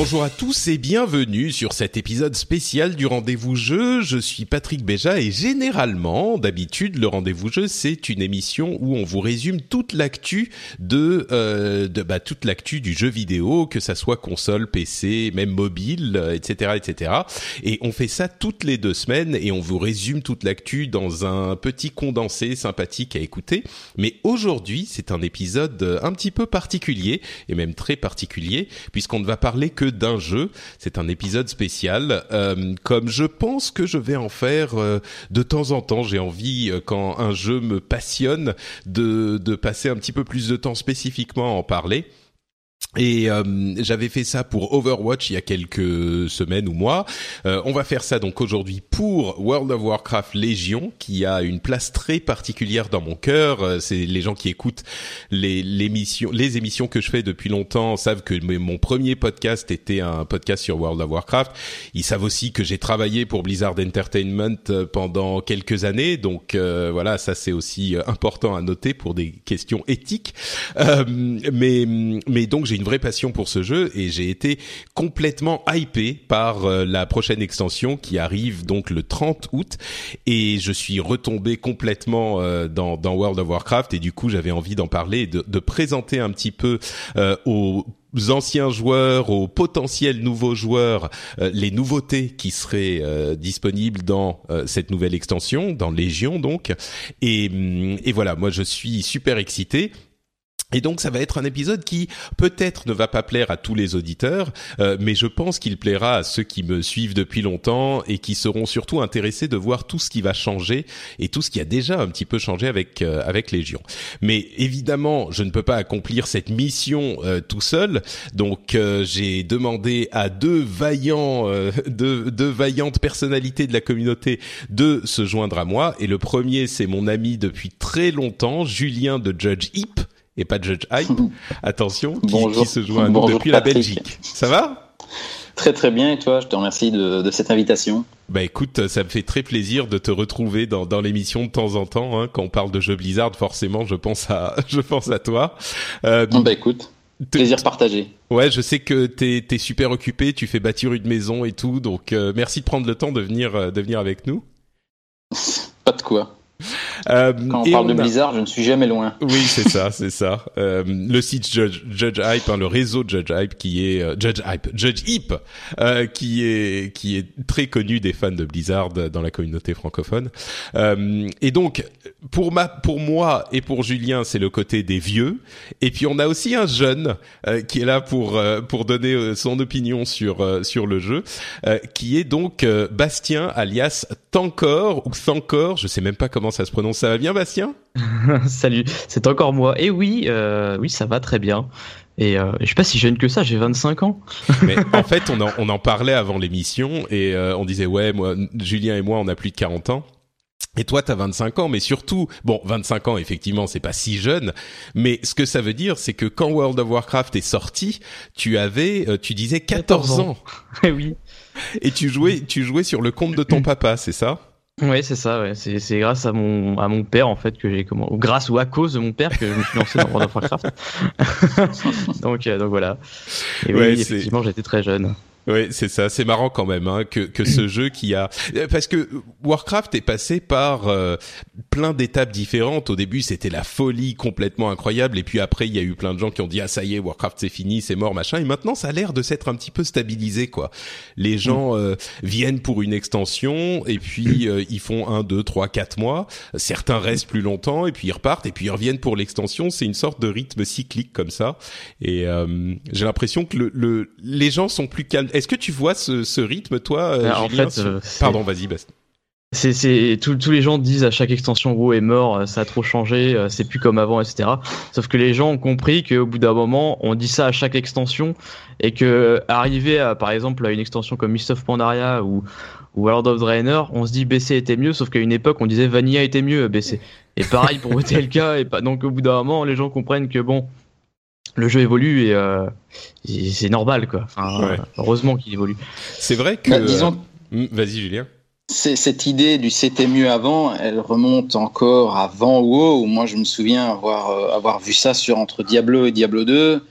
Bonjour à tous et bienvenue sur cet épisode spécial du Rendez-vous Jeu. Je suis Patrick Béja et généralement, d'habitude, le Rendez-vous Jeu, c'est une émission où on vous résume toute l'actu de, euh, de bah, toute l'actu du jeu vidéo, que ça soit console, PC, même mobile, euh, etc., etc. Et on fait ça toutes les deux semaines et on vous résume toute l'actu dans un petit condensé sympathique à écouter. Mais aujourd'hui, c'est un épisode un petit peu particulier et même très particulier puisqu'on ne va parler que d'un jeu. C'est un épisode spécial, euh, comme je pense que je vais en faire euh, de temps en temps. J'ai envie, euh, quand un jeu me passionne, de, de passer un petit peu plus de temps spécifiquement à en parler. Et euh, j'avais fait ça pour Overwatch il y a quelques semaines ou mois. Euh, on va faire ça donc aujourd'hui pour World of Warcraft Légion, qui a une place très particulière dans mon cœur. Euh, C'est les gens qui écoutent les, l'émission, les émissions que je fais depuis longtemps savent que mon premier podcast était un podcast sur World of Warcraft. Ils savent aussi que j'ai travaillé pour Blizzard Entertainment euh, pendant quelques années, donc euh, voilà, ça c'est aussi euh, important à noter pour des questions éthiques. Mais mais donc j'ai une vraie passion pour ce jeu et j'ai été complètement hypé par euh, la prochaine extension qui arrive donc le 30 août et je suis retombé complètement euh, dans, World of Warcraft et du coup j'avais envie d'en parler et de, présenter un petit peu euh, aux anciens joueurs, aux potentiels nouveaux joueurs, les nouveautés qui seraient disponibles dans cette nouvelle extension, dans Légion donc. Et, hum, et voilà, moi je suis super excité. Et donc ça va être un épisode qui peut-être ne va pas plaire à tous les auditeurs, euh, mais je pense qu'il plaira à ceux qui me suivent depuis longtemps et qui seront surtout intéressés de voir tout ce qui va changer et tout ce qui a déjà un petit peu changé avec euh, avec Légion. Mais évidemment, je ne peux pas accomplir cette mission euh, tout seul, donc euh, j'ai demandé à deux vaillants, euh, deux, deux vaillantes personnalités de la communauté de se joindre à moi. Et le premier, c'est mon ami depuis très longtemps, Julien de Judge Hip et pas Judge Hype. Attention, qui, Bonjour. qui se joint à nous Bonjour, depuis la Patrick. Belgique. Ça va? Très très bien et toi, je te remercie de, de cette invitation. Bah écoute, ça me fait très plaisir de te retrouver dans, dans l'émission de temps en temps. Hein. Quand on parle de jeux Blizzard, forcément, je pense à je pense à toi. Euh, Bon, bah écoute, te- plaisir partagé. Ouais, je sais que t'es es super occupé, tu fais bâtir une maison et tout, donc euh, merci de prendre le temps de venir euh, de venir avec nous. Pas de quoi. Euh, Quand on parle de a- Blizzard, je ne suis jamais loin. Oui, c'est ça, c'est ça. Euh, le site Judge, Judge Hype, hein, le réseau Judge Hype qui est euh, Judge Hype, Judge Hip, euh, qui est qui est très connu des fans de Blizzard dans la communauté francophone. Et donc pour ma pour moi et pour Julien, c'est le côté des vieux. Et puis on a aussi un jeune qui est là pour pour donner son opinion sur sur le jeu, qui est donc Bastien alias Tankor ou Thankor, je sais même pas comment ça se prononce. Ça va bien, Bastien? Salut, c'est encore moi. Et oui, euh, oui, ça va très bien. Et euh, je suis pas si jeune que ça, j'ai 25 ans. Mais en fait, on en, on en parlait avant l'émission et euh, on disait ouais, moi, Julien et moi, on a plus de 40 ans. Et toi, t'as 25 ans, mais surtout, bon, 25 ans, effectivement, c'est pas si jeune, mais ce que ça veut dire, c'est que quand World of Warcraft est sorti, tu avais, euh, tu disais 14, 14 ans, ans. Et oui. et tu jouais, tu jouais sur le compte de ton papa, c'est ça? Ouais, c'est ça. Ouais. C'est, c'est grâce à mon à mon père en fait que j'ai comment ou grâce ou à cause de mon père que je me suis lancé dans World of Warcraft. donc euh, donc voilà. Et oui, Ouais, effectivement, j'étais très jeune. Oui, c'est ça. C'est marrant quand même hein, que que ce jeu qui a parce que Warcraft est passé par euh, plein d'étapes différentes. Au début, c'était la folie complètement incroyable, et puis après, il y a eu plein de gens qui ont dit ah ça y est, Warcraft c'est fini, c'est mort, machin. Et maintenant, ça a l'air de s'être un petit peu stabilisé quoi. Les gens euh, viennent pour une extension, et puis euh, ils font un, deux, trois, quatre mois. Certains restent plus longtemps, et puis ils repartent, et puis ils reviennent pour l'extension. C'est une sorte de rythme cyclique comme ça. Et j'ai l'impression que le, le, les gens sont plus calmes est-ce que tu vois ce, ce rythme, toi, euh, en fait, euh, Pardon, vas-y, Bast. C'est, c'est, tous les gens disent à chaque extension WoW est mort, euh, ça a trop changé, c'est plus comme avant, etc. Sauf que les gens ont compris qu'au bout d'un moment, on dit ça à chaque extension et que arriver à, par exemple, à une extension comme Mist of Pandaria ou, ou World of Draenor, on se dit BC était mieux, sauf qu'à une époque, on disait Vanilla était mieux, BC. Et pareil pour TLK, et pas, donc au bout d'un moment, les gens comprennent que bon, le jeu évolue et, euh, c'est normal quoi. Enfin, Heureusement qu'il évolue. C'est vrai que. Bah, disons. Hmm, vas-y Julien. Cette idée du c'était mieux avant, elle remonte encore avant WoW, où moi je me souviens avoir, euh, avoir vu ça sur entre Diablo et Diablo 2,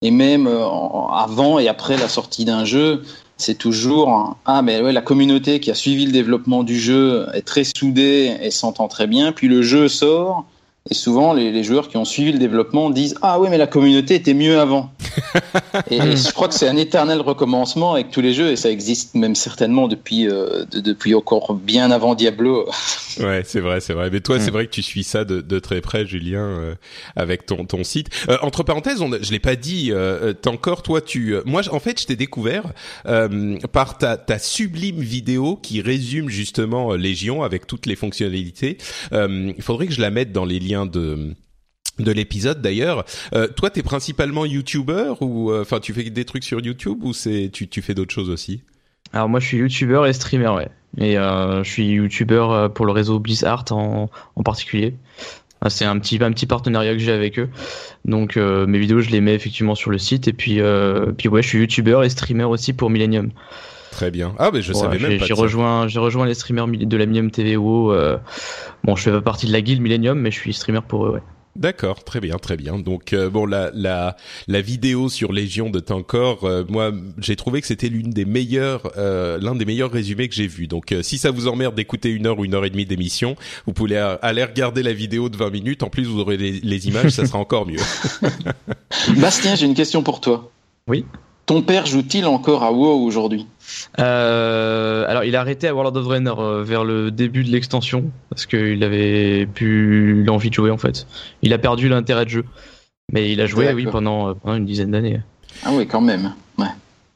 et même euh, avant et après la sortie d'un jeu, c'est toujours ah mais ouais la communauté qui a suivi le développement du jeu est très soudée et s'entend très bien, puis le jeu sort et souvent, les, joueurs qui ont suivi le développement disent Ah oui, mais la communauté était mieux avant. et, je crois que c'est un éternel recommencement avec tous les jeux, et ça existe même certainement depuis, euh, depuis encore bien avant Diablo. ouais, c'est vrai, c'est vrai. Mais toi, c'est mm. vrai que tu suis ça de, de très près, Julien, euh, avec ton, ton site. Euh, entre parenthèses, on, je l'ai pas dit, euh, encore, toi, tu. moi, en fait, je t'ai découvert par ta, ta sublime vidéo qui résume justement Légion avec toutes les fonctionnalités. il faudrait que je la mette dans les liens de de l'épisode d'ailleurs. Euh, toi, t'es principalement YouTuber ou euh, enfin tu fais des trucs sur YouTube ou c'est tu tu fais d'autres choses aussi? Alors moi, je suis YouTuber et streamer, ouais. Et euh, je suis YouTuber euh, pour le réseau Blizzard en, en particulier. Ah, c'est un petit un petit partenariat que j'ai avec eux. Donc mes vidéos, je les mets effectivement sur le site et puis puis ouais, je suis YouTuber et streamer aussi pour Millennium. Très bien. Ah, mais je savais même pas. J'ai rejoint, j'ai rejoint les streamers de la Millennium TV Euh, bon, je fais pas partie de la guilde Millennium, mais je suis streamer pour eux, ouais. D'accord, très bien, très bien. Donc euh, bon, la la la vidéo sur Légion de Tankor, euh, moi j'ai trouvé que c'était l'une des meilleures, euh, l'un des meilleurs résumés que j'ai vu. Donc si ça vous emmerde d'écouter une heure ou une heure et demie d'émission, vous pouvez aller regarder la vidéo de 20 minutes. En plus, vous aurez les, les images, ça sera encore mieux. Bastien, j'ai une question pour toi. Oui. Ton père joue-t-il encore à WoW aujourd'hui? Euh, Alors, il a arrêté à World of Draenor euh, vers le début de l'extension parce qu'il avait plus l'envie de jouer en fait. Il a perdu l'intérêt de jeu, mais il a joué, oui, pendant, pendant une dizaine d'années. Ah oui, quand même. Ouais.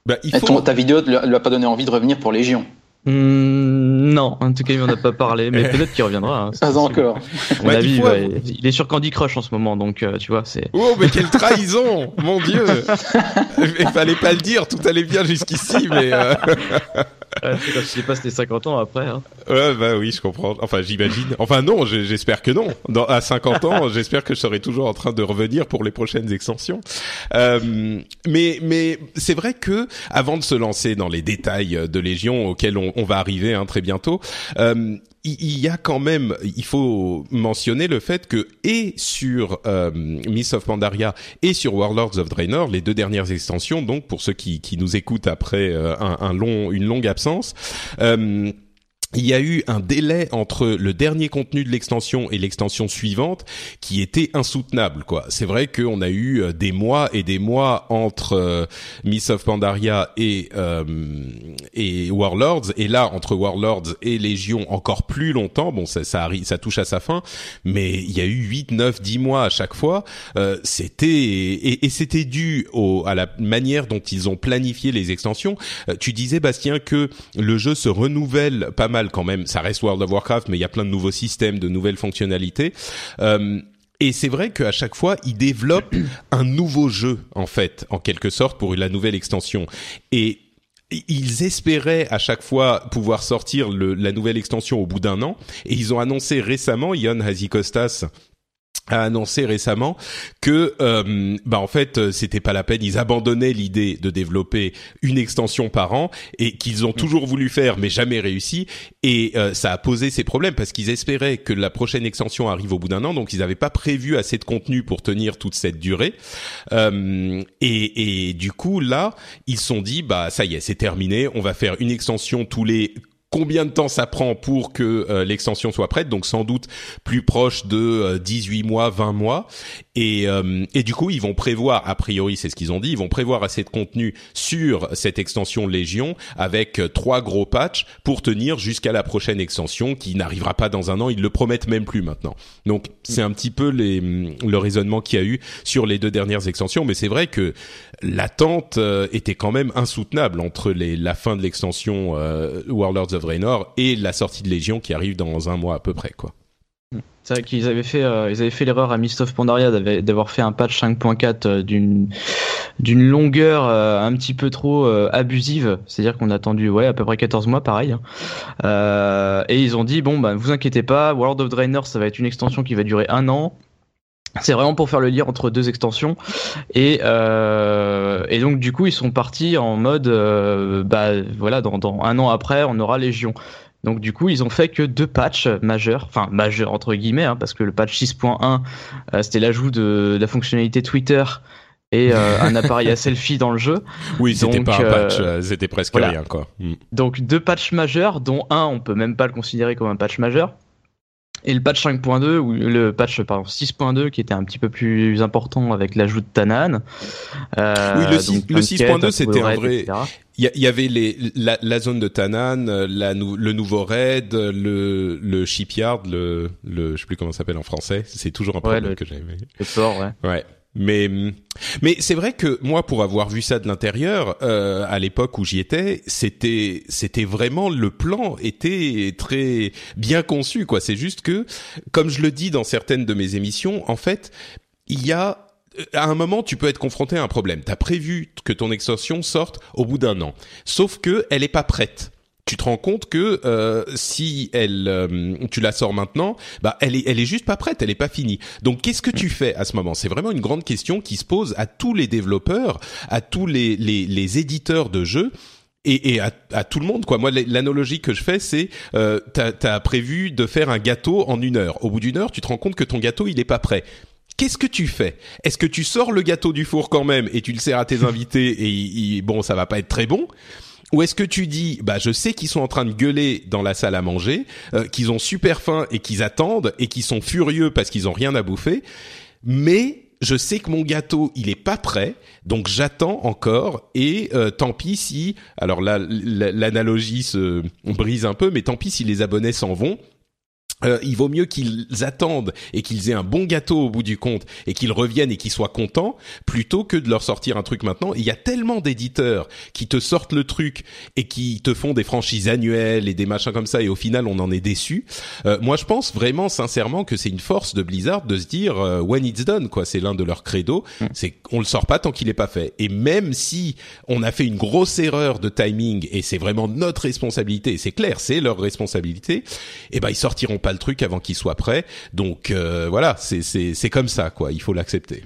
Bah, il faut... ta vidéo ne lui a pas donné envie de revenir pour Légion Hmm, non, en tout cas, il m'en a pas parlé, mais peut-être qu'il reviendra. Hein, pas encore. Bah, avis, il est sur Candy Crush en ce moment, donc euh, tu vois, c'est. Oh, mais quelle trahison, mon Dieu Il fallait pas le dire, tout allait bien jusqu'ici, mais. Euh... c'est quand tu dépasses les 50 ans après. Hein. Ouais, bah oui, je comprends. Enfin, j'imagine. Enfin, non, j'espère que non. Dans, à 50 ans, j'espère que je serai toujours en train de revenir pour les prochaines extensions. Euh, mais mais c'est vrai que avant de se lancer dans les détails de Légion auxquels on, on va arriver hein, très bientôt, euh, il y a quand même, il faut mentionner le fait que et sur euh, Miss of Pandaria et sur Warlords of Draenor, les deux dernières extensions, donc pour ceux qui, qui nous écoutent après euh, un, un, long, une longue absence. Euh, il y a eu un délai entre le dernier contenu de l'extension et l'extension suivante qui était insoutenable quoi. C'est vrai qu'on a eu euh, des mois et des mois entre euh, Miss of Pandaria et euh, et Warlords et là entre Warlords et Légion encore plus longtemps. Bon ça ça arrive ça touche à sa fin mais il y a eu 8 9 10 mois à chaque fois. Euh, c'était et, et c'était dû au à la manière dont ils ont planifié les extensions. tu disais Bastien que le jeu se renouvelle pas mal quand même. Ça reste World of Warcraft, mais il y a plein de nouveaux systèmes, de nouvelles fonctionnalités. Euh, et c'est vrai qu'à chaque fois, ils développent un nouveau jeu, en fait, en quelque sorte, pour la nouvelle extension. Et ils espéraient à chaque fois pouvoir sortir la nouvelle extension au bout d'un an. Et ils ont annoncé récemment, Ion Hazikostas, a annoncé récemment que euh, bah en fait euh, c'était pas la peine. Ils abandonnaient l'idée de développer une extension par an et qu'ils ont toujours voulu faire mais jamais réussi. Et euh, ça a posé ces problèmes parce qu'ils espéraient que la prochaine extension arrive au bout d'un an. Donc ils n'avaient pas prévu assez de contenu pour tenir toute cette durée. Euh, et, et du coup là ils se sont dit bah ça y est c'est terminé. On va faire une extension tous les combien de temps ça prend pour que euh, l'extension soit prête donc sans doute plus proche de euh, 18 mois 20 mois. Et, euh, et du coup ils vont prévoir a priori c'est ce qu'ils ont dit ils vont prévoir assez de contenu sur cette extension Légion avec euh, trois gros patchs pour tenir jusqu'à la prochaine extension qui n'arrivera pas dans un an. Ils le promettent même plus maintenant. Donc c'est un petit peu les, le raisonnement qu'il y a eu sur les deux dernières extensions. Mais c'est vrai que l'attente euh, était quand même insoutenable entre les, la fin de l'extension Warlords of Draenor et la sortie de Légion qui arrive dans un mois à peu près quoi. C'est vrai qu'ils avaient fait, euh, ils avaient fait l'erreur à Mist of Pandaria d'avoir fait un patch 5.4 euh, d'une d'une longueur euh, un petit peu trop abusive. C'est-à-dire qu'on a attendu ouais à peu près 14 mois, pareil. hein. Et ils ont dit bon bah vous inquiétez pas, World of Draenor ça va être une extension qui va durer un an. C'est vraiment pour faire le lien entre deux extensions et euh, et donc du coup ils sont partis en mode euh, bah voilà dans, dans un an après on aura Légion. Donc du coup ils ont fait que deux patchs majeurs, enfin majeurs entre guillemets hein, parce que le patch 6.1 euh, c'était l'ajout de, de la fonctionnalité Twitter et euh, un appareil à selfie dans le jeu. Oui, c'était pas un patch, euh, c'était presque voilà. rien quoi. Mm. Donc deux patchs majeurs, dont un on peut même pas le considérer comme un patch majeur. Et le patch 5.2 ou le patch pardon 6.2 qui était un petit peu plus important avec l'ajout de Tanan. Euh, Oui, le six- donc le plein de 6.2, quêtes, un c'était un vrai- etc. Il y, avait les, la, la zone de Tanan, la le nouveau raid, le, le shipyard, le, le, je sais plus comment ça s'appelle en français. C'est toujours un Ouais, problème le- que j'avais. Le port, ouais. Ouais. Mais mais c'est vrai que moi pour avoir vu ça de l'intérieur euh, à l'époque où j'y étais, c'était c'était vraiment le plan était très bien conçu quoi. C'est juste que comme je le dis dans certaines de mes émissions, en fait, il y a à un moment, tu peux être confronté à un problème. T'as prévu que ton extension sorte au bout d'un an, sauf que elle est pas prête. Tu te rends compte que euh, si elle, euh, tu la sors maintenant, bah elle est, elle est juste pas prête, elle est pas finie. Donc qu'est-ce que tu fais à ce moment? C'est vraiment une grande question qui se pose à tous les développeurs, à tous les les, les éditeurs de jeux et, et à, à tout le monde quoi. Moi l'analogie que je fais c'est euh, t'as as prévu de faire un gâteau en une heure. Au bout d'une heure, tu te rends compte que ton gâteau il est pas prêt. Qu'est-ce que tu fais? Est-ce que tu sors le gâteau du four quand même et tu le sers à tes invités et il- il- bon ça va pas être très bon? Ou est-ce que tu dis, bah je sais qu'ils sont en train de gueuler dans la salle à manger, euh, qu'ils ont super faim et qu'ils attendent et qu'ils sont furieux parce qu'ils ont rien à bouffer, mais je sais que mon gâteau il est pas prêt, donc j'attends encore et euh, tant pis si, alors là l'analogie se brise un peu, mais tant pis si les abonnés s'en vont. Euh, il vaut mieux qu'ils attendent et qu'ils aient un bon gâteau au bout du compte et qu'ils reviennent et qu'ils soient contents plutôt que de leur sortir un truc maintenant. Il y a tellement d'éditeurs qui te sortent le truc et qui te font des franchises annuelles et des machins comme ça et au final on en est déçu. Euh, moi je pense vraiment sincèrement que c'est une force de Blizzard de se dire euh, when it's done quoi. C'est l'un de leurs credos. C'est qu'on le sort pas tant qu'il est pas fait. Et même si on a fait une grosse erreur de timing et c'est vraiment notre responsabilité, c'est clair, c'est leur responsabilité. Et ben ils sortiront pas le truc avant qu'il soit prêt. Donc euh, voilà, c'est c'est c'est comme ça quoi. Il faut l'accepter.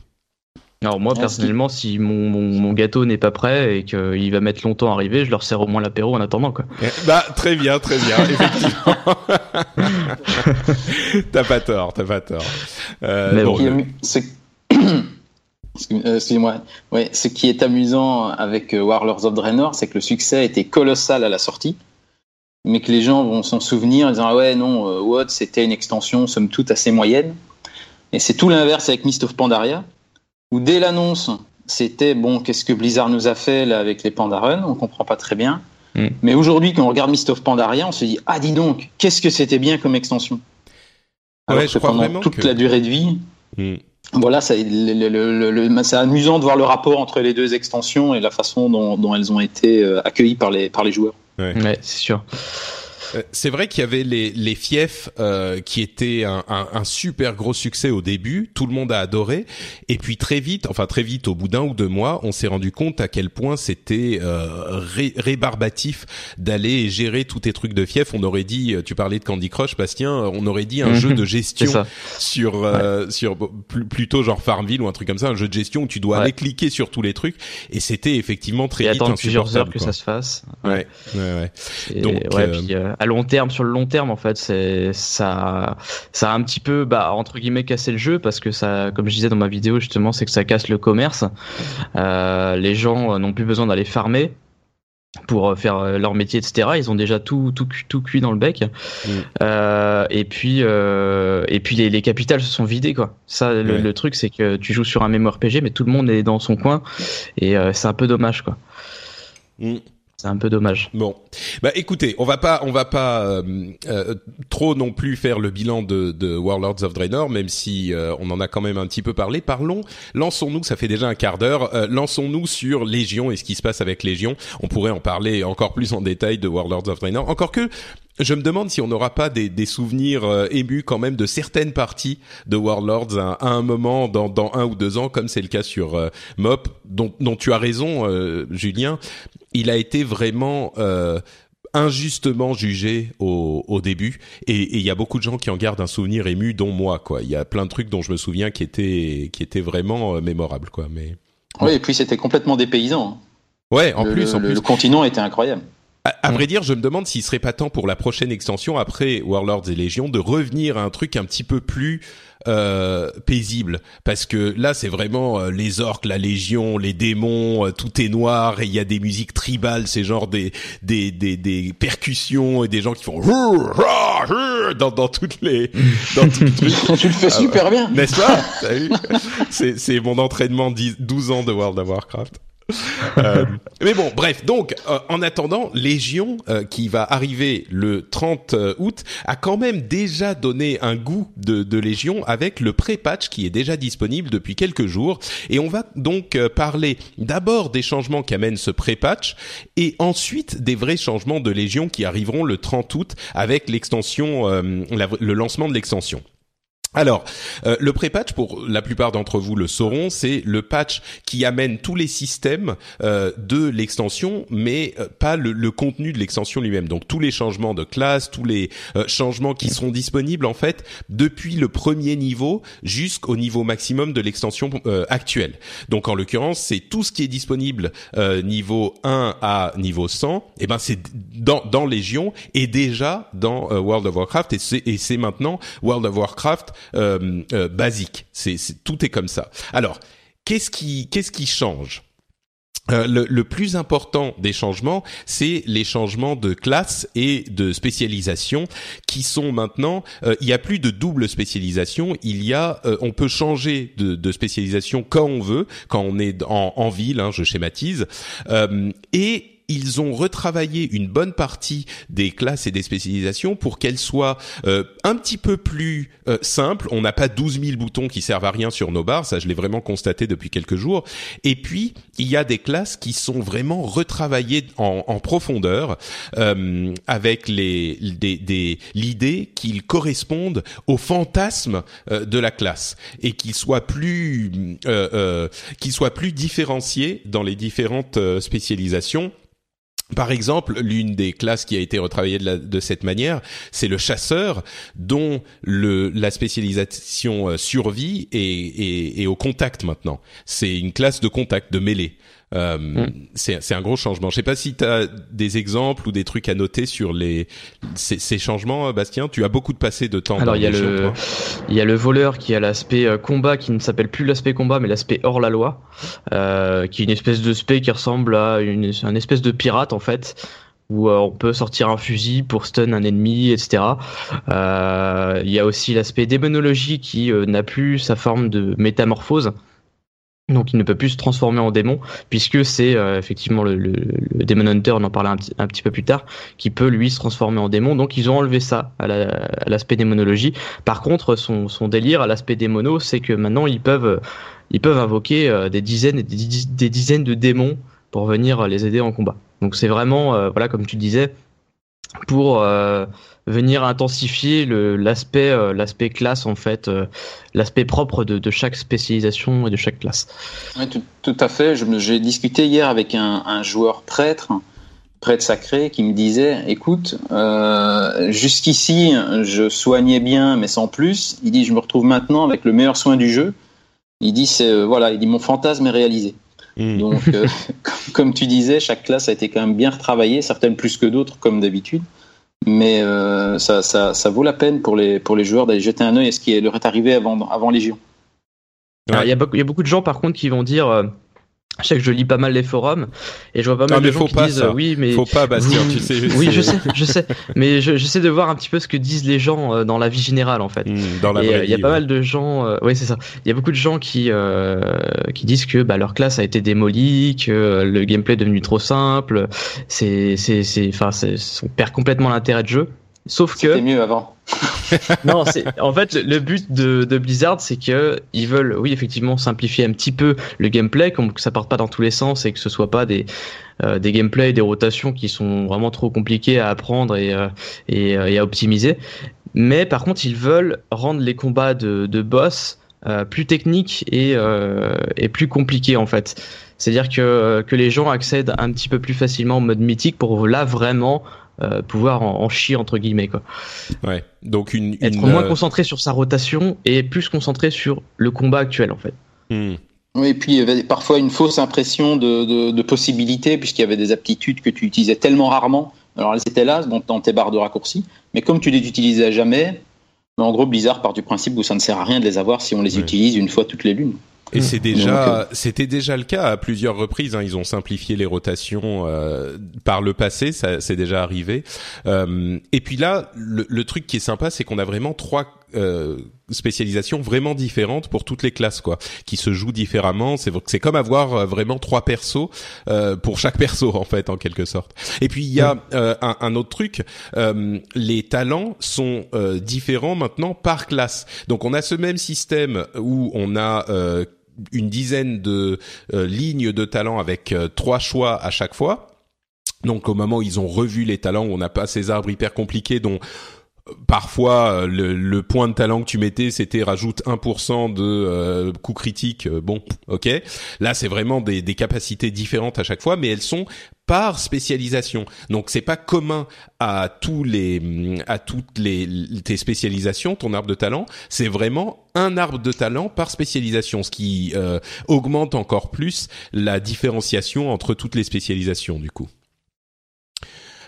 Alors moi personnellement, si mon, mon, mon gâteau n'est pas prêt et qu'il va mettre longtemps à arriver, je leur sers au moins l'apéro en attendant quoi. Bah très bien, très bien, effectivement. t'as pas tort, t'as pas tort. Euh, Mais bon, ce- euh, Excusez-moi. Ouais, ce qui est amusant avec Warlords of Draenor, c'est que le succès a été colossal à la sortie, mais que les gens vont s'en souvenir en disant ah ouais non, euh, WoD c'était une extension somme toute assez moyenne. Et c'est tout l'inverse avec Mist of Pandaria, où dès l'annonce c'était bon qu'est-ce que Blizzard nous a fait là avec les Pandaren, on comprend pas très bien. Mm. Mais aujourd'hui quand on regarde Mist of Pandaria, on se dit ah dis donc qu'est-ce que c'était bien comme extension. Alors Ouais, que je crois pendant toute que- la durée de vie, Hmm. voilà, c'est amusant de voir le rapport entre les deux extensions et la façon dont, dont elles ont été euh, accueillies par les, par les joueurs. Ouais, c'est sûr. Euh, c'est vrai qu'il y avait les, les fiefs euh, qui étaient un, un, un, super gros succès au début, tout le monde a adoré, et puis très vite, enfin très vite, au bout d'un ou deux mois, on s'est rendu compte à quel point c'était euh, rébarbatif d'aller gérer tous tes trucs de fief. On aurait dit, tu parlais de Candy Crush, Bastien, on aurait dit un mhm. jeu de gestion sur euh, sur plutôt genre Farmville ou un truc comme ça, un jeu de gestion où tu dois aller cliquer sur tous les trucs, et c'était effectivement très et vite attendre plusieurs heures que ça se fasse. Ouais, ouais, ouais. Donc, ouais, puis, à long terme, sur le long terme, en fait, c'est ça, ça a un petit peu, bah, entre guillemets, cassé le jeu parce que ça, comme je disais dans ma vidéo justement, c'est que ça casse le commerce. Euh, les gens n'ont plus besoin d'aller farmer pour faire leur métier, etc. Ils ont déjà tout, tout, tout cuit dans le bec. Mm. Euh, et puis, euh, et puis les, les, capitales se sont vidées, quoi. Ça, le, truc, c'est que tu joues sur un MMORPG, mais tout le monde est dans son coin, et euh, c'est un peu dommage, quoi. Mm. C'est un peu dommage. Bon, bah écoutez, on va pas, on va pas euh, euh, trop non plus faire le bilan de, de Warlords of Draenor, même si euh, on en a quand même un petit peu parlé. Parlons, lançons-nous, ça fait déjà un quart d'heure, lançons-nous sur Légion et ce qui se passe avec Légion. On pourrait en parler encore plus en détail de Warlords of Draenor. Encore que je me demande si on n'aura pas des, des souvenirs émus quand même de certaines parties de Warlords à, un moment dans, dans, un ou deux ans, comme c'est le cas sur Mop, dont, dont, tu as raison, Julien il a été vraiment euh, injustement jugé au, au début. Et il y a beaucoup de gens qui en gardent un souvenir ému dont moi quoi. Il y a plein de trucs dont je me souviens qui étaient qui étaient vraiment euh, mémorables quoi. Mais oui et puis c'était complètement dépaysant hein. ouais en plus en plus. le continent était incroyable à, vrai dire, je me demande s'il serait pas temps pour la prochaine extension après Warlords et Légion de revenir à un truc un petit peu plus euh, paisible. Parce que là c'est vraiment euh, les orques, la légion, les démons, euh, tout est noir et il y a des musiques tribales, c'est genre des des des des percussions et des gens qui font dans dans toutes les dans toutes les... tu le fais super bien, n'est-ce pas? C'est c'est mon entraînement 10, 12 ans de World of Warcraft. Euh, mais bon, bref. Donc, euh, en attendant, Légion, euh, qui va arriver le 30 août, a quand même déjà donné un goût de, de Légion avec le pré-patch qui est déjà disponible depuis quelques jours. Et on va donc parler d'abord des changements qu'amène ce pré-patch et ensuite des vrais changements de Légion qui arriveront le 30 août avec l'extension, le lancement de l'extension. Alors, euh, le pré-patch, pour la plupart d'entre vous le sauront, c'est le patch qui amène tous les systèmes euh, de l'extension, mais euh, pas le, le, contenu de l'extension lui-même. Donc tous les changements de classe, tous les changements qui seront disponibles en fait depuis le premier niveau jusqu'au niveau maximum de l'extension actuelle. Donc en l'occurrence, c'est tout ce qui est disponible niveau 1 à niveau 100. Et ben c'est dans, dans Légion et déjà dans World of Warcraft et c'est maintenant World of Warcraft euh, euh, basique. C'est, tout est comme ça. Alors, qu'est-ce qui qu'est-ce qui change? Euh, le, le, plus important des changements, c'est les changements de classe et de spécialisation qui sont maintenant. il y a plus de double spécialisation. Il y a, on peut changer de, de, spécialisation quand on veut, quand on est en, en ville. Hein, je schématise. et ils ont retravaillé une bonne partie des classes et des spécialisations pour qu'elles soient euh, un petit peu plus euh, simples. On n'a pas 12 000 boutons qui servent à rien sur nos barres, ça je l'ai vraiment constaté depuis quelques jours. Et puis, il y a des classes qui sont vraiment retravaillées en, en profondeur euh, avec les, des, l'idée qu'ils correspondent au fantasme euh, de la classe et qu'ils soient plus qu'ils soient plus différenciés dans les différentes spécialisations par exemple, l'une des classes qui a été retravaillée de, cette manière, c'est le chasseur, dont la spécialisation euh, survie est, est, au contact maintenant. C'est une classe de contact, de mêlée. Euh, mm. C'est un gros changement. Je sais pas si tu as des exemples ou des trucs à noter sur les ces, ces changements, Bastien. Tu as beaucoup de passé de temps. Alors il y a le il y a le voleur qui a l'aspect euh, combat qui ne s'appelle plus l'aspect combat mais l'aspect hors la loi, euh, qui est une espèce de spé qui ressemble à une, une espèce de pirate en fait où euh, on peut sortir un fusil pour stun un ennemi, etc. Euh, il y a aussi l'aspect démonologie qui n'a plus sa forme de métamorphose. Donc il ne peut plus se transformer en démon, puisque c'est euh, effectivement le, le, Demon Hunter, on en parlera un, petit peu plus tard, qui peut lui se transformer en démon. Donc ils ont enlevé ça à l'aspect démonologie. Par contre, son, son délire à l'aspect démono, c'est que maintenant ils peuvent, ils peuvent invoquer euh, des dizaines et des, dizaines de démons pour venir les aider en combat. Donc c'est vraiment, euh, voilà, comme tu disais, pour venir intensifier l'aspect l'aspect classe en fait, l'aspect propre de, de, chaque spécialisation et de chaque classe. Oui, tout, à fait. J'ai discuté hier avec un, un joueur prêtre prêtre sacré qui me disait écoute euh, jusqu'ici je soignais bien mais sans plus il dit je me retrouve maintenant avec le meilleur soin du jeu il dit c'est euh, voilà il dit mon fantasme est réalisé hmm. donc euh, comme tu disais chaque classe a été quand même bien retravaillée certaines plus que d'autres comme d'habitude. Mais ça, ça, ça, vaut la peine pour les pour les joueurs d'aller jeter un œil à ce qui leur est arrivé avant avant Légion. Il y, a, il y a beaucoup de gens par contre qui vont dire je sais que je lis pas mal les forums et je vois pas mal de gens qui disent oui mais faut pas Bastien tu sais oui je sais je sais. Mais j'essaie de voir un petit peu ce que disent les gens euh, dans la vie générale en fait. Hmm, dans la euh, il y a pas mal de gens euh, oui c'est ça. Il y a beaucoup de gens qui euh, qui disent que bah, leur classe a été démolie que le gameplay est devenu trop simple. C'est c'est c'est enfin on perd complètement l'intérêt de jeu sauf que c'était mieux avant non, c'est en fait le but de, de Blizzard, c'est que ils veulent, oui, effectivement, simplifier un petit peu le gameplay, comme que ça parte pas dans tous les sens et que ce soit pas des euh, des gameplays, des rotations qui sont vraiment trop compliqués à apprendre et euh, et, euh, et, à optimiser. Mais par contre, ils veulent rendre les combats de, de boss euh, plus techniques et et plus compliqués en fait. C'est-à-dire que que les gens accèdent un petit peu plus facilement au mode mythique pour là vraiment euh, pouvoir en, chier entre guillemets quoi. Ouais. Donc une, être moins euh, concentré sur sa rotation et plus concentré sur le combat actuel en fait. Hmm. Oui, et puis il y avait parfois une fausse impression de, de, de possibilité puisqu'il y avait des aptitudes que tu utilisais tellement rarement. Alors elles étaient là dans tes barres de raccourci, mais comme tu les utilisais jamais, en gros Blizzard part du principe où ça ne sert à rien de les avoir si on les utilise une fois toutes les lunes. Et c'est déjà, euh, c'était déjà le cas à plusieurs reprises. Hein. Ils ont simplifié les rotations euh, par le passé, ça c'est déjà arrivé. Euh, et puis là, le, le, truc qui est sympa, c'est qu'on a vraiment trois euh, spécialisations vraiment différentes pour toutes les classes, quoi, qui se jouent différemment. C'est c'est comme avoir euh, vraiment trois persos euh, pour chaque perso en fait, en quelque sorte. Et puis il y a un, un, autre truc, les talents sont différents maintenant par classe. Donc on a ce même système où on a une dizaine de euh, lignes de talents avec euh, trois choix à chaque fois. Donc au moment où ils ont revu les talents, où on n'a pas ces arbres hyper compliqués dont euh, parfois le, point de talent que tu mettais c'était rajoute 1% de euh, coup critique bon ok là c'est vraiment des, des, capacités différentes à chaque fois mais elles sont par spécialisation. Donc c'est pas commun à tous les à toutes les tes spécialisations, ton arbre de talent, c'est vraiment un arbre de talent par spécialisation, ce qui euh, augmente encore plus la différenciation entre toutes les spécialisations du coup.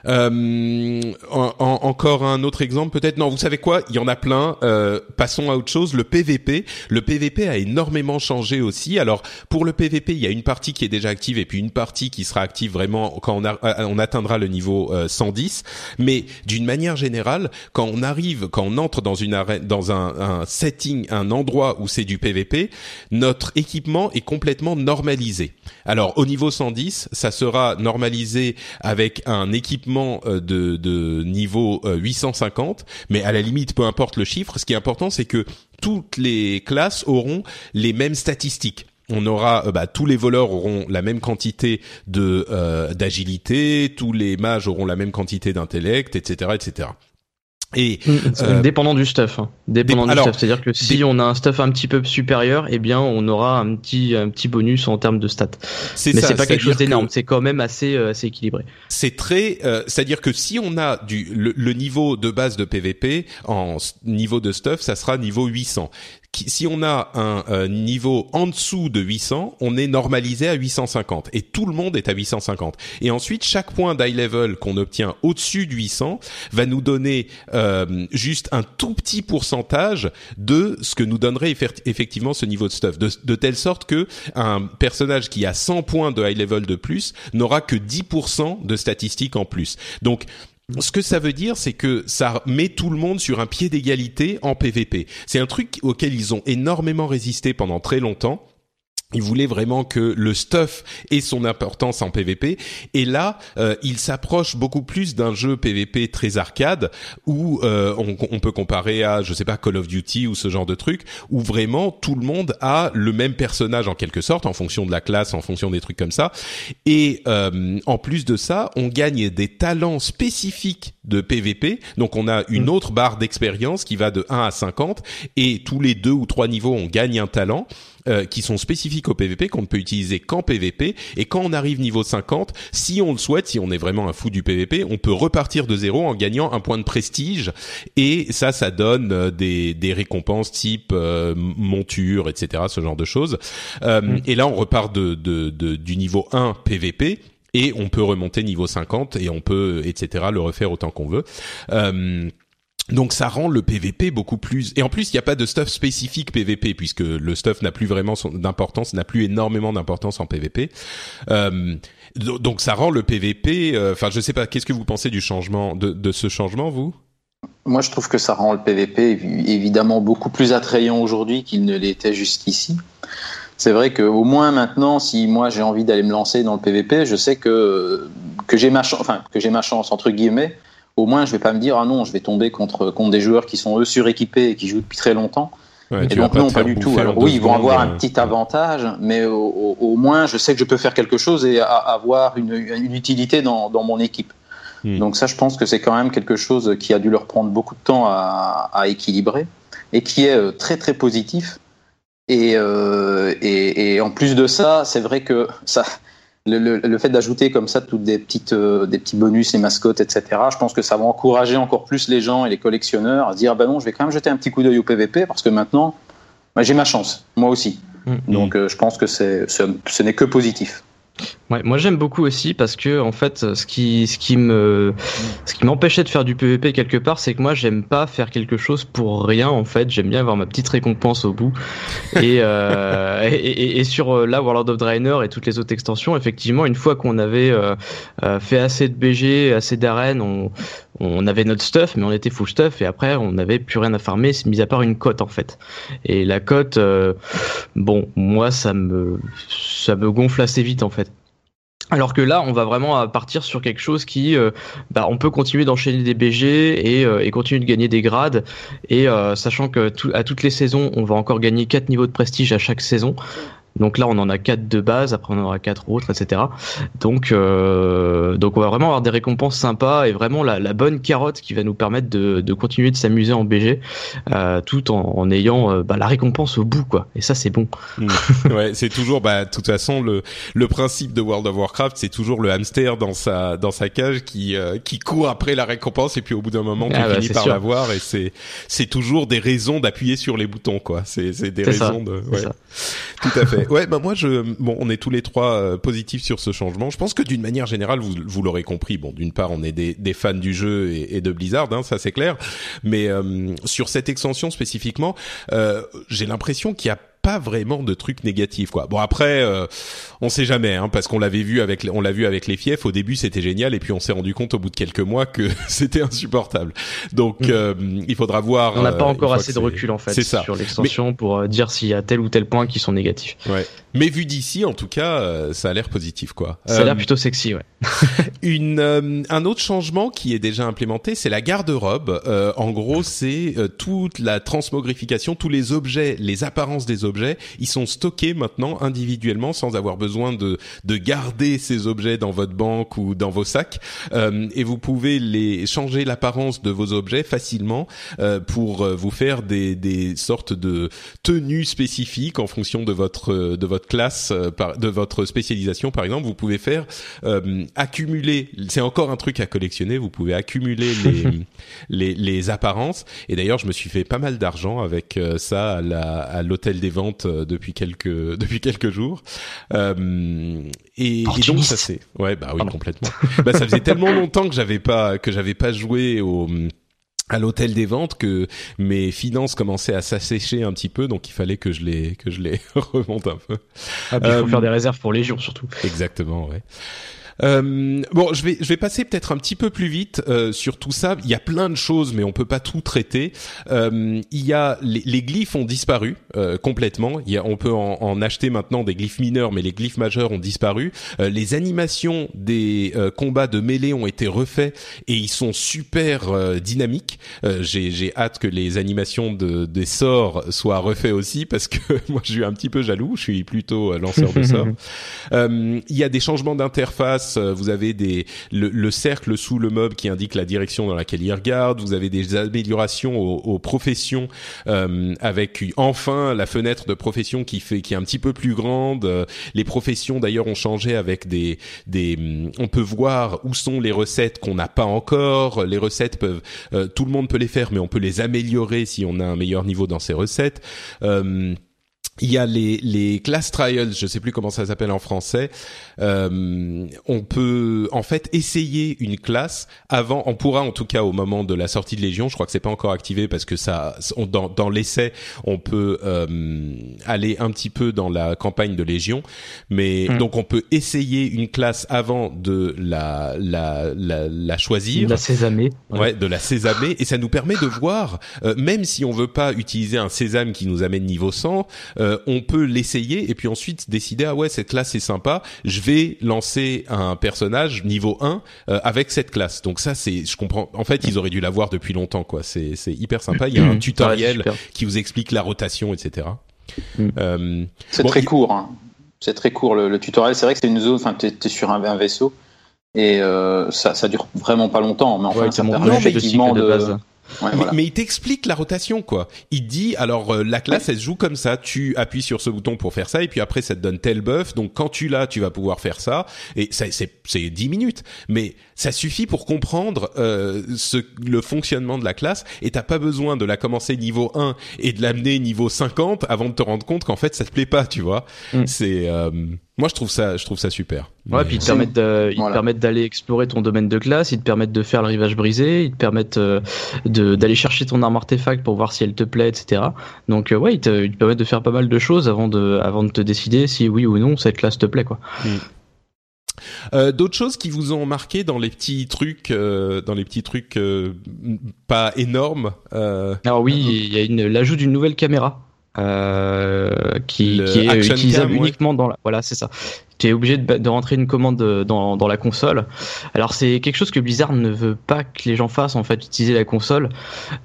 Euh, encore un autre exemple peut-être Non, vous savez quoi Il y en a plein. Euh, passons à autre chose. Le PVP. Le PVP a énormément changé aussi. Alors pour le PVP, il y a une partie qui est déjà active et puis une partie qui sera active vraiment quand on, euh, atteindra le niveau 110. Mais d'une manière générale, quand on arrive, quand on entre dans une arène, dans un setting, un endroit où c'est du PVP, notre équipement est complètement normalisé. Alors au niveau 110, ça sera normalisé avec un équipement euh, de, niveau 850, euh, mais à la limite, peu importe le chiffre, ce qui est important, c'est que toutes les classes auront les mêmes statistiques on aura euh, bah, tous les voleurs auront la même quantité de d'agilité, tous les mages auront la même quantité d'intellect, etc., etc. Et euh, dépendant du stuff, hein. dépendant du stuff, c'est-à-dire que si on a un stuff un petit peu supérieur, eh bien on aura un petit un petit bonus en termes de stats. Mais c'est pas quelque chose d'énorme, c'est quand même assez euh, assez équilibré. C'est très, euh, c'est-à-dire que si on a du le, le, niveau de base de PVP en niveau de stuff, ça sera niveau 800 si on a un euh, niveau en dessous de 800, on est normalisé à 850 et tout le monde est à 850. Et ensuite, chaque point d'high level qu'on obtient au-dessus de 800 va nous donner euh, juste un tout petit pourcentage de ce que nous donnerait effectivement ce niveau de stuff, de, de telle sorte que un personnage qui a 100 points de high level de plus n'aura que 10% de statistiques en plus. Donc ce que ça veut dire, c'est que ça met tout le monde sur un pied d'égalité en PVP. C'est un truc auquel ils ont énormément résisté pendant très longtemps il voulait vraiment que le stuff ait son importance en PvP et là euh, il s'approche beaucoup plus d'un jeu PvP très arcade où euh, on, on, peut comparer à je sais pas Call of Duty ou ce genre de truc où vraiment tout le monde a le même personnage en quelque sorte en fonction de la classe en fonction des trucs comme ça. Et euh, en plus de ça on gagne des talents spécifiques de PvP donc on a une mm. autre barre d'expérience qui va de 1 à 50 et tous les deux ou trois niveaux on gagne un talent euh, qui sont spécifiques au PVP qu'on ne peut utiliser qu'en PVP et quand on arrive niveau 50, si on le souhaite, si on est vraiment un fou du PVP, on peut repartir de zéro en gagnant un point de prestige et ça, ça donne euh, des, des récompenses type euh, monture, etc., ce genre de choses. Mm. Et là, on repart de, de, de, du niveau 1 PVP et on peut remonter niveau 50 et on peut, etc., le refaire autant qu'on veut. Donc ça rend le PVP beaucoup plus et en plus il n'y a pas de stuff spécifique PVP puisque le stuff n'a plus vraiment d'importance, n'a plus énormément d'importance en PVP. Euh, donc ça rend le PVP. Euh, enfin je sais pas, qu'est-ce que vous pensez du changement de, de ce changement vous? Moi je trouve que ça rend le PVP évidemment beaucoup plus attrayant aujourd'hui qu'il ne l'était jusqu'ici. C'est vrai qu'au moins maintenant, si moi j'ai envie d'aller me lancer dans le PVP, je sais que que j'ai ma chance, enfin que j'ai ma chance entre guillemets au moins je vais pas me dire ah non je vais tomber contre contre des joueurs qui sont eux suréquipés et qui jouent depuis très longtemps. Et donc non pas du tout. alors oui ils vont avoir un petit avantage mais au, moins je sais que je peux faire quelque chose et avoir une, une, utilité dans, dans mon équipe. Hmm. donc ça je pense que c'est quand même quelque chose qui a dû leur prendre beaucoup de temps à, à équilibrer et qui est euh, très très positif. Et, euh, et, et en plus de ça c'est vrai que ça le, fait d'ajouter comme ça toutes des petites euh, des petits bonus et mascottes etc je pense que ça va encourager encore plus les gens et les collectionneurs à se dire bah non je vais quand même jeter un petit coup d'œil au PVP parce que maintenant bah, j'ai ma chance moi aussi mm. donc euh, je pense que c'est ce n'est que positif Ouais, moi j'aime beaucoup aussi parce que en fait ce qui ce qui me ce qui m'empêchait de faire du PVP quelque part c'est que moi j'aime pas faire quelque chose pour rien en fait. J'aime bien avoir ma petite récompense au bout. Et, euh, et, et, sur euh, là World of Draenor et toutes les autres extensions effectivement une fois qu'on avait euh, euh fait assez de BG assez d'arènes on on avait notre stuff, mais on était full stuff, et après on n'avait plus rien à farmer, mis à part une cote en fait. Et la cote, euh, bon, moi ça me ça me gonfle assez vite en fait. Alors que là, on va vraiment partir sur quelque chose qui, euh, bah, on peut continuer d'enchaîner des BG et, euh, et, continuer de gagner des grades. Et sachant que à toutes les saisons, on va encore gagner quatre niveaux de prestige à chaque saison. Donc là, on en a quatre de base, après on en aura quatre autres, etc. Donc, euh, donc on va vraiment avoir des récompenses sympas et vraiment la, la bonne carotte qui va nous permettre de, de continuer de s'amuser en BG, euh, tout en, en ayant euh, bah, la récompense au bout, quoi. Et ça, c'est bon. Hmm. ouais, c'est toujours, bah, de toute façon, le le principe de World of Warcraft, c'est toujours le hamster dans sa dans sa cage qui euh, qui court après la récompense et puis au bout d'un moment, tu ah, finis par l'avoir et c'est c'est toujours des raisons d'appuyer sur les boutons, quoi. C'est c'est des raisons de. Ouais. Tout à fait. Ouais, bah moi je bon, on est tous les trois euh, positifs sur ce changement. Je pense que d'une manière générale, vous vous l'aurez compris. Bon, d'une part, on est des, des fans du jeu et, et de Blizzard, hein, ça c'est clair. Mais euh, sur cette extension spécifiquement, euh, j'ai l'impression qu'il y a pas vraiment de trucs négatifs quoi. Bon après euh, on sait jamais hein, parce qu'on l'avait vu avec on l'a vu avec les fiefs au début c'était génial et puis on s'est rendu compte au bout de quelques mois que c'était insupportable. Donc mm. euh, il faudra voir On n'a pas euh, encore assez de recul en fait sur l'extension pour euh, dire s'il y a tel ou tel point qui sont négatifs. Ouais. Mais vu d'ici en tout cas ça a l'air positif quoi. Ça a l'air plutôt sexy ouais. une un autre changement qui est déjà implémenté c'est la garde-robe. en gros c'est toute la transmogrification tous les objets les apparences des objets ils sont stockés maintenant individuellement sans avoir besoin de, de garder ces objets dans votre banque ou dans vos sacs. Euh, et vous pouvez les changer l'apparence de vos objets facilement euh, pour euh, vous faire des, des sortes de tenues spécifiques en fonction de votre de votre classe, de votre spécialisation par exemple. Vous pouvez faire accumuler. C'est encore un truc à collectionner. Vous pouvez accumuler les les, les apparences. Et d'ailleurs, je me suis fait pas mal d'argent avec ça à l'hôtel des ventes euh, depuis quelques depuis quelques jours. Euh, et, donc ça c'est ouais bah oui complètement. bah ça faisait tellement longtemps que j'avais pas que j'avais pas joué au à l'hôtel des ventes que mes finances commençaient à s'assécher un petit peu donc il fallait que je les que je les remonte un peu. Ah, il faut faire des réserves pour les jours surtout. Exactement ouais. Euh, bon, je vais je vais passer peut-être un petit peu plus vite euh, sur tout ça. Il y a plein de choses, mais on peut pas tout traiter. Euh, il y a les, les glyphes ont disparu euh, complètement. Il y a, on peut en, en, acheter maintenant des glyphes mineurs, mais les glyphes majeurs ont disparu. Euh, les animations des euh, combats de mêlée ont été refaits et ils sont super dynamiques. J'ai j'ai hâte que les animations de des sorts soient refaits aussi parce que moi je suis un petit peu jaloux. Je suis plutôt lanceur de sorts. il y a des changements d'interface euh, vous avez des le, cercle sous le mob qui indique la direction dans laquelle il regarde, vous avez des améliorations aux, professions euh, avec enfin la fenêtre de profession qui fait qui est un petit peu plus grande. Euh, les professions d'ailleurs ont changé avec des des on peut voir où sont les recettes qu'on n'a pas encore. Les recettes peuvent tout le monde peut les faire mais on peut les améliorer si on a un meilleur niveau dans ces recettes. Il y a les, les class trials, je sais plus comment ça s'appelle en français, euh, on peut en fait essayer une classe avant. On pourra en tout cas au moment de la sortie de Légion. Je crois que c'est pas encore activé parce que ça, dans, dans l'essai, on peut euh, aller un petit peu dans la campagne de Légion, mais hmm. donc on peut essayer une classe avant de la la la, la choisir. De la sésamer. Ouais. de la sésamer et ça nous permet de voir, euh, même si on veut pas utiliser un sésame qui nous amène niveau 100, euh, on peut l'essayer et puis ensuite décider ah ouais cette classe est sympa, je lancer un personnage niveau 1 euh, avec cette classe. Donc ça c'est je comprends en fait, ils auraient dû l'avoir depuis longtemps quoi. C'est c'est hyper sympa, il y a un tutoriel qui vous explique la rotation etc. Mm. Euh, c'est très court hein. C'est très court le, tutoriel, c'est vrai que c'est une zone enfin tu es, sur un, vaisseau et euh, ça ça dure vraiment pas longtemps mais enfin ça permet effectivement de, de mais, il t'explique la rotation quoi. Il dit alors euh, la classe elle se joue comme ça, tu appuies sur ce bouton pour faire ça et puis après ça te donne tel buff. Donc quand tu l'as, tu vas pouvoir faire ça et ça c'est c'est 10 minutes mais ça suffit pour comprendre euh, ce le fonctionnement de la classe et t'as pas besoin de la commencer niveau 1 et de l'amener niveau 50 avant de te rendre compte qu'en fait ça te plaît pas, tu vois. Mm. C'est euh, moi, je trouve ça, je trouve ça super. Ouais, puis ils te permettent, permettent d'aller explorer ton domaine de classe, ils te permettent de faire le rivage brisé, ils te permettent euh, d'aller chercher ton arme artefact pour voir si elle te plaît, etc. Donc, euh, ouais, ils te, ils te, permettent de faire pas mal de choses avant de, avant de te décider si oui ou non cette classe te plaît, quoi. Mm. Euh, D'autres choses qui vous ont marqué dans les petits trucs, euh, dans les petits trucs euh, pas énormes. Alors oui, il y a l'ajout d'une nouvelle caméra. Euh, qui, qui, est utilisable uniquement dans la voilà c'est ça. Tu es obligé de, de, rentrer une commande dans, dans la console. Alors c'est quelque chose que Blizzard ne veut pas que les gens fassent en fait utiliser la console.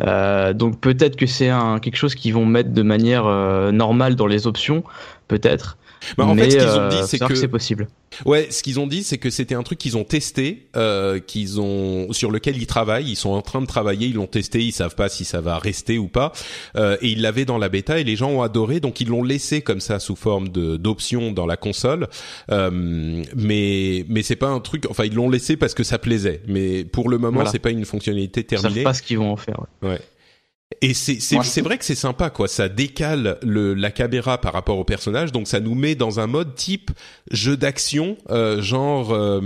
Euh, donc peut-être que c'est un quelque chose qu'ils vont mettre de manière euh, normale dans les options. Peut-être bah, en fait, ce qu'ils ont dit, c'est que, c'est possible. Ouais, ce qu'ils ont dit, c'est que c'était un truc qu'ils ont testé, euh, qu'ils ont sur lequel ils travaillent. Ils sont en train de travailler, ils l'ont testé, ils savent pas si ça va rester ou pas. Euh, et ils l'avaient dans la bêta et les gens ont adoré, donc ils l'ont laissé comme ça sous forme de d'option dans la console. Euh, mais mais c'est pas un truc. Enfin, ils l'ont laissé parce que ça plaisait. Mais pour le moment, c'est pas une fonctionnalité terminée. Ils savent pas ce qu'ils vont en faire. ouais. ouais. Et c'est c'est vrai que c'est sympa quoi, ça décale le la caméra par rapport au personnage, donc ça nous met dans un mode type jeu d'action, euh, genre euh,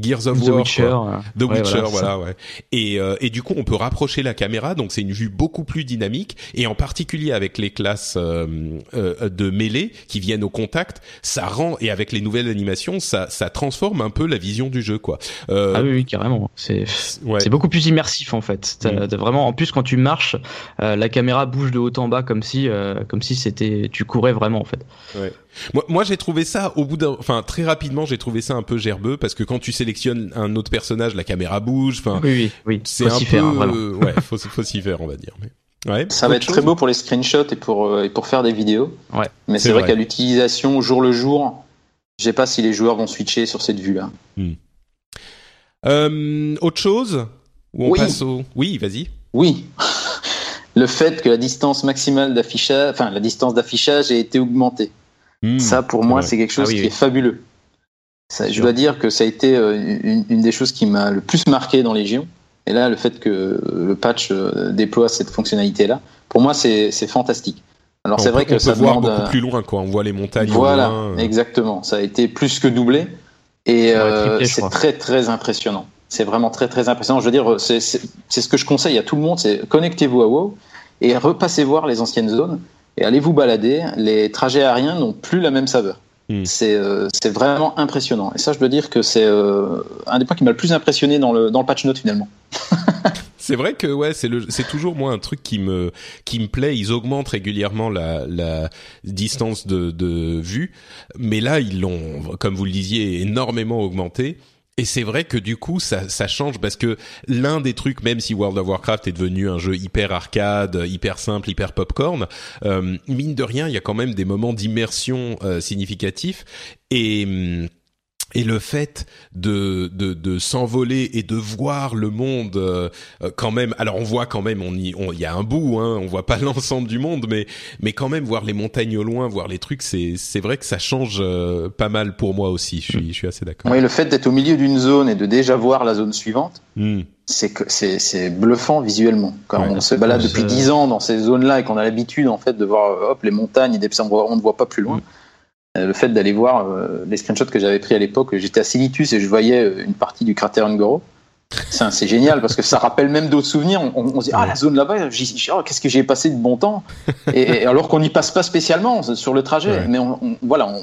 Gears of The War, Witcher, The Witcher, voilà, ouais. Et euh, et du coup on peut rapprocher la caméra, donc c'est une vue beaucoup plus dynamique, et en particulier avec les classes euh, euh, de mêlée qui viennent au contact, ça rend et avec les nouvelles animations, ça ça transforme un peu la vision du jeu quoi. ah oui, oui carrément, c'est ouais. c'est beaucoup plus immersif en fait. Mm. Vraiment, en plus quand tu marches euh, la caméra bouge de haut en bas comme si, euh, comme si c'était, tu courais vraiment en fait. Ouais. Moi, moi j'ai trouvé ça au bout d'un, enfin très rapidement, j'ai trouvé ça un peu gerbeux parce que quand tu sélectionnes un autre personnage, la caméra bouge. Enfin, oui, oui, oui. C'est un peu, faire, hein, ouais, faut, faut s'y faire, on va dire. Mais... Ouais, ça va être très beau pour les screenshots et pour, euh, et pour faire des vidéos. Ouais. Mais c'est vrai, vrai qu'à l'utilisation au jour le jour, je sais pas si les joueurs vont switcher sur cette vue-là. Hmm. Euh, autre chose? Ou on oui. passe au... Oui, vas-y. Oui. Le fait que la distance maximale d'affichage, enfin la distance d'affichage ait été augmentée. Mmh, ça, pour moi, c'est quelque chose ah, oui, qui oui. est fabuleux. Ça, je dois dire que ça a été euh, une, une des choses qui m'a le plus marqué dans Légion. Et là, le fait que le patch euh, déploie cette fonctionnalité-là, pour moi, c'est fantastique. Alors c'est vrai que on ça peut voir demande beaucoup plus loin, quoi. On voit les montagnes. Voilà, loin. exactement. Ça a été plus que doublé, et euh, c'est très très impressionnant. C'est vraiment très très impressionnant. Je veux dire, c'est ce que je conseille à tout le monde, c'est connectez-vous à WoW et repassez voir les anciennes zones et allez vous balader. Les trajets aériens n'ont plus la même saveur. Hmm. C'est c'est vraiment impressionnant. Et ça, je dois dire que c'est un des points qui m'a le plus impressionné dans le, dans le patch note finalement. C'est vrai que ouais, c'est le, c'est toujours moi un truc qui me qui me plaît. Ils augmentent régulièrement la, la distance de, de vue, mais là ils l'ont, comme vous le disiez, énormément augmenté. Et c'est vrai que du coup, ça, change parce que l'un des trucs, même si World of Warcraft est devenu un jeu hyper arcade, hyper simple, hyper popcorn, euh, mine de rien, il y a quand même des moments d'immersion euh, significatifs. Et hum, et le fait de de, de s'envoler et de voir le monde euh, euh, quand même alors on voit quand même on y il y a un bout hein on voit pas l'ensemble du monde mais mais quand même voir les montagnes au loin voir les trucs c'est c'est vrai que ça change euh, pas mal pour moi aussi je suis je suis assez d'accord oui le fait d'être au milieu d'une zone et de déjà voir la zone suivante hmm. c'est que c'est c'est bluffant visuellement quand on se balade depuis dix ans dans ces zones là et qu'on a l'habitude en fait de voir hop les montagnes et des on ne voit pas plus loin hmm. Euh, le fait d'aller voir euh, les screenshots que j'avais pris à l'époque, j'étais à Silitus et je voyais euh, une partie du cratère Ngoro. C'est génial parce que ça rappelle même d'autres souvenirs. On, se dit ah la zone là-bas, oh, qu'est-ce que j'ai passé de bon temps et, alors qu'on n'y passe pas spécialement sur le trajet, mais on, voilà,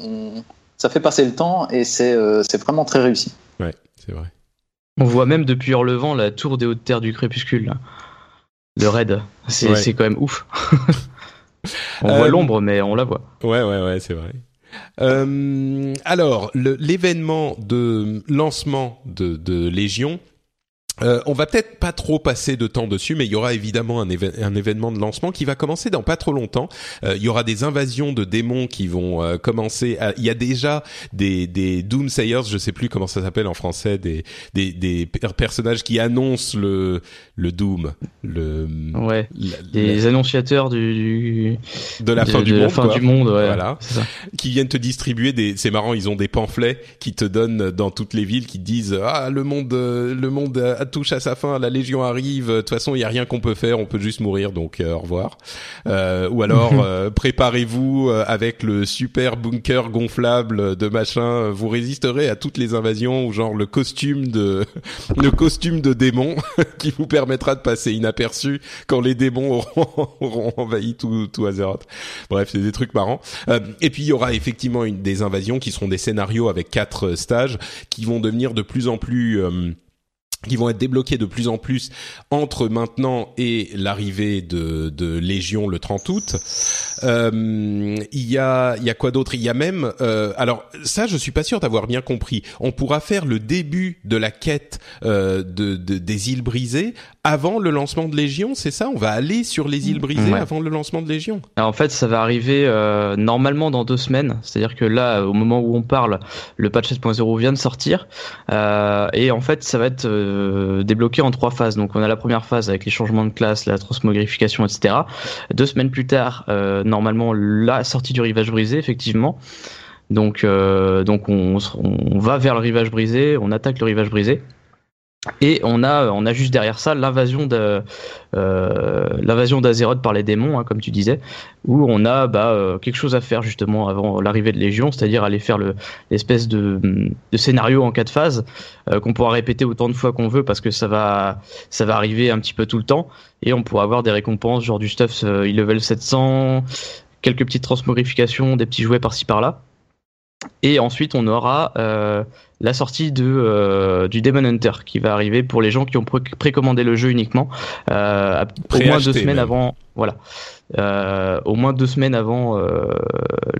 ça fait passer le temps et c'est vraiment très réussi. Ouais, c'est vrai. On voit même depuis Hurlevent la tour des hautes terres du crépuscule, le raid. C'est quand même ouf. on voit l'ombre, mais on la voit. Ouais, ouais, ouais, c'est vrai. Euh, alors, l'événement de lancement de, de Légion euh, on va peut-être pas trop passer de temps dessus, mais il y aura évidemment un, un événement de lancement qui va commencer dans pas trop longtemps. Euh, il y aura des invasions de démons qui vont euh, commencer. Il y a déjà des, des Doomsayers, je sais plus comment ça s'appelle en français, des, des, des personnages qui annoncent le, le Doom, le ouais, des annonciateurs du, de la fin du monde, la fin du monde, ouais, voilà, qui viennent te distribuer des. C'est marrant, ils ont des pamphlets qui te donnent dans toutes les villes qui disent ah le monde le monde touche à sa fin, la Légion arrive, de toute façon il y a rien qu'on peut faire, on peut juste mourir, donc euh, au revoir. Euh, ou alors euh, préparez-vous avec le super bunker gonflable de machin, vous résisterez à toutes les invasions, ou genre le costume de le costume de démon qui vous permettra de passer inaperçu quand les démons auront, envahi tout, tout Azeroth. Bref, c'est des trucs marrants. et puis il y aura effectivement une, des invasions qui seront des scénarios avec quatre stages qui vont devenir de plus en plus qui vont être débloqués de plus en plus entre maintenant et l'arrivée de, de Légion le 30 août. Euh, il y a y a quoi d'autre? Il y a même euh, alors ça je suis pas sûr d'avoir bien compris. On pourra faire le début de la quête euh, de, des îles brisées avant le lancement de Légion, c'est ça? On va aller sur les îles brisées avant le lancement de Légion Alors en fait, ça va arriver euh, normalement dans deux semaines. C'est-à-dire que là, au moment où on parle, le patch 7.0 vient de sortir. Euh, et en fait, ça va être euh, débloqué en trois phases. Donc on a la première phase avec les changements de classe, la transmogrification, etc. Deux semaines plus tard, normalement, la sortie du rivage brisé, effectivement. Donc, donc on, on va vers le rivage brisé, on attaque le rivage brisé. Et on a, on a juste derrière ça l'invasion de euh, l'invasion d'Azeroth par les démons, hein, comme tu disais, où on a bah, euh, quelque chose à faire justement avant l'arrivée de Légion, c'est-à-dire aller faire l'espèce de, de, scénario en quatre phases euh, qu'on pourra répéter autant de fois qu'on veut parce que ça va, ça va arriver un petit peu tout le temps et on pourra avoir des récompenses genre du stuff il level 700, quelques petites transmogrifications, des petits jouets par-ci par-là. Et ensuite, on aura euh, la sortie de, euh, du Demon Hunter qui va arriver pour les gens qui ont précommandé le jeu uniquement euh, au moins deux semaines avant. Voilà, au moins deux semaines avant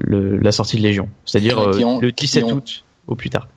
la sortie de Légion, c'est-à-dire le 17 août au plus tard.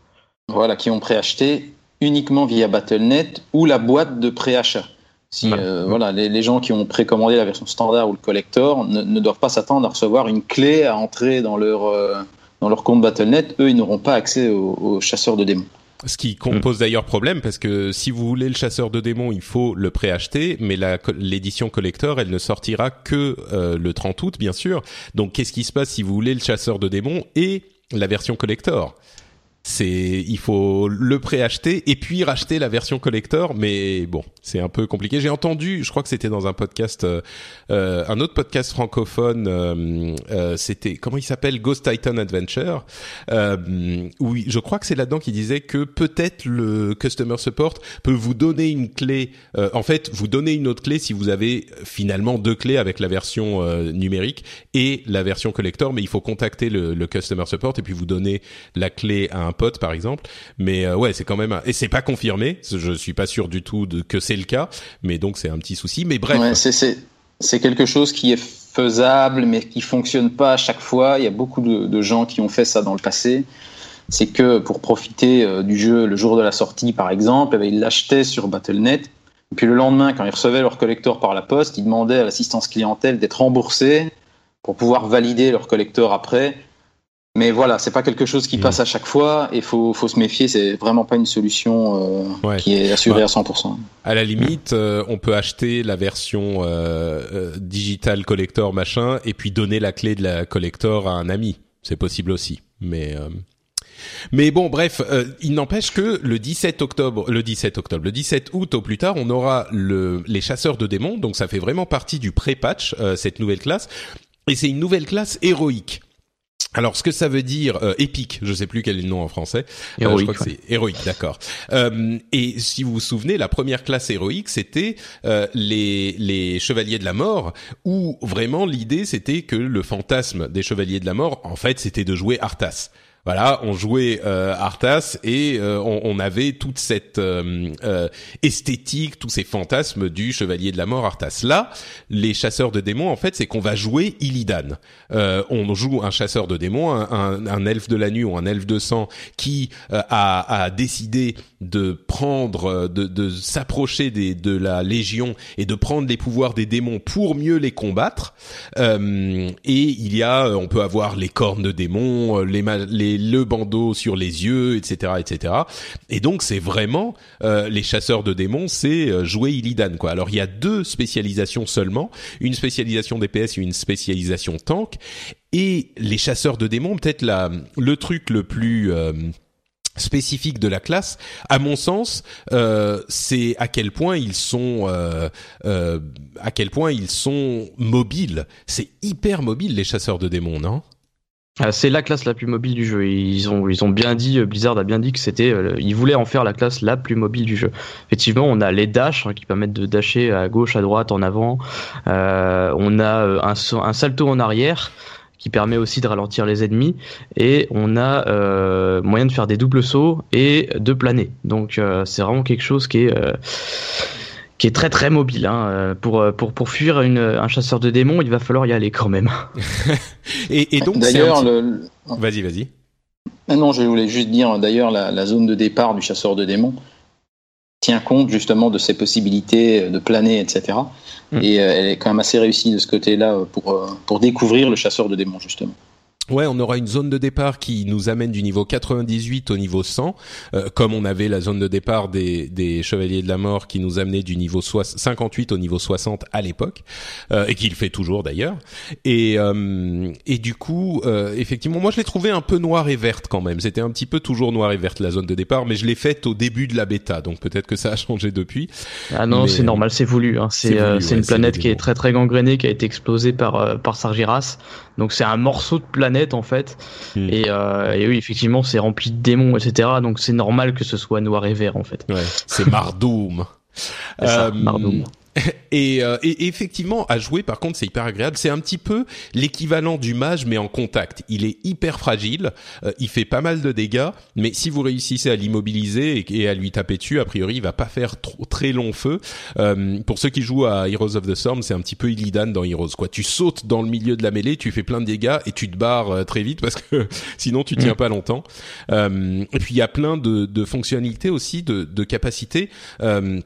Voilà, qui ont préacheté uniquement via Battle.net ou la boîte de préachat. Si voilà, les, gens qui ont précommandé la version standard ou le collector ne, ne doivent pas s'attendre à recevoir une clé à entrer dans leur dans leur compte Battle.net, eux, ils n'auront pas accès aux, chasseurs de démons. Ce qui compose d'ailleurs problème parce que si vous voulez le chasseur de démons, il faut le préacheter, mais l'édition collector, elle ne sortira que euh, le 30 août, bien sûr. Donc qu'est-ce qui se passe si vous voulez le chasseur de démons et la version collector? C'est il faut le préacheter et puis racheter la version collector mais bon c'est un peu compliqué. J'ai entendu je crois que c'était dans un podcast euh, euh un autre podcast francophone euh, euh, c'était comment il s'appelle? Ghost Titan Adventure oui je crois que c'est là-dedans qui disait que peut-être le customer support peut vous donner une clé en fait vous donner une autre clé si vous avez finalement deux clés avec la version numérique et la version collector mais il faut contacter le, le customer support et puis vous donner la clé à un pote par exemple. Mais euh, ouais c'est quand même et c'est pas confirmé. Je suis pas sûr du tout de que c'est le cas. Mais donc c'est un petit souci. Mais bref. C'est c'est quelque chose qui est faisable mais qui fonctionne pas à chaque fois. Il y a beaucoup de, gens qui ont fait ça dans le passé. C'est que pour profiter euh, du jeu le jour de la sortie par exemple eh ben, ils l'achetaient sur Battle.net et puis le lendemain quand ils recevaient leur collector par la poste ils demandaient à l'assistance clientèle d'être remboursés pour pouvoir valider leur collector après mais voilà, c'est pas quelque chose qui mm. passe à chaque fois et faut faut se méfier. C'est vraiment pas une solution euh, qui est assurée à 100%. À la limite, euh, on peut acheter la version euh, euh, digital collector machin et puis donner la clé de la collector à un ami. C'est possible aussi, mais. Euh, mais bon, bref, il n'empêche que le 17 octobre, le 17 octobre, le 17 août au plus tard, on aura le, les chasseurs de démons. Donc ça fait vraiment partie du pré-patch cette nouvelle classe, et c'est une nouvelle classe héroïque. Alors, ce que ça veut dire euh, épique, je sais plus quel est le nom en français. Euh, héroïque, je crois que c'est héroïque, d'accord. Euh, et si vous vous souvenez, la première classe héroïque, c'était euh, les les chevaliers de la mort, où vraiment l'idée c'était que le fantasme des chevaliers de la mort, en fait, c'était de jouer Arthas voilà, on jouait euh, Arthas et euh, on, on, avait toute cette euh, euh, esthétique, tous ces fantasmes du chevalier de la mort Arthas. Là, les chasseurs de démons, en fait, c'est qu'on va jouer Illidan. Euh, on joue un chasseur de démons, un, elfe de la nuit ou un elfe de sang qui a, a, décidé de prendre, de, de s'approcher de la légion et de prendre les pouvoirs des démons pour mieux les combattre. et il y a, on peut avoir les cornes de démons, les, les le bandeau sur les yeux, etc., etc. Et donc c'est vraiment euh, les chasseurs de démons, c'est euh, jouer Illidan quoi. Alors il y a deux spécialisations seulement, une spécialisation DPS et une spécialisation tank. Et les chasseurs de démons, peut-être la le truc le plus euh, spécifique de la classe, à mon sens, euh, c'est à quel point ils sont, euh, euh, à quel point ils sont mobiles. C'est hyper mobile les chasseurs de démons, non? Ah, c'est la classe la plus mobile du jeu. Ils ont, ils ont bien dit, euh, Blizzard a bien dit que c'était, euh, ils voulaient en faire la classe la plus mobile du jeu. Effectivement, on a les dash hein, qui permettent de dasher à gauche, à droite, en avant. Euh, on a un, un salto en arrière qui permet aussi de ralentir les ennemis et on a euh, moyen de faire des doubles sauts et de planer. Donc euh, c'est vraiment quelque chose qui est qui est très très mobile. Hein. Euh, pour, euh, pour, pour fuir une, un chasseur de démons, il va falloir y aller quand même. et, et, donc, d'ailleurs, le... vas-y, vas-y. Ah non, je voulais juste dire, d'ailleurs, la, la, zone de départ du chasseur de démons tient compte justement de ses possibilités de planer, etc. Et euh, elle est quand même assez réussie de ce côté-là pour, euh, pour découvrir le chasseur de démons, justement. Ouais, on aura une zone de départ qui nous amène du niveau 98 au niveau 100, euh, comme on avait la zone de départ des, des Chevaliers de la Mort qui nous amenait du niveau 58 au niveau 60 à l'époque, euh, et qui le fait toujours d'ailleurs. Et, euh, et du coup, euh, effectivement, moi je l'ai trouvé un peu noire et verte quand même. C'était un petit peu toujours noir et verte la zone de départ, mais je l'ai faite au début de la bêta, donc peut-être que ça a changé depuis. Ah non, c'est normal, c'est voulu. Hein. C'est euh, ouais, une planète qui est très très gangrénée, qui a été explosée par, euh, par Sargiras. Donc c'est un morceau de planète en fait. Mm. Et, euh, et, oui, effectivement, c'est rempli de démons, etc. Donc c'est normal que ce soit noir et vert en fait. Ouais, c'est Mardoum. Mardoum. Et, euh, et, effectivement, à jouer, par contre, c'est hyper agréable. C'est un petit peu l'équivalent du mage, mais en contact. Il est hyper fragile, euh, il fait pas mal de dégâts, mais si vous réussissez à l'immobiliser et, et, à lui taper dessus, a priori, il va pas faire trop, très long feu. Euh, pour ceux qui jouent à Heroes of the Storm, c'est un petit peu Illidan dans Heroes. Quoi, tu sautes dans le milieu de la mêlée, tu fais plein de dégâts et tu te barres euh, très vite parce que sinon tu tiens mmh. pas longtemps. Euh, et puis il y a plein de, de fonctionnalités aussi, de, de capacités. Euh,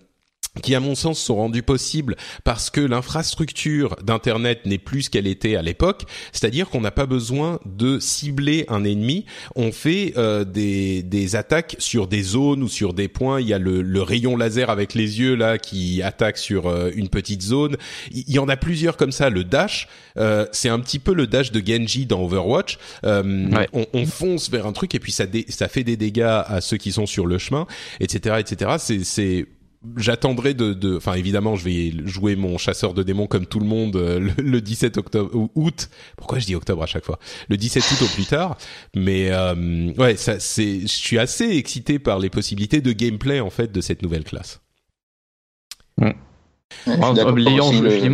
qui à mon sens sont rendus possibles parce que l'infrastructure d'internet n'est plus ce qu'elle était à l'époque, c'est-à-dire qu'on n'a pas besoin de cibler un ennemi, on fait euh, des, des attaques sur des zones ou sur des points, il y a le, le rayon laser avec les yeux là qui attaque sur euh, une petite zone, il y en a plusieurs comme ça, le dash, euh, c'est un petit peu le dash de Genji dans Overwatch, on, on, fonce vers un truc et puis ça, ça fait des dégâts à ceux qui sont sur le chemin, etc., etc. C'est j'attendrai de, enfin évidemment, je vais jouer mon chasseur de démons comme tout le monde euh, le, 17 octobre août. Pourquoi je dis octobre à chaque fois? Le 17 août au plus tard. Mais euh, ouais, ça, c'est, je suis assez excité par les possibilités de gameplay en fait de cette nouvelle classe. Mm. L'ayant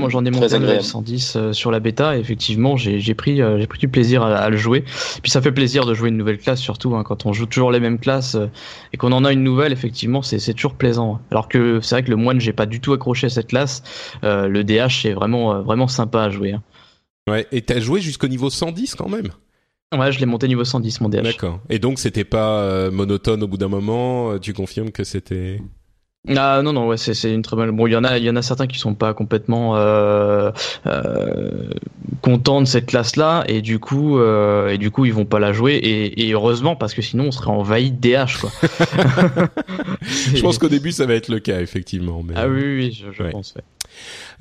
j'en ai monté le 110 euh, sur la bêta. Et effectivement, j'ai pris, euh, j'ai pris du plaisir à, le jouer. puis ça fait plaisir de jouer une nouvelle classe, surtout hein, quand on joue toujours les mêmes classes euh, et qu'on en a une nouvelle. Effectivement, c'est toujours plaisant. Alors que c'est vrai que le moine, j'ai pas du tout accroché à cette classe. le DH, c'est vraiment, vraiment sympa à jouer. Hein. Ouais. Et t'as joué jusqu'au niveau 110 quand même? Ouais, je l'ai monté niveau 110 mon DH. D'accord. Et donc c'était pas monotone au bout d'un moment? Tu confirmes que c'était ah non non ouais c'est une très bonne bon il y en a il y en a certains qui sont pas complètement euh, euh, contents de cette classe là et du coup euh, et du coup ils vont pas la jouer et, et heureusement parce que sinon on serait envahi de DH quoi. je pense qu'au début ça va être le cas effectivement mais ah oui oui je, je pense ouais.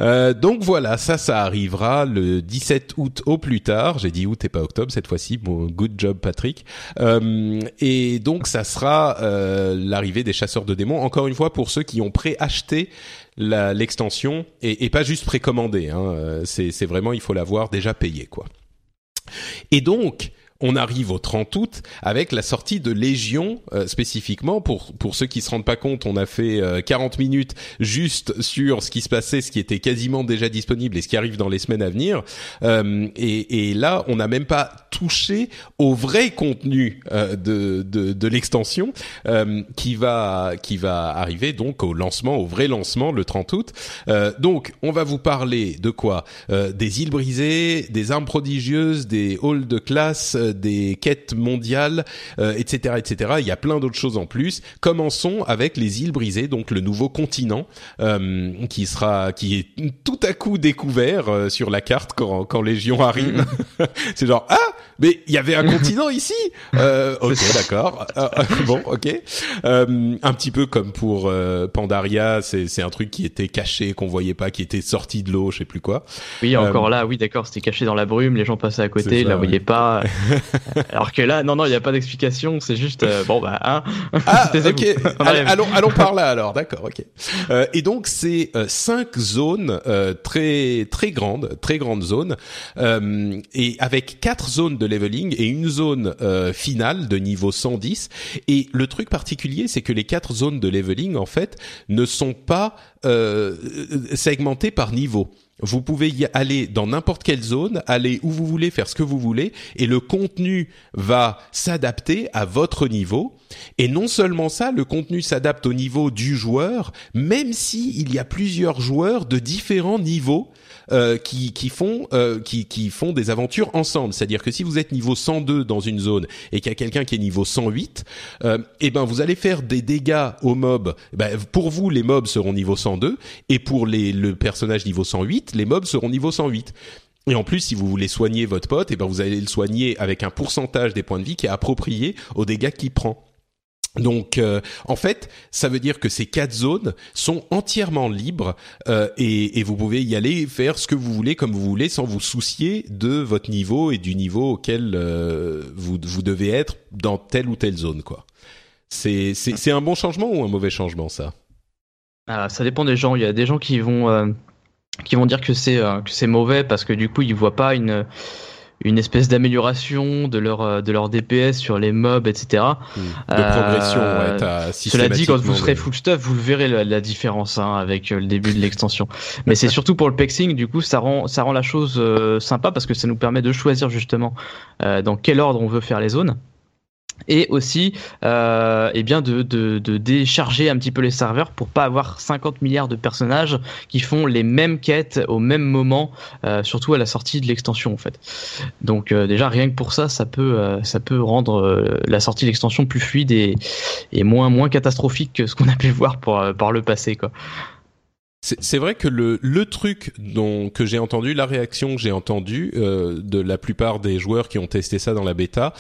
Euh, donc voilà, ça, ça arrivera le 17 août au plus tard. J'ai dit août et pas octobre cette fois-ci. Bon, good job Patrick. Euh, et donc ça sera euh, l'arrivée des chasseurs de démons. Encore une fois, pour ceux qui ont préacheté l'extension et, pas juste précommandé. Hein, c'est vraiment, il faut l'avoir déjà payé, quoi. Et donc, on arrive au 30 août avec la sortie de Légion euh, spécifiquement. Pour pour ceux qui se rendent pas compte on a fait 40 euh, minutes juste sur ce qui se passait ce qui était quasiment déjà disponible et ce qui arrive dans les semaines à venir. Euh, et, et, là on n'a même pas touché au vrai contenu de de, de l'extension qui va qui va arriver donc au lancement au vrai lancement le 30 août. Donc on va vous parler de quoi? Des îles brisées des armes prodigieuses des halls de classe des quêtes mondiales, etc., euh, etc. Il y a plein d'autres choses en plus. Commençons avec les îles brisées, donc le nouveau continent euh, qui sera, qui est tout à coup découvert euh, sur la carte quand, quand Légion arrive. C'est genre ah, mais il y avait un continent ici. ok, d'accord. bon, ok. un petit peu comme pour Pandaria, c'est c'est un truc qui était caché, qu'on voyait pas, qui était sorti de l'eau, je sais plus quoi. Oui, encore là, oui, d'accord, c'était caché dans la brume, les gens passaient à côté, ils la voyaient pas. Alors que là, non, non, il n'y a pas d'explication, c'est juste, euh, bon, bah, hein. Ah, ok. allons, allons par là alors, d'accord, ok. Euh, et donc, c'est euh, cinq zones euh, très, très grandes, très grandes zones, et avec quatre zones de leveling et une zone finale de niveau 110. Et le truc particulier, c'est que les quatre zones de leveling, en fait, ne sont pas segmentées par niveau. Vous pouvez y aller dans n'importe quelle zone, aller où vous voulez, faire ce que vous voulez, et le contenu va s'adapter à votre niveau. Et non seulement ça, le contenu s'adapte au niveau du joueur, même si il y a plusieurs joueurs de différents niveaux euh, qui, qui font euh, qui, qui font des aventures ensemble. C'est-à-dire que si vous êtes niveau 102 dans une zone et qu'il y a quelqu'un qui est niveau 108, euh, eh ben vous allez faire des dégâts aux mobs. Ben, pour vous, les mobs seront niveau 102 et pour les, le personnage niveau 108, les mobs seront niveau 108. Et en plus, si vous voulez soigner votre pote, eh ben vous allez le soigner avec un pourcentage des points de vie qui est approprié aux dégâts qu'il prend. Donc, euh, en fait, ça veut dire que ces quatre zones sont entièrement libres euh, et, vous pouvez y aller faire ce que vous voulez comme vous voulez sans vous soucier de votre niveau et du niveau auquel euh, vous, devez être dans telle ou telle zone. c'est un bon changement ou un mauvais changement ça? Ah, Ça dépend des gens. Il y a des gens qui vont qui vont dire que c'est que c'est mauvais parce que du coup ils voient pas une une espèce d'amélioration de leur euh, de leur DPS sur les mobs, etc. Hmm. De progression, ouais. Euh, cela dit, quand vous serez full stuff, vous le verrez la, différence hein, avec euh, le début de l'extension. Mais c'est surtout pour le pexing, du coup, ça rend ça rend la chose sympa parce que ça nous permet de choisir justement dans quel ordre on veut faire les zones et aussi euh, eh bien de, de, de, décharger un petit peu les serveurs pour pas avoir 50 milliards de personnages qui font les mêmes quêtes au même moment, euh, surtout à la sortie de l'extension en fait. Donc euh, déjà rien que pour ça, ça peut euh, ça peut rendre euh, la sortie de l'extension plus fluide et, et moins moins catastrophique que ce qu'on a pu voir pour, par le passé quoi. C'est vrai que le, le truc dont que j'ai entendu, la réaction que j'ai entendue euh, de la plupart des joueurs qui ont testé ça dans la bêta,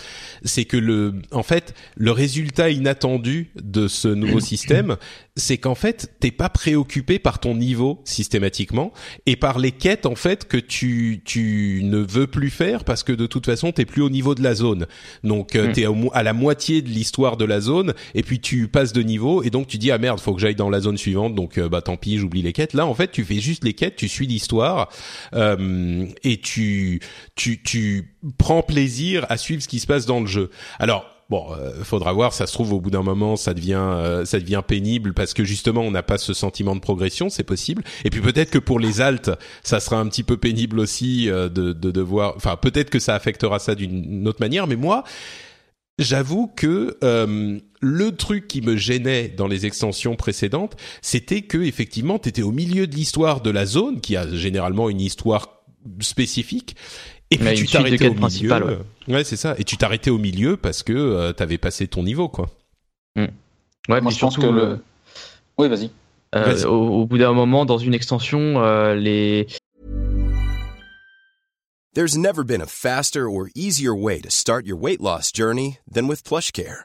c'est que le, en fait, le résultat inattendu de ce nouveau système, c'est qu'en fait, t'es pas préoccupé par ton niveau systématiquement et par les quêtes en fait que tu tu ne veux plus faire parce que de toute façon t'es plus au niveau de la zone. Donc euh, mm. t'es à la moitié de l'histoire de la zone et puis tu passes de niveau et donc tu dis ah merde faut que j'aille dans la zone suivante donc euh, bah tant pis j'oublie les quêtes. Là en fait tu fais juste les quêtes, tu suis l'histoire euh, et tu tu tu prends plaisir à suivre ce qui se passe dans le jeu. Alors Bon, euh, faudra voir. Ça se trouve au bout d'un moment, ça devient, euh, ça devient pénible parce que justement, on n'a pas ce sentiment de progression. C'est possible. Et puis peut-être que pour les altes, ça sera un petit peu pénible aussi euh, de, de devoir. Enfin, peut-être que ça affectera ça d'une autre manière. Mais moi, j'avoue que le truc qui me gênait dans les extensions précédentes, c'était que effectivement, t'étais au milieu de l'histoire de la zone, qui a généralement une histoire spécifique, et puis tu t'arrêtais au milieu. Ouais, ouais c'est ça. Et tu t'arrêtais au milieu parce que euh, t'avais passé ton niveau, quoi. Mm. Ouais, Moi, je pense que le. Euh, oui, vas-y. Euh, vas au, au, bout d'un moment, dans une extension, euh, les. There's never been a faster or easier way to start your weight loss journey than with PlushCare.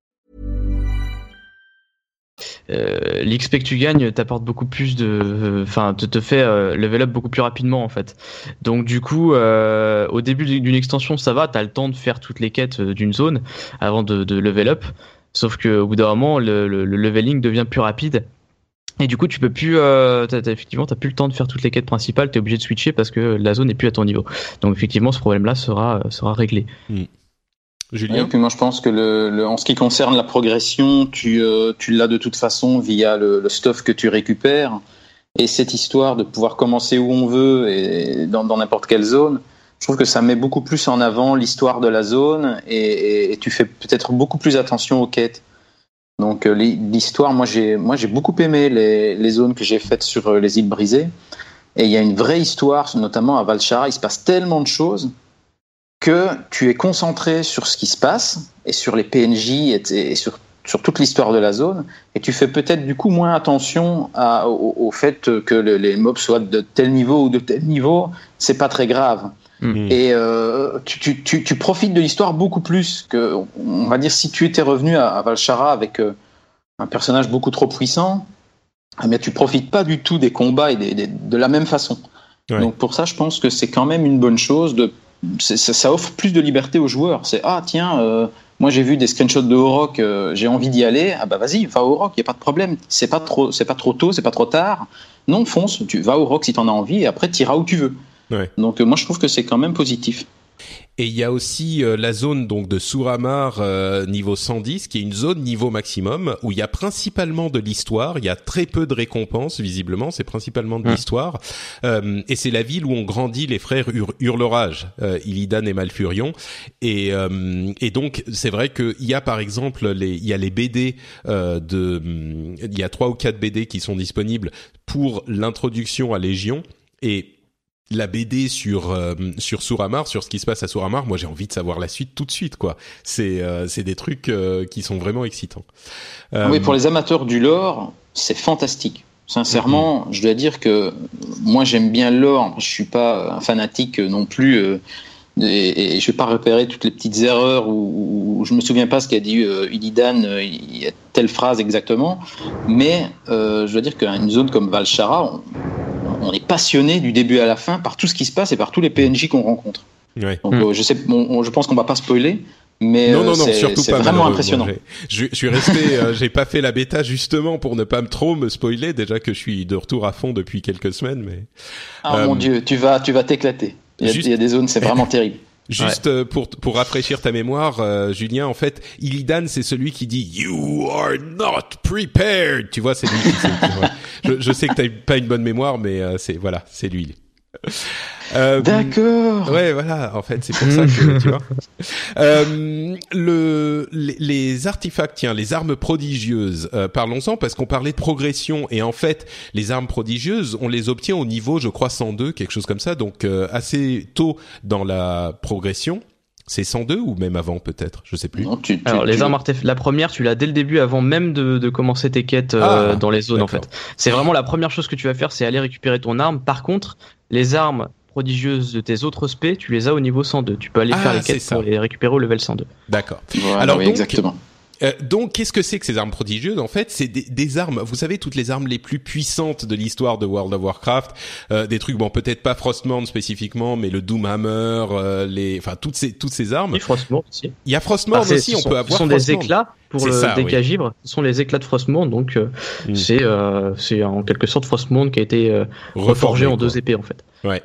Euh, L'XP que tu gagnes t'apporte beaucoup plus de, enfin, te, te fait euh, level up beaucoup plus rapidement en fait. Donc du coup, euh, au début d'une extension, ça va, t'as le temps de faire toutes les quêtes euh, d'une zone avant de, de, level up. Sauf qu'au bout d'un moment, le, le, le, leveling devient plus rapide. Et du coup, tu peux plus, effectivement, t'as plus le temps de faire toutes les quêtes principales. T'es obligé de switcher parce que la zone n'est plus à ton niveau. Donc effectivement, ce problème-là sera sera réglé. Mm. Julien Et puis moi je pense que en ce qui concerne la progression, tu, euh, l'as de toute façon via le, stuff que tu récupères. Et cette histoire de pouvoir commencer où on veut et dans n'importe quelle zone, je trouve que ça met beaucoup plus en avant l'histoire de la zone et, tu fais peut-être beaucoup plus attention aux quêtes. Donc euh, l'histoire, moi j'ai moi j'ai beaucoup aimé les, les zones que j'ai faites sur euh, les îles brisées. Et il y a une vraie histoire, notamment à Valchara. Il se passe tellement de choses que tu es concentré sur ce qui se passe et sur les PNJ et, et sur, sur toute l'histoire de la zone, et tu fais peut-être du coup moins attention à, au, au, fait que le, les mobs soient de tel niveau ou de tel niveau, c'est pas très grave. Mmh. Et euh, tu, tu, tu, tu, profites de l'histoire beaucoup plus que, on va dire, si tu étais revenu à, à Valchara avec euh, un personnage beaucoup trop puissant, mais tu profites pas du tout des combats et des, des, de la même façon. Ouais. Donc pour ça, je pense que c'est quand même une bonne chose de ça, ça, offre plus de liberté aux joueurs. C'est ah tiens, euh, moi j'ai vu des screenshots de Oroc, euh, j'ai envie d'y aller. Ah bah vas-y, va au Rock, y a pas de problème. C'est pas trop, c'est pas trop tôt, c'est pas trop tard. Non, fonce, tu vas au Rock si t'en as envie et après t'iras où tu veux. Ouais. Donc euh, moi je trouve que c'est quand même positif. Et il y a aussi euh, la zone donc de Suramar euh, niveau 110, qui est une zone niveau maximum où il y a principalement de l'histoire. Il y a très peu de récompenses visiblement. C'est principalement de l'histoire. Euh, et c'est la ville où ont grandi les frères Hur Hurlerage, euh, Illidan et Malfurion. Et, euh, et donc c'est vrai qu'il y a par exemple les, il y a les BD de, il y a trois ou quatre BD qui sont disponibles pour l'introduction à Légion. Et la BD sur euh, sur Suramar, sur ce qui se passe à Suramar, moi j'ai envie de savoir la suite tout de suite quoi. C'est euh, c'est des trucs euh, qui sont vraiment excitants. Ah oui, pour les amateurs du lore, c'est fantastique. Sincèrement, mm -hmm. je dois dire que moi j'aime bien le lore. Je suis pas un fanatique non plus. Euh, et, et, je vais pas repérer toutes les petites erreurs où, où je me souviens pas ce qu'a dit euh, Illidan, euh, il y a telle phrase exactement, mais euh, je dois dire qu'une zone comme Valchara, on, est passionné du début à la fin par tout ce qui se passe et par tous les PNJ qu'on rencontre. Donc euh, je sais, je pense qu'on va pas spoiler, mais non, non, non, c'est surtout pas. vraiment impressionnant. Je, je suis resté, euh, j'ai pas fait la bêta justement pour ne pas me trop me spoiler. Déjà que je suis de retour à fond depuis quelques semaines, mais Ah Euh, mon dieu, tu vas, tu vas t'éclater. Juste- il y a des zones, c'est vraiment terrible. Juste euh, pour pour rafraîchir ta mémoire, euh, Julien, en fait, Illidan, c'est celui qui dit "You are not prepared". Tu vois, c'est lui. Qui, c'est- tu vois. je, je sais que t'as pas une bonne mémoire, mais euh, c'est voilà, c'est lui. Euh, D'accord. Ouais, voilà. En fait, c'est pour ça que tu vois. Euh, le les, les artefacts, tiens, les armes prodigieuses. euh, Parlons-en parce qu'on parlait de progression et en fait, les armes prodigieuses, on les obtient au niveau, je crois, 102, quelque chose comme ça. Donc euh, assez tôt dans la progression. C'est 102 ou même avant peut-être, je sais plus. Non, tu, tu- Alors les tu- armes artefacts, la première, tu l'as dès le début, avant même de, de commencer tes quêtes euh, Ah, dans les zones en fait. C'est vraiment la première chose que tu vas faire, c'est aller récupérer ton arme. Par contre, les armes prodigieuses de tes autres spés, tu les as au niveau 102. Tu peux aller Ah, faire les quêtes pour les récupérer au level 102. D'accord. Voilà, Alors oui, donc- exactement. Euh, donc, qu'est-ce que c'est que ces armes prodigieuses En fait, c'est des, des armes. Vous savez, toutes les armes les plus puissantes de l'histoire de World of Warcraft, euh, des trucs, bon, peut-être pas Frostmourne spécifiquement, mais le Doomhammer, euh, les, enfin, toutes ces toutes ces armes. Et Frostmourne aussi. Il y a Frostmourne Ah, aussi. ce On sont, peut ce avoir. sont des éclats pour le ça, oui. décagivre. Ce sont les éclats de Frostmourne, donc euh, Mm. c'est euh, c'est en quelque sorte Frostmourne qui a été euh, reforgé en deux épées en fait. Ouais.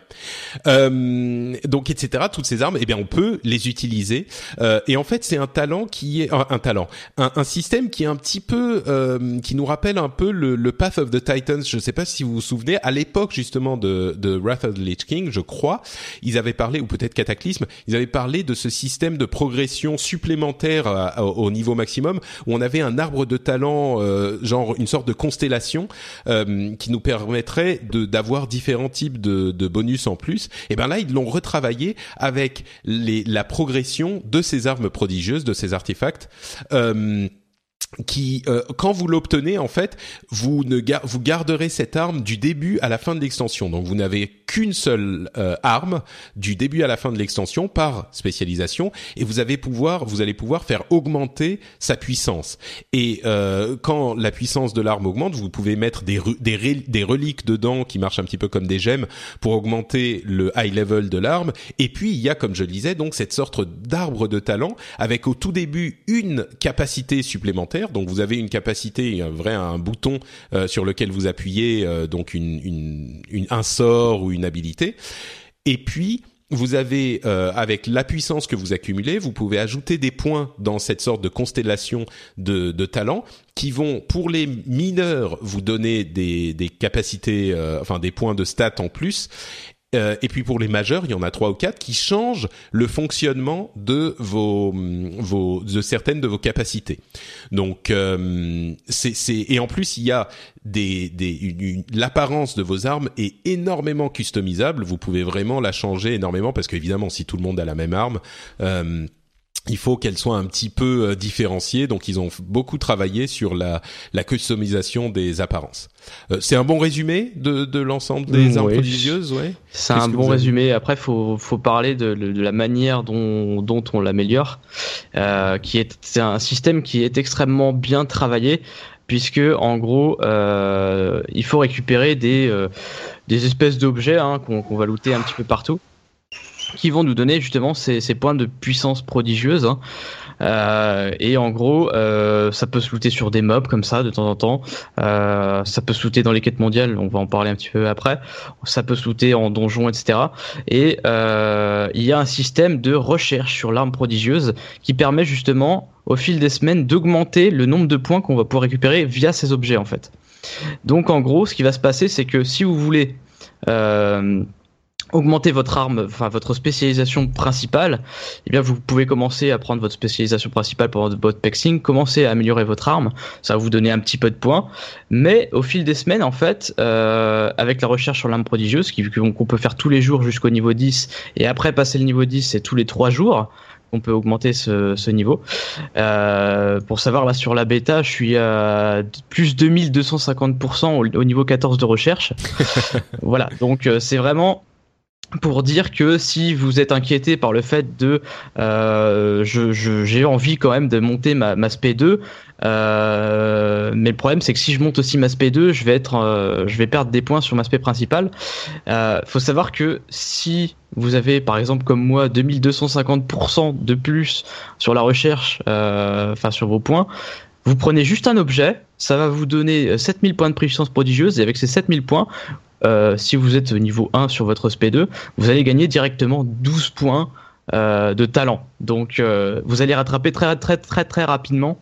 Euh, donc etc. Toutes ces armes, eh bien, on peut les utiliser. Euh, et en fait, c'est un talent qui est un, un talent, un, un système qui est un petit peu, euh, qui nous rappelle un peu le, le Path of the Titans. Je ne sais pas si vous vous souvenez, à l'époque justement de, de Wrath of the Lich King, je crois, ils avaient parlé, ou peut-être Cataclysme, ils avaient parlé de ce système de progression supplémentaire à- au niveau maximum, où on avait un arbre de talent, euh, genre une sorte de constellation, euh, qui nous permettrait de d'avoir différents types de, de bonus en plus. Et ben là, ils l'ont retravaillé avec les, la progression de ces armes prodigieuses, de ces artefacts. Euh, qui, euh, quand vous l'obtenez, en fait, vous ne gar- vous garderez cette arme du début à la fin de l'extension. Donc, vous n'avez qu'une seule euh, arme du début à la fin de l'extension par spécialisation, et vous avez pouvoir, vous allez pouvoir faire augmenter sa puissance. Et euh, quand la puissance de l'arme augmente, vous pouvez mettre des des, des reliques dedans qui marchent un petit peu comme des gemmes pour augmenter le high level de l'arme. Et puis, il y a, comme je le disais, donc cette sorte d'arbre de talent avec au tout début une capacité supplémentaire. Donc vous avez une capacité, un vrai un bouton euh, sur lequel vous appuyez, euh, donc un sort ou une habilité. Et puis vous avez, euh, avec la puissance que vous accumulez, vous pouvez ajouter des points dans cette sorte de constellation de, talents qui vont, pour les mineurs, vous donner des, capacités, enfin des points de stats en plus. Euh, et puis pour les majeurs, il y en a trois ou quatre qui changent le fonctionnement de vos, vos de certaines de vos capacités. Donc euh, c'est et en plus il y a des des l'apparence de vos armes est énormément customisable. Vous pouvez vraiment la changer énormément parce qu'évidemment si tout le monde a la même arme. Euh, il faut qu'elle soit un petit peu euh, différenciée, donc ils ont beaucoup travaillé sur la, la customisation des apparences. Euh, c'est un bon résumé de, de l'ensemble des Mm, armes oui. prodigieuses, ouais? C'est un bon résumé. Après, faut faut parler de, de la manière dont dont on l'améliore, euh, qui est c'est un système qui est extrêmement bien travaillé, puisque en gros, euh, il faut récupérer des euh, des espèces d'objets hein, qu'on qu'on va looter un petit peu partout, qui vont nous donner justement ces, points de puissance prodigieuse. hein. Euh, et en gros, euh, ça peut se looter sur des mobs comme ça de temps en temps. Euh, ça peut se looter dans les quêtes mondiales. On va en parler un petit peu après. Ça peut se looter en donjon, etc. Et euh, il y a un système de recherche sur l'arme prodigieuse qui permet justement, au fil des semaines, d'augmenter le nombre de points qu'on va pouvoir récupérer via ces objets en fait. Donc en gros, ce qui va se passer, c'est que si vous voulez euh, augmenter votre arme, enfin votre spécialisation principale, eh bien vous pouvez commencer à prendre votre spécialisation principale pour votre pexing, commencer à améliorer votre arme, ça va vous donner un petit peu de points, mais au fil des semaines en fait, euh, avec la recherche sur l'arme prodigieuse, qui qu'on qu'on peut faire tous les jours jusqu'au niveau 10, et après passer le niveau 10, c'est tous les 3 jours qu'on peut augmenter ce, ce niveau. Euh, pour savoir là sur la bêta, je suis à plus 2250% au, au niveau 14 de recherche. voilà, donc euh, c'est vraiment pour dire que si vous êtes inquiété par le fait de euh, j'ai envie quand même de monter ma, ma SP2 Euh, mais le problème, c'est que si je monte aussi ma SP2, je vais être, euh, je vais perdre des points sur ma SP principale. Euh, faut savoir que si vous avez, par exemple, comme moi, 2250% de plus sur la recherche, enfin sur vos points, vous prenez juste un objet, ça va vous donner 7000 points de puissance prodigieuse, et avec ces 7000 points, euh, si vous êtes au niveau 1 sur votre SP2, vous allez gagner directement 12 points euh, de talent. Donc euh, vous allez rattraper très très très très rapidement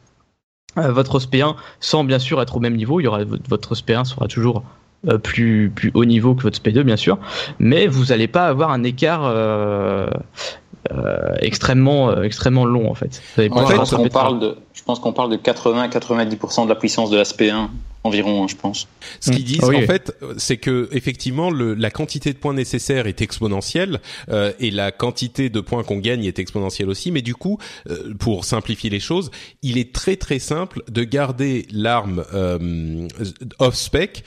votre SP1 sans bien sûr être au même niveau. Il y aura votre SP1 sera toujours plus plus haut niveau que votre SP2 bien sûr, mais vous n'allez pas avoir un écart extrêmement euh, extrêmement long en fait. Qu'on rattraper très parle de, je pense qu'on parle de 80-90% de la puissance de l'aspect 1 environ, hein, je pense. Ce qu'ils Mm. disent Ah oui. en fait, c'est que effectivement le, la quantité de points nécessaires est exponentielle euh, et la quantité de points qu'on gagne est exponentielle aussi. Mais du coup, euh, pour simplifier les choses, il est très très simple de garder l'arme euh, off spec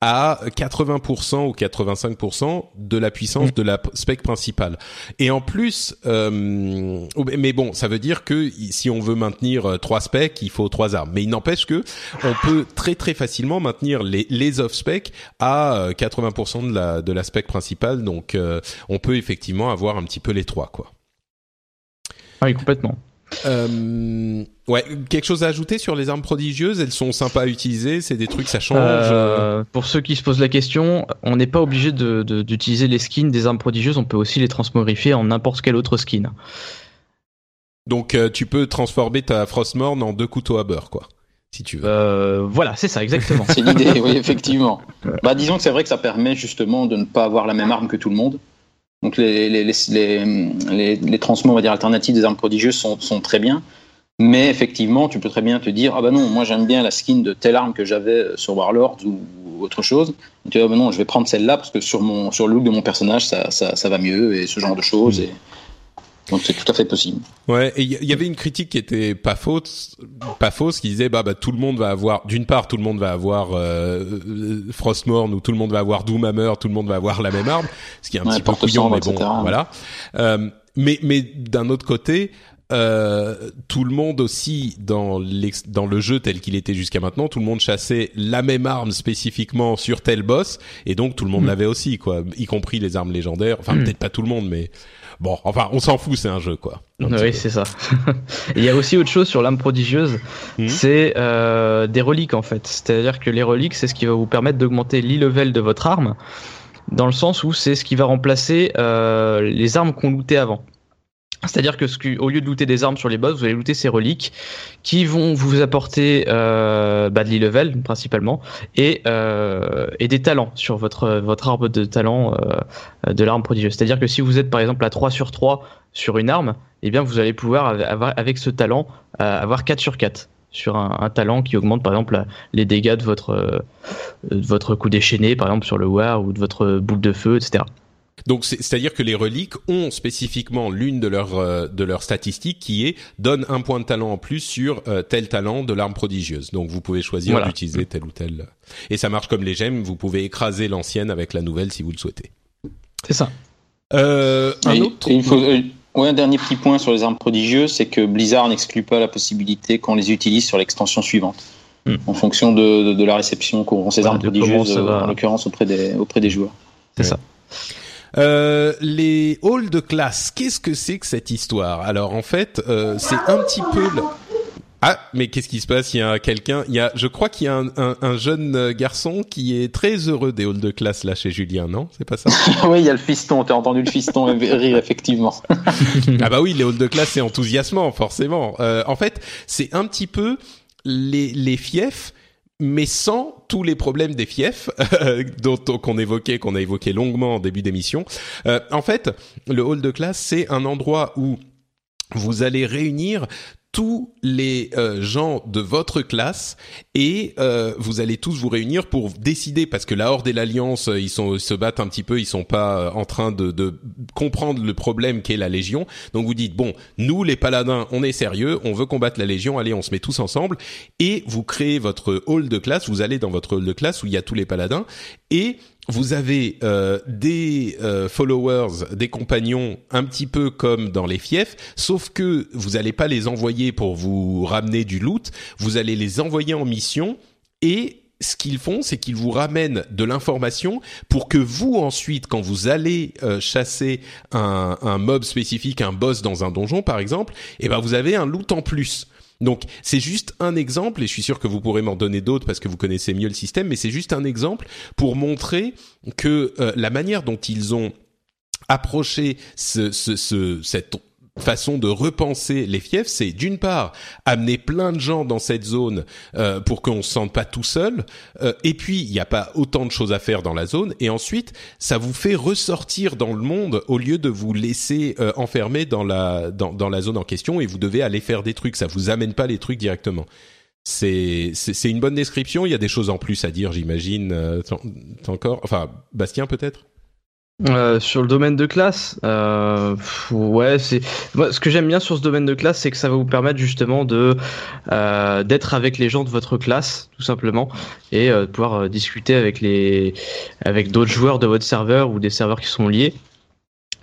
à 80% ou 85% de la puissance de la spec principale. Et en plus, euh, mais bon, ça veut dire que si on veut maintenir euh, trois specs, il faut trois armes. Mais il n'empêche que on peut très très facilement maintenir les, les off spec à euh, 80% de la de la spec principale. Donc, euh, on peut effectivement avoir un petit peu les trois, quoi. Ah oui, complètement. Euh, ouais, quelque chose à ajouter sur les armes prodigieuses? Elles sont sympas à utiliser, c'est des trucs, ça change. euh, Euh, pour ceux qui se posent la question, on n'est pas obligé de- de- d'utiliser les skins des armes prodigieuses, on peut aussi les transmogrifier en n'importe quel autre skin. Donc, euh, tu peux transformer ta Frostmourne en deux couteaux à beurre, quoi, si tu veux. Euh, voilà, c'est ça, exactement. C'est l'idée, oui, effectivement. Bah, disons que c'est vrai que ça permet justement de ne pas avoir la même arme que tout le monde. Donc les, les, les, les, on va dire, alternatives des armes prodigieuses sont, sont très bien. Mais effectivement, tu peux très bien te dire, ah bah non, moi j'aime bien la skin de telle arme que j'avais sur Warlords ou, autre chose. Et tu dis, ah bah non, je vais prendre celle-là parce que sur, mon, sur le look de mon personnage, ça, ça, ça va mieux et ce genre de choses. Donc c'est tout à fait possible. Ouais, et il y, y avait une critique qui était pas fausse, pas fausse, qui disait bah bah tout le monde va avoir, d'une part tout le monde va avoir euh, euh, Frostmourne ou tout le monde va avoir Doomhammer, tout le monde va avoir la même arme, ce qui est un Ouais, petit peu couillon, mais bon, etc. voilà. Euh, mais mais d'un autre côté. Euh, tout le monde aussi dans l'ex- dans le jeu tel qu'il était jusqu'à maintenant, tout le monde chassait la même arme spécifiquement sur tel boss et donc tout le monde Mm. l'avait aussi quoi, y compris les armes légendaires. Enfin Mm. peut-être pas tout le monde, mais bon, enfin on s'en fout, c'est un jeu quoi. Un oui, c'est ça. Il y a aussi autre chose sur l'âme prodigieuse, Mhm. c'est euh, des reliques en fait. C'est-à-dire que les reliques, c'est ce qui va vous permettre d'augmenter l'e-level de votre arme, dans le sens où c'est ce qui va remplacer euh, les armes qu'on lootait avant. C'est-à-dire que au lieu de looter des armes sur les boss, vous allez looter ces reliques qui vont vous apporter euh, bah, de l'e-level principalement et, euh, et des talents sur votre votre arbre de talent euh, de l'arme prodigieuse. C'est-à-dire que si vous êtes par exemple à 3 sur 3 sur une arme, eh bien vous allez pouvoir avec ce talent euh, avoir 4 sur 4 sur un, talent qui augmente par exemple les dégâts de votre de votre coup déchaîné par exemple sur le war ou de votre boule de feu etc. Donc c'est- c'est-à-dire que les reliques ont spécifiquement l'une de leurs euh, de leurs statistiques qui est donne un point de talent en plus sur euh, tel talent de l'arme prodigieuse. Donc vous pouvez choisir Voilà. d'utiliser tel ou tel. Et ça marche comme les gemmes. Vous pouvez écraser l'ancienne avec la nouvelle si vous le souhaitez. C'est ça. Euh, un Et- autre. et il faut, euh, ouais, un dernier petit point sur les armes prodigieuses, c'est que Blizzard n'exclut pas la possibilité qu'on les utilise sur l'extension suivante, Hmm. en fonction de, de, de la réception qu'auront ces Voilà, armes prodigieuses, euh, en l'occurrence auprès des, auprès des joueurs. C'est ça. Euh, les halls de classe, qu'est-ce que c'est que cette histoire? Alors en fait, euh, c'est un petit peu. le- Ah, mais qu'est-ce qui se passe? Il y a quelqu'un, il y a, je crois qu'il y a un, un, un jeune euh, garçon qui est très heureux des halls de classe là chez Julien, non? C'est pas ça? Oui, il y a le fiston, t'as entendu le fiston rire, effectivement. Ah bah oui, les halls de classe c'est enthousiasmant forcément. Euh, en fait, c'est un petit peu les les fiefs mais sans tous les problèmes des fiefs dont qu'on évoquait, qu'on a évoqué longuement en début d'émission. Euh, en fait, le hall de classe, c'est un endroit où vous allez réunir tous les euh, gens de votre classe et euh, vous allez tous vous réunir pour décider parce que la Horde et l'Alliance euh, ils sont ils se battent un petit peu ils sont pas euh, en train de, de comprendre le problème qu'est la Légion. Donc vous dites bon nous les paladins on est sérieux on veut combattre la Légion allez on se met tous ensemble et vous créez votre hall de classe vous allez dans votre hall de classe où il y a tous les paladins et vous avez euh, des euh, followers, des compagnons, un petit peu comme dans les fiefs, sauf que vous n'allez pas les envoyer pour vous ramener du loot, vous allez les envoyer en mission et ce qu'ils font, c'est qu'ils vous ramènent de l'information pour que vous ensuite, quand vous allez euh, chasser un, un, mob spécifique, un boss dans un donjon par exemple, eh ben vous avez un loot en plus. Donc c'est juste un exemple, et je suis sûr que vous pourrez m'en donner d'autres parce que vous connaissez mieux le système, mais c'est juste un exemple pour montrer que euh, la manière dont ils ont approché ce, ce, ce, cette façon de repenser les fiefs, c'est d'une part amener plein de gens dans cette zone euh, pour qu'on se sente pas tout seul, euh, et puis il n'y a pas autant de choses à faire dans la zone, et ensuite ça vous fait ressortir dans le monde au lieu de vous laisser euh, enfermer dans la dans, dans la zone en question et vous devez aller faire des trucs, ça vous amène pas les trucs directement. C'est c'est une bonne description. Il y a des choses en plus à dire, j'imagine. Encore, enfin Bastien peut-être? Euh, sur le domaine de classe, euh, ouais, c'est moi ce que j'aime bien sur ce domaine de classe, c'est que ça va vous permettre justement de euh, d'être avec les gens de votre classe, tout simplement, et euh, de pouvoir euh, discuter avec les avec d'autres joueurs de votre serveur ou des serveurs qui sont liés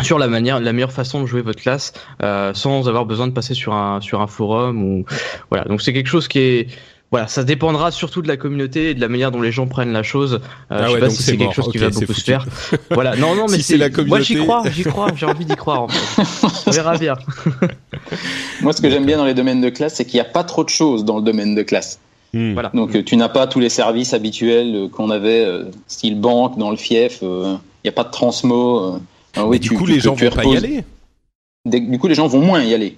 sur la manière, la meilleure façon de jouer votre classe, sans avoir besoin de passer sur un sur un forum ou voilà. Donc c'est quelque chose qui est voilà, ça dépendra surtout de la communauté et de la manière dont les gens prennent la chose. Euh, Ah je sais ouais, pas si c'est quelque chose qui va beaucoup se faire. Voilà, non, non, mais Si c'est la Moi, j'y communauté. crois, j'y crois, j'ai envie d'y croire. En fait. On verra bien. Moi, ce que j'aime bien dans les domaines de classe, c'est qu'il n'y a pas trop de choses dans le domaine de classe. Hmm. Voilà. Donc, euh, tu n'as pas tous les services habituels euh, qu'on avait, euh, style banque, dans le fief. euh, Il n'y a pas de transmo. euh. Alors oui, du tu- coup, tu- les tu- gens tu vont pas y aller. Des- Du coup, les gens vont moins y aller.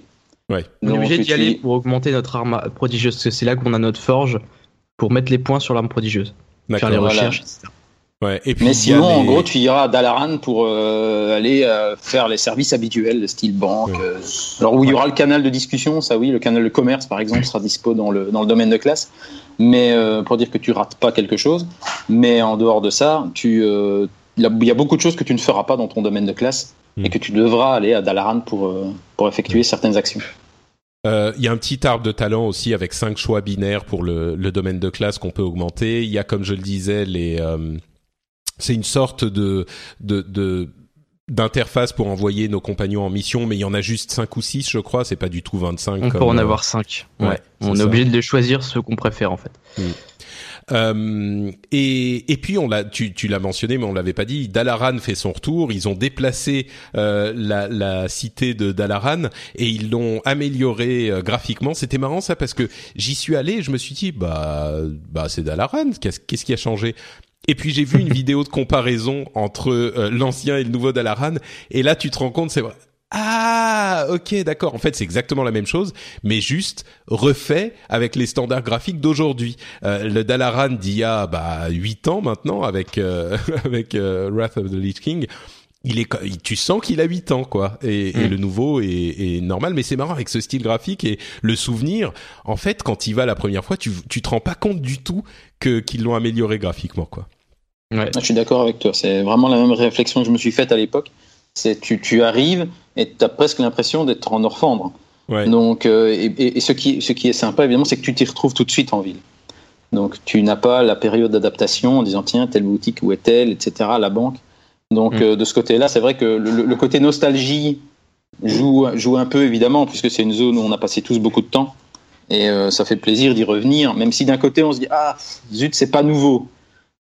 Ouais. On est obligé d'y aller pour augmenter notre arme prodigieuse, parce que c'est là qu'on a notre forge pour mettre les points sur l'arme prodigieuse, faire les Voilà. recherches, etc. Ouais. Et puis Mais sinon, en gros, tu iras à Dalaran pour euh, aller euh, faire les services habituels, style banque. Ouais. euh. alors où il y aura le canal de discussion, ça oui, le canal de commerce par exemple sera dispo dans le dans le domaine de classe. Mais euh, pour dire que tu rates pas quelque chose. Mais en dehors de ça, tu euh, il y a- il y a beaucoup de choses que tu ne feras pas dans ton domaine de classe Mm. et que tu devras aller à Dalaran pour euh, pour effectuer certaines actions. Euh, Il y a un petit arbre de talent aussi avec cinq choix binaires pour le, le domaine de classe qu'on peut augmenter. Il y a, comme je le disais, les euh, c'est une sorte de de, de d'interface pour envoyer nos compagnons en mission, mais il y en a juste 5 ou 6, je crois, c'est pas du tout 25. On peut en avoir 5. ouais, Ouais. c'est On ça. est obligé de les choisir ceux qu'on préfère en fait. Euh, et, et puis on l'a, tu, tu l'as mentionné, mais on l'avait pas dit. Dalaran fait son retour. Ils ont déplacé euh, la, la cité de Dalaran et ils l'ont amélioré euh, graphiquement. C'était marrant ça parce que j'y suis allé et je me suis dit bah bah c'est Dalaran. Qu'est-ce, qu'est-ce qui a changé? Et puis j'ai vu une vidéo de comparaison entre euh, l'ancien et le nouveau Dalaran et là tu te rends compte c'est vrai. Ah, ok, d'accord. En fait, c'est exactement la même chose, mais juste refait avec les standards graphiques d'aujourd'hui. Euh, le Dalaran d'il y a bah, 8 ans maintenant, avec euh, avec euh, Wrath of the Lich King, il est, il- tu sens qu'il a 8 ans, quoi. Et, et Mm. le nouveau est, est normal, mais c'est marrant avec ce style graphique et le souvenir. En fait, quand il va la première fois, tu tu te rends pas compte du tout que qu'ils l'ont amélioré graphiquement, quoi. Ouais. Je suis d'accord avec toi. C'est vraiment la même réflexion que je me suis faite à l'époque. C'est tu, tu arrives et tu as presque l'impression d'être en Orfandre. Ouais. Donc, euh, et, ce, qui, ce qui est sympa, évidemment, c'est que tu t'y retrouves tout de suite en ville. Donc, tu n'as pas la période d'adaptation en disant, tiens, telle boutique, où est-elle, etc., la banque. Donc, Mm. euh, de ce côté-là, c'est vrai que le, le côté nostalgie joue, joue un peu, évidemment, puisque c'est une zone où on a passé tous beaucoup de temps. Et euh, ça fait plaisir d'y revenir, même si d'un côté, on se dit, ah, zut, c'est pas nouveau.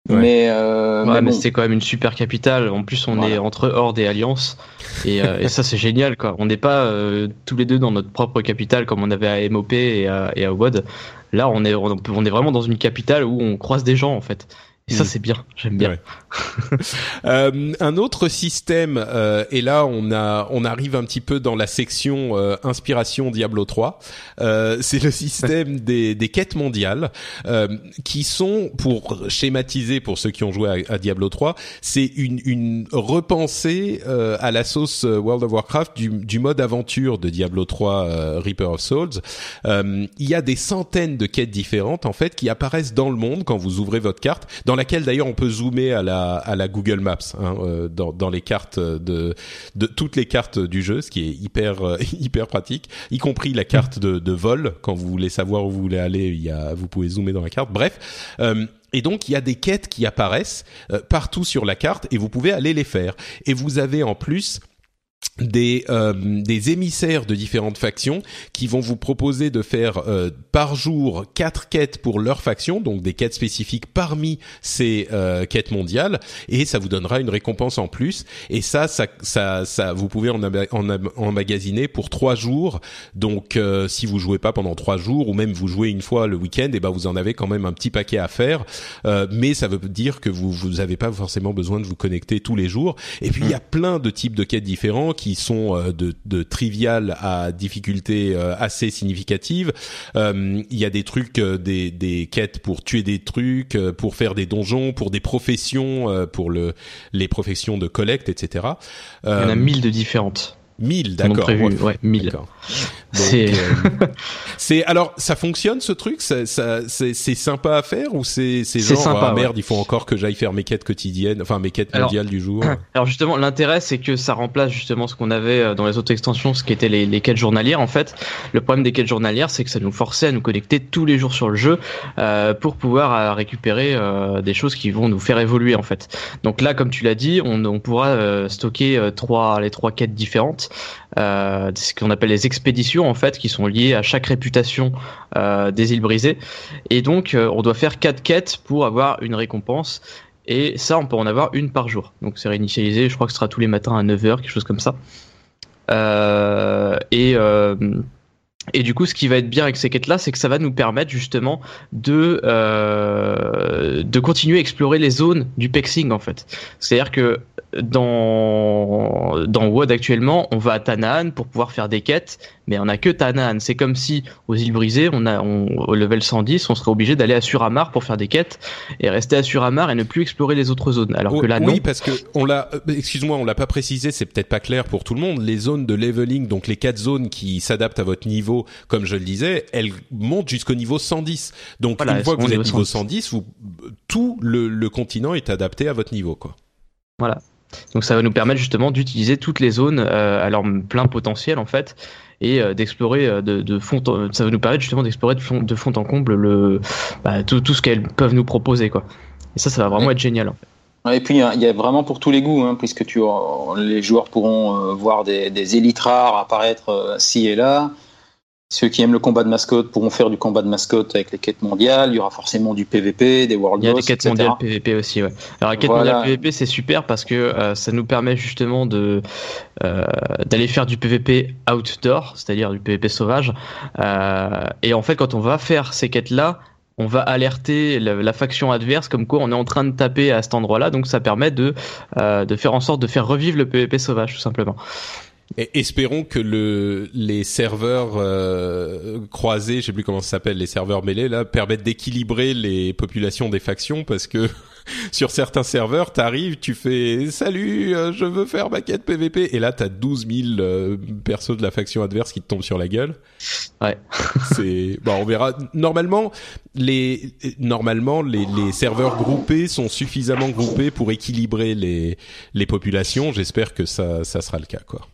Ouais. Mais, euh, Ouais, mais mais bon. c'est quand même une super capitale. En plus, on Voilà. est entre Horde et Alliance. Et, euh, et ça, c'est génial, quoi. On n'est pas euh, tous les deux dans notre propre capitale comme on avait à MOP et à, et à WOD. Là, on est, on, on est vraiment dans une capitale où on croise des gens, en fait. Et ça, Mm. c'est bien. J'aime bien. Ouais. Euh, un autre système, euh, et là on a, on arrive un petit peu dans la section euh, inspiration Diablo 3. Euh, c'est le système des, des quêtes mondiales euh, qui sont, pour schématiser pour ceux qui ont joué à, à Diablo 3, c'est une, une repensée euh, à la sauce World of Warcraft du, du mode aventure de Diablo 3 euh, Reaper of Souls. Euh, il y a des centaines de quêtes différentes en fait qui apparaissent dans le monde quand vous ouvrez votre carte, dans laquelle d'ailleurs on peut zoomer à la à la Google Maps hein, euh, dans dans les cartes de de toutes les cartes du jeu, ce qui est hyper euh, hyper pratique, y compris la carte de, de vol quand vous voulez savoir où vous voulez aller, il y a vous pouvez zoomer dans la carte. Bref. euh, Et donc il y a des quêtes qui apparaissent euh, partout sur la carte et vous pouvez aller les faire. Et vous avez en plus des euh, des émissaires de différentes factions qui vont vous proposer de faire euh, par jour quatre quêtes pour leur faction donc des quêtes spécifiques parmi ces euh, quêtes mondiales et ça vous donnera une récompense en plus. Et ça ça ça, ça vous pouvez en, en emmagasiner pour trois jours. Donc si vous jouez pas pendant trois jours ou même vous jouez une fois le week-end et ben vous en avez quand même un petit paquet à faire. Mais ça veut dire que vous vous avez pas forcément besoin de vous connecter tous les jours. Et puis il y a plein de types de quêtes différents qui sont euh, de, de trivial à difficulté euh, assez significative. Euh, il y a des trucs, des, des quêtes pour tuer des trucs, pour faire des donjons, pour des professions, pour le les professions de collecte, etc. Il y en a mille de différentes. 1000, d'accord. Ouais, ouais, 1000. C'est euh, c'est alors ça fonctionne ce truc, ça, ça c'est sympa à faire ou c'est c'est genre sympa, ah, merde, il faut encore que j'aille faire mes quêtes quotidiennes, enfin mes quêtes mondiales du jour? Alors justement, l'intérêt c'est que ça remplace justement ce qu'on avait euh, dans les autres extensions, ce qui était les, les quêtes journalières en fait. Le problème des quêtes journalières, c'est que ça nous forçait à nous connecter tous les jours sur le jeu euh, pour pouvoir euh, récupérer euh, des choses qui vont nous faire évoluer en fait. Donc là, comme tu l'as dit, on, on pourra stocker trois les trois quêtes différentes, ce qu'on appelle les expéditions en fait qui sont liées à chaque réputation euh, des îles brisées. Et donc euh, on doit faire quatre quêtes pour avoir une récompense. Et ça, on peut en avoir une par jour. Donc c'est réinitialisé, je crois que ce sera tous les matins à 9h, quelque chose comme ça. Euh, et et du coup, ce qui va être bien avec ces quêtes-là, c'est que ça va nous permettre justement de euh, de continuer à explorer les zones du pexing en fait. C'est-à-dire que dans dans WoD actuellement, on va à Tanaan pour pouvoir faire des quêtes, mais on a que Tanaan. C'est comme si aux îles brisées, on a on, au level 110, on serait obligé d'aller à Suramar pour faire des quêtes et rester à Suramar et ne plus explorer les autres zones. Alors que là, oui, non. parce que on l'a. euh, Excuse-moi, on l'a pas précisé. C'est peut-être pas clair pour tout le monde. Les zones de leveling, donc les quatre zones qui s'adaptent à votre niveau, comme je le disais, elles montent jusqu'au niveau 110. Donc Voilà, une fois que vous êtes niveau niveau 110, vous, tout le, le continent est adapté à votre niveau, quoi. Voilà. Donc ça va nous permettre justement d'utiliser toutes les zones euh, à leur plein potentiel en fait et euh, d'explorer euh, de, de fond en- ça va nous permettre justement d'explorer de fond, de fond en comble le bah, tout, tout ce qu'elles peuvent nous proposer quoi. Et ça ça va vraiment être génial. en fait. Et puis il y a- il y a vraiment pour tous les goûts, hein, puisque tu, les joueurs pourront voir des, des élites rares apparaître ci et là. Ceux qui aiment le combat de mascotte pourront faire du combat de mascotte avec les quêtes mondiales. Il y aura forcément du PVP, des World Il y a des quêtes etc. mondiales PVP aussi ouais. Alors la quête Voilà. mondiale PVP c'est super parce que euh, ça nous permet justement de euh, d'aller faire du PVP outdoor, c'est-à-dire du PVP sauvage. Euh, et en fait quand on va faire ces quêtes là on va alerter la, la faction adverse comme quoi on est en train de taper à cet endroit-là, donc ça permet de, de faire en sorte de faire revivre le PVP sauvage tout simplement. Et espérons que le, les serveurs euh, croisés, je sais plus comment ça s'appelle, les serveurs mêlés là, permettent d'équilibrer les populations des factions parce que sur certains serveurs, t'arrives, tu fais salut, euh, je veux faire ma quête PVP et là t'as 12 000 euh, persos de la faction adverse qui te tombent sur la gueule. Ouais. C'est bon, on verra. Normalement, les normalement les, les serveurs groupés sont suffisamment groupés pour équilibrer les les populations. J'espère que ça ça sera le cas quoi.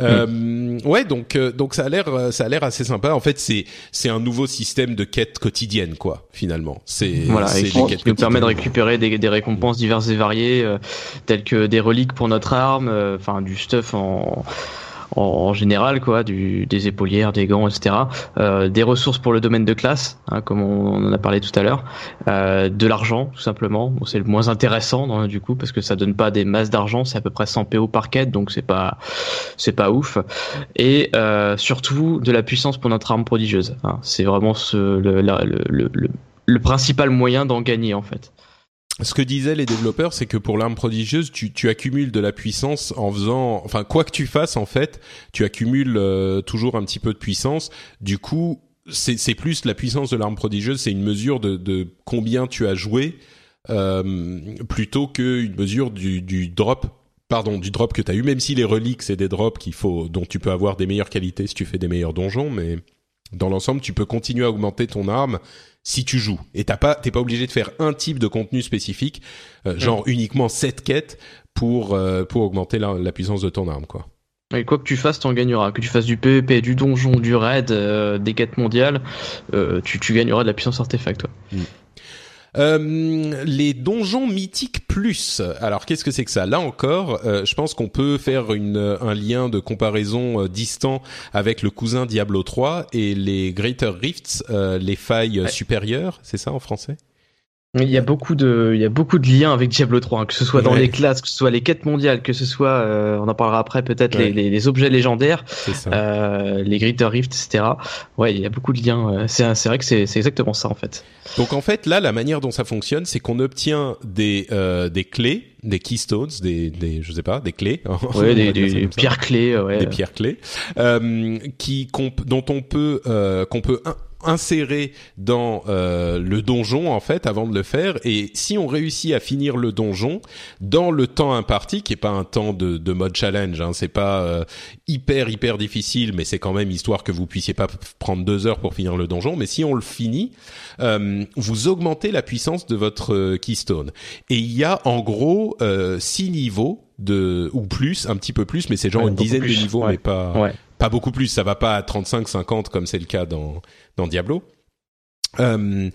Euh, ouais, donc euh, donc ça a l'air euh, ça a l'air assez sympa. En fait, c'est c'est un nouveau système de quête quotidienne quoi. Finalement, c'est Voilà, c'est qui quêtes nous permet de quotidiennes. récupérer des, des récompenses diverses et variées, euh, telles que des reliques pour notre arme, euh, enfin du stuff en, en, en général, quoi, du, des épaulières, des gants, etc. Euh, des ressources pour le domaine de classe, hein, comme on, en a parlé tout à l'heure, euh, de l'argent tout simplement. Bon, c'est le moins intéressant dans- du coup parce que ça donne pas des masses d'argent, c'est à peu près 100 PO par quête, donc c'est pas c'est pas ouf. Et euh, surtout de la puissance pour notre arme prodigieuse. hein. C'est vraiment ce, le, la- le, le le principal moyen d'en gagner en fait. Ce que disaient les développeurs, c'est que pour l'arme prodigieuse, tu, tu accumules de la puissance en faisant, enfin quoi que tu fasses en fait, tu accumules euh, toujours un petit peu de puissance. Du coup, c'est plus la puissance de l'arme prodigieuse, c'est une mesure de, de combien tu as joué euh, plutôt qu'une mesure du, du drop. Pardon, du drop que tu as eu, même si les reliques, c'est des drops qu'il faut, dont tu peux avoir des meilleures qualités si tu fais des meilleurs donjons, mais dans l'ensemble, tu peux continuer à augmenter ton arme si tu joues. Et t'as pas, t'es pas obligé de faire un type de contenu spécifique, euh, genre uniquement cette quête pour euh, pour augmenter la, la puissance de ton arme, quoi. Et quoi que tu fasses, t'en gagneras. Que tu fasses du PvP, du donjon, du raid, euh, des quêtes mondiales, tu, tu gagneras de la puissance artefact. toi. Euh, les donjons mythiques plus. Alors qu'est-ce que c'est que ça? Là encore, euh, je pense qu'on peut faire une, un lien de comparaison euh, distant avec le cousin Diablo 3 et les Greater Rifts, les failles supérieures. C'est ça en français? Il y a beaucoup de, il y a beaucoup de liens avec Diablo 3, hein, que ce soit dans Ouais. les classes, que ce soit les quêtes mondiales, que ce soit, euh, on en parlera après peut-être Ouais. les, les, les objets légendaires, euh, les Greater Rift, etc. Ouais, il y a beaucoup de liens. C'est, c'est vrai que c'est, c'est exactement ça en fait. Donc en fait là, la manière dont ça fonctionne, c'est qu'on obtient des euh, des clés, des keystones, des des je sais pas, des clés. Ouais, des, des pierres clés, ouais. des pierres clés, euh, qui qu'on dont on peut euh, qu'on peut insérer dans euh, le donjon en fait avant de le faire et si on réussit à finir le donjon dans le temps imparti qui est pas un temps de, de mode challenge hein, c'est pas euh, hyper hyper difficile mais c'est quand même histoire que vous puissiez pas prendre deux heures pour finir le donjon mais si on le finit euh, vous augmentez la puissance de votre euh, keystone et il y a en gros euh, six niveaux de ou plus un petit peu plus mais c'est genre une dizaine de niveaux Ouais. mais pas Ouais. Pas beaucoup plus, ça va pas à 35 50 comme c'est le cas dans dans Diablo. Euh,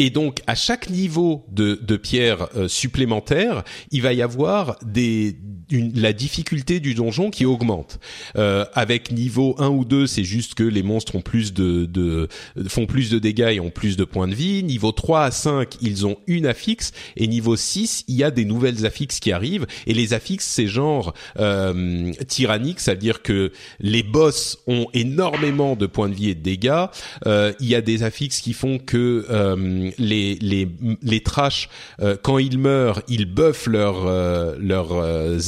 et donc à chaque niveau de, de pierre euh, supplémentaire, il va y avoir des une, la difficulté du donjon qui augmente. Euh, avec niveau 1 ou 2, c'est juste que les monstres ont plus de, de font plus de dégâts et ont plus de points de vie. Niveau 3 à 5, ils ont une affixe et niveau 6, il y a des nouvelles affixes qui arrivent et les affixes c'est genre euh, tyrannique, ça veut dire que les boss ont énormément de points de vie et de dégâts. Euh, il y a des affixes qui font que euh, les les les trash euh, quand ils meurent, ils buffent leurs euh, leurs euh,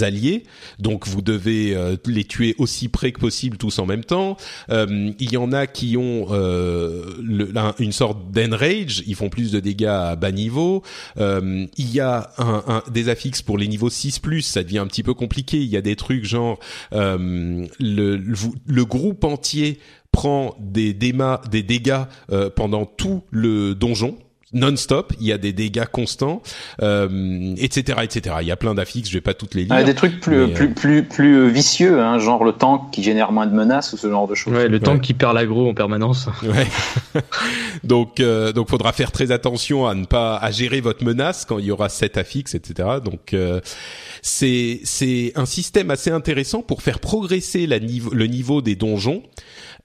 Donc vous devez euh, les tuer aussi près que possible tous en même temps. Euh, il y en a qui ont euh, une sorte d'enrage, ils font plus de dégâts à bas niveau. Il y a des affixes pour les niveaux 6 plus, ça devient un petit peu compliqué. Il y a des trucs genre le, groupe entier prend des, des dégâts pendant tout le donjon non-stop, il y a des dégâts constants, euh, etc., etc. Il y a plein d'affixes, je vais pas toutes les lire. Ah, des trucs plus, Mais, euh, plus, plus, plus vicieux, hein, genre le tank qui génère moins de menaces ou ce genre de choses. Ouais, le Ouais. tank qui perd l'aggro en permanence. Ouais. donc, euh, donc, faudra faire très attention à ne pas à gérer votre menace quand il y aura sept affixes, etc. Donc, euh, c'est c'est un système assez intéressant pour faire progresser la niveau, le niveau des donjons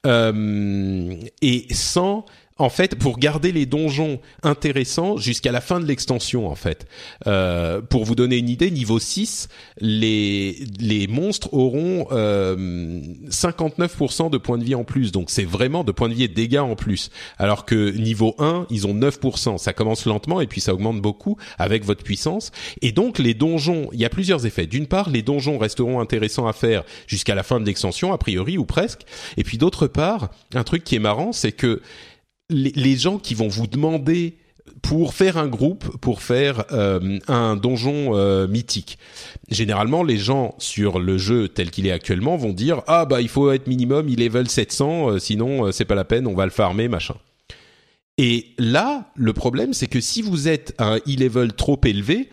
euh, et sans en fait, pour garder les donjons intéressants jusqu'à la fin de l'extension, en fait. Euh, pour vous donner une idée, niveau 6, les, les monstres auront euh, 59% de points de vie en plus. Donc c'est vraiment de points de vie et de dégâts en plus. Alors que niveau 1, ils ont 9%. Ça commence lentement et puis ça augmente beaucoup avec votre puissance. Et donc les donjons, il y a plusieurs effets. D'une part, les donjons resteront intéressants à faire jusqu'à la fin de l'extension, a priori, ou presque. Et puis d'autre part, un truc qui est marrant, c'est que les, gens qui vont vous demander pour faire un groupe, pour faire euh, un donjon euh, mythique. Généralement, les gens sur le jeu tel qu'il est actuellement vont dire ah bah il faut être minimum il level 700, euh, sinon euh, c'est pas la peine, on va le farmer machin. Et là, le problème c'est que si vous êtes à un e-level trop élevé,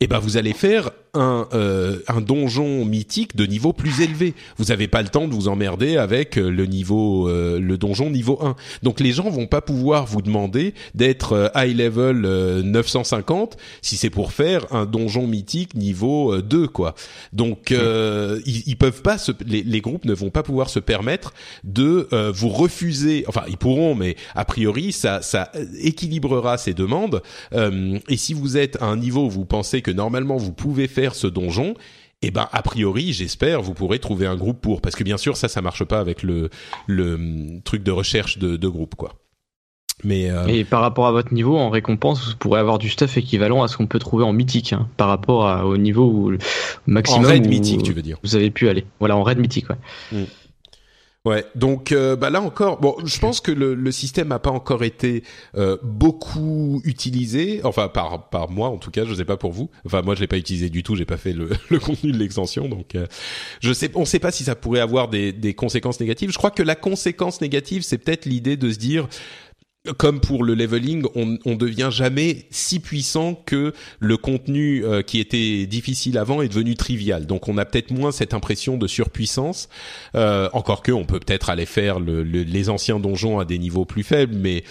eh ben vous allez faire un, euh, un donjon mythique de niveau plus élevé. Vous n'avez pas le temps de vous emmerder avec euh, le niveau euh, le donjon niveau 1. Donc les gens vont pas pouvoir vous demander d'être euh, high level euh, 950 si c'est pour faire un donjon mythique niveau euh, 2 quoi. Donc euh, ils, ils peuvent pas se, les, les groupes ne vont pas pouvoir se permettre de euh, vous refuser enfin ils pourront mais a priori ça ça équilibrera ces demandes euh, et si vous êtes à un niveau où vous pensez que normalement vous pouvez faire ce donjon, eh ben a priori, j'espère, vous pourrez trouver un groupe pour, parce que bien sûr ça, ça marche pas avec le le hum, truc de recherche de, de groupe quoi. Mais euh, Et par rapport à votre niveau, en récompense, vous pourrez avoir du stuff équivalent à ce qu'on peut trouver en mythique, hein, par rapport à- au niveau où, en maximum raid où mythique, tu veux dire vous avez pu aller. Voilà, en raid mythique, ouais. Ouais, donc euh, bah là encore, bon, je pense que le, le système n'a pas encore été euh, beaucoup utilisé, enfin par par moi en tout cas, je sais pas pour vous. Enfin moi je l'ai pas utilisé du tout, j'ai pas fait le, le contenu de l'extension, donc euh, je sais, on sait pas si ça pourrait avoir des des conséquences négatives. Je crois que la conséquence négative, c'est peut-être l'idée de se dire comme pour le leveling, on, on devient jamais si puissant que le contenu euh, qui était difficile avant est devenu trivial. Donc on a peut-être moins cette impression de surpuissance. Euh, encore que on peut peut-être aller faire le, les anciens donjons à des niveaux plus faibles, mais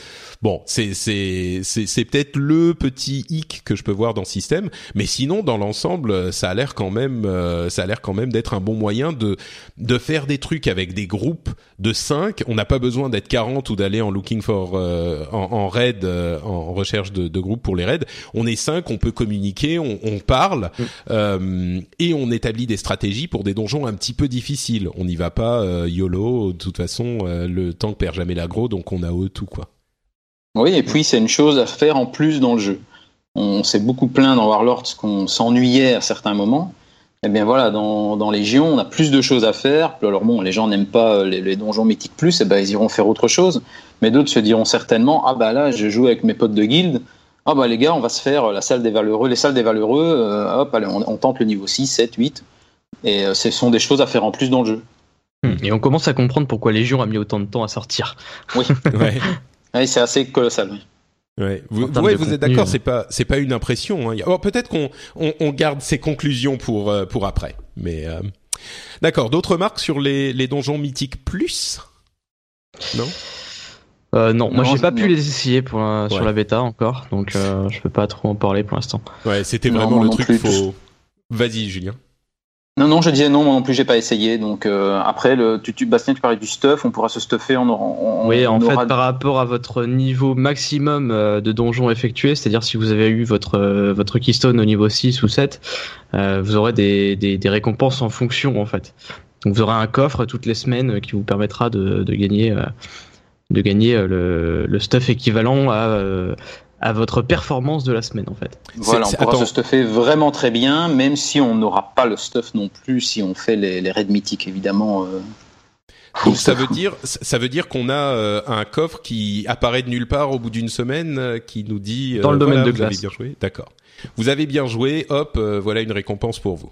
bon, c'est c'est c'est peut-être le petit hic que je peux voir dans le système. Mais sinon, dans l'ensemble, ça a l'air quand même euh, ça a l'air quand même d'être un bon moyen de de faire des trucs avec des groupes de 5. On n'a pas besoin d'être 40 ou d'aller en looking for euh, en, en, raid, euh, en recherche de, de groupes pour les raids. On est cinq, on peut communiquer, on, on parle mm. euh, et on établit des stratégies pour des donjons un petit peu difficiles. On n'y va pas YOLO. De toute façon, le tank perd jamais l'agro, donc on a eux tout quoi. Oui, et puis c'est une chose à faire en plus dans le jeu. On s'est beaucoup plaint dans Warlords qu'on s'ennuyait à certains moments. Eh bien voilà, dans, dans, Légion, on a plus de choses à faire. Alors bon, les gens n'aiment pas les, donjons mythiques plus, et eh ben ils iront faire autre chose. Mais d'autres se diront certainement, ah bah là, je joue avec mes potes de guilde. Ah bah les gars, on va se faire la salle des valeureux, les salles des valeureux. Euh, hop, allez, on, tente le niveau 6, 7, 8. Et euh, ce sont des choses à faire en plus dans le jeu. Hmm. Et on commence à comprendre pourquoi Légion a mis autant de temps à sortir. Oui, ouais. C'est assez colossal. Oui. Ouais. Vous, ouais, vous êtes d'accord, c'est pas c'est pas une impression. Hein. Oh, peut-être qu'on on, on, garde ces conclusions pour euh, pour après. Mais euh... d'accord. D'autres marques sur les les donjons mythiques plus? Non? Euh, non, moi j'ai pas pu les essayer pour sur la bêta encore, donc euh, je peux pas trop en parler pour l'instant. Ouais, c'était vraiment le truc. Faut... Vas-y, Julien. Non, non, je disais non, moi non plus, j'ai pas essayé. Donc euh, après, le, tu, tu, Bastien, tu parlais du stuff, on pourra se stuffer. On, on, oui, en fait, par rapport à votre niveau maximum euh, de donjons effectués, c'est-à-dire si vous avez eu votre euh, votre keystone au niveau 6 ou 7, vous aurez des, des, des, récompenses en fonction en fait. Donc vous aurez un coffre toutes les semaines qui vous permettra de, de gagner de gagner le, le stuff équivalent à à votre performance de la semaine en fait. Voilà, on pourra se stuffer vraiment très bien, même si on n'aura pas le stuff non plus si on fait les, les raids mythiques évidemment. Euh. Donc ça veut dire ça veut dire qu'on a euh, un coffre qui apparaît de nulle part au bout d'une semaine euh, qui nous dit dans le domaine de vous Avez bien joué, d'accord. Vous avez bien joué, hop, voilà une récompense pour vous.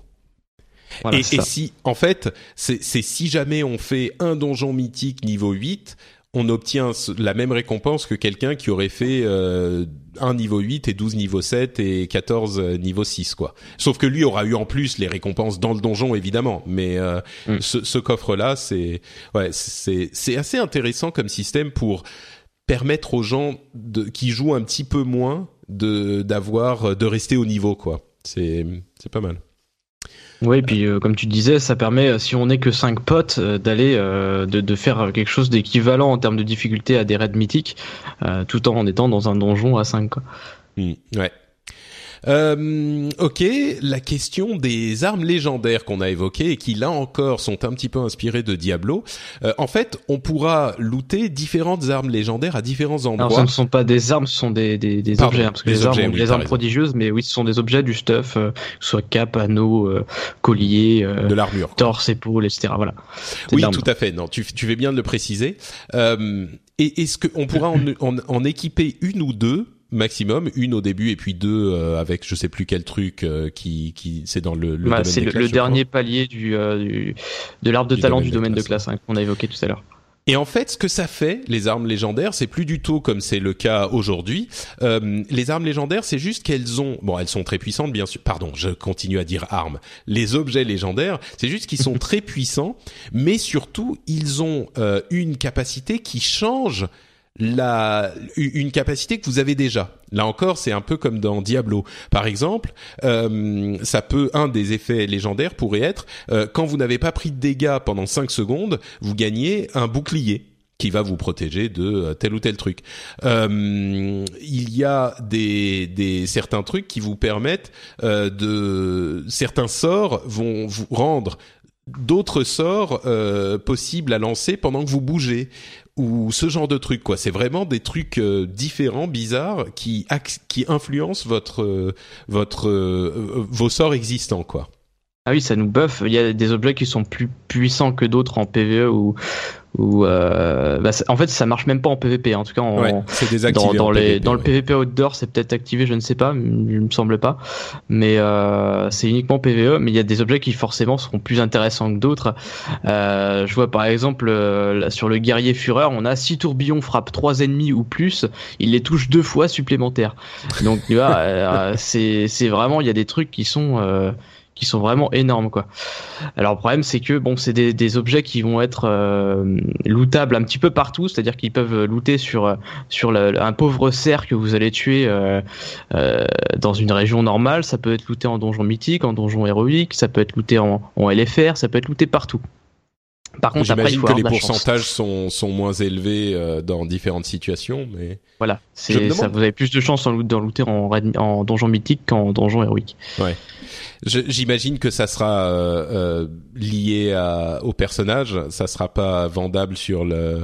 et, et si en fait c'est si jamais on fait un donjon mythique niveau 8, on obtient la même récompense que quelqu'un qui aurait fait euh, un niveau 8 et 12 niveau 7 et 14 euh, niveau 6 quoi. Sauf que lui aura eu en plus les récompenses dans le donjon évidemment, mais euh, mm. ce, ce, coffre là c'est ouais c'est c'est assez intéressant comme système pour permettre aux gens de, qui jouent un petit peu moins de d'avoir de rester au niveau quoi. C'est c'est pas mal. Oui, et puis euh, comme tu disais, ça permet, euh, si on n'est que 5 potes, euh, d'aller de, de, faire quelque chose d'équivalent en termes de difficulté à des raids mythiques, tout en étant dans un donjon à 5. Quoi. Mmh, ouais. Euh, ok, la question des armes légendaires qu'on a évoquées et qui là encore sont un petit peu inspirées de Diablo. Euh, en fait, on pourra looter différentes armes légendaires à différents endroits. Alors, ce ne sont pas des armes, ce sont des, des, des objets. Hein, parce que les armes, des armes prodigieuses, mais oui, ce sont des objets, du stuff, euh, soit cap, anneau, euh, collier, euh, de l'armure, torse, épaule, etc. Voilà. Oui, tout à fait. Non, tu, tu fais bien de le préciser. et est-ce qu'on pourra en, en, en équiper une ou deux maximum, une au début et puis deux euh, avec je sais plus quel truc euh, qui qui c'est dans le, le bah, c'est le, dernier palier du, euh, du de l'arbre de talent du domaine de classe, hein, qu'on a évoqué tout à l'heure. Et en fait, ce que ça fait, les armes légendaires, c'est plus du tout comme c'est le cas aujourd'hui. Euh, les armes légendaires, c'est juste qu'elles ont, bon, elles sont très puissantes, bien sûr. Pardon, je continue à dire armes. Les objets légendaires, c'est juste qu'ils sont très puissants, mais surtout, ils ont une capacité qui change la une capacité que vous avez déjà. Là encore, c'est un peu comme dans Diablo. Par exemple, euh, ça peut un des effets légendaires pourrait être euh, quand vous n'avez pas pris de dégâts pendant 5 secondes, vous gagnez un bouclier qui va vous protéger de euh, tel ou tel truc. Euh, il y a des, des certains trucs qui vous permettent euh, de certains sorts vont vous rendre d'autres sorts euh, possibles à lancer pendant que vous bougez ou ce genre de trucs quoi. C'est vraiment des trucs euh, différents, bizarres, qui qui influencent votre euh, votre euh, vos sorts existants quoi. Ah oui, ça nous buff. Il y a des objets qui sont plus puissants que d'autres en PVE ou où euh, bah, en fait ça marche même pas en PVP en tout cas en, Ouais, c'est désactivé dans, les PVP, dans le. PVP outdoor c'est peut-être activé je ne sais pas il me semble pas. Mais euh, c'est uniquement PVE mais il y a des objets qui forcément seront plus intéressants que d'autres. Euh, je vois par exemple euh, là, sur le guerrier fureur on a six tourbillons frappent trois ennemis ou plus il les touche deux fois supplémentaires. Donc tu vois euh, c'est c'est vraiment il y a des trucs qui sont euh, qui sont vraiment énormes quoi. Alors le problème c'est que bon c'est des, objets qui vont être euh, lootables un petit peu partout, c'est-à-dire qu'ils peuvent looter sur un pauvre cerf que vous allez tuer euh, euh, dans une région normale, ça peut être looté en donjon mythique, en donjon héroïque, ça peut être looté en, en LFR, ça peut être looté partout. Par contre J'imagine que les pourcentages sont, sont moins élevés euh, dans différentes situations, mais Voilà, c'est demande- ça vous avez plus de chances en d'en looter en, donjon mythique qu'en donjon héroïque. ouais. J'imagine que ça sera euh, euh, lié à, au personnage, ça sera pas vendable sur le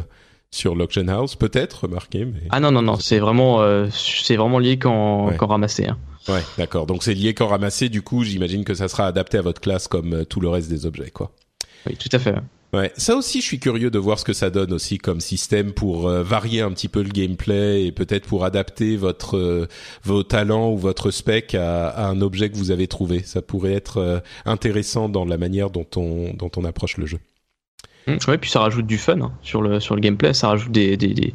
sur l'auction house, peut-être, remarquez. Mais... Ah non non non, c'est vraiment c'est vraiment lié quand Ouais. quand ramassé. Hein. Ouais, d'accord. Donc c'est lié quand ramassé. Du coup, j'imagine que ça sera adapté à votre classe comme tout le reste des objets, quoi. Oui, tout à fait. Ouais, ça aussi, je suis curieux de voir ce que ça donne aussi comme système pour euh, varier un petit peu le gameplay et peut-être pour adapter votre euh, vos talents ou votre spec à, à un objet que vous avez trouvé. Ça pourrait être euh, intéressant dans la manière dont on dont on approche le jeu. Mmh. Ouais, puis ça rajoute du fun hein, sur le sur le gameplay, ça rajoute des des des,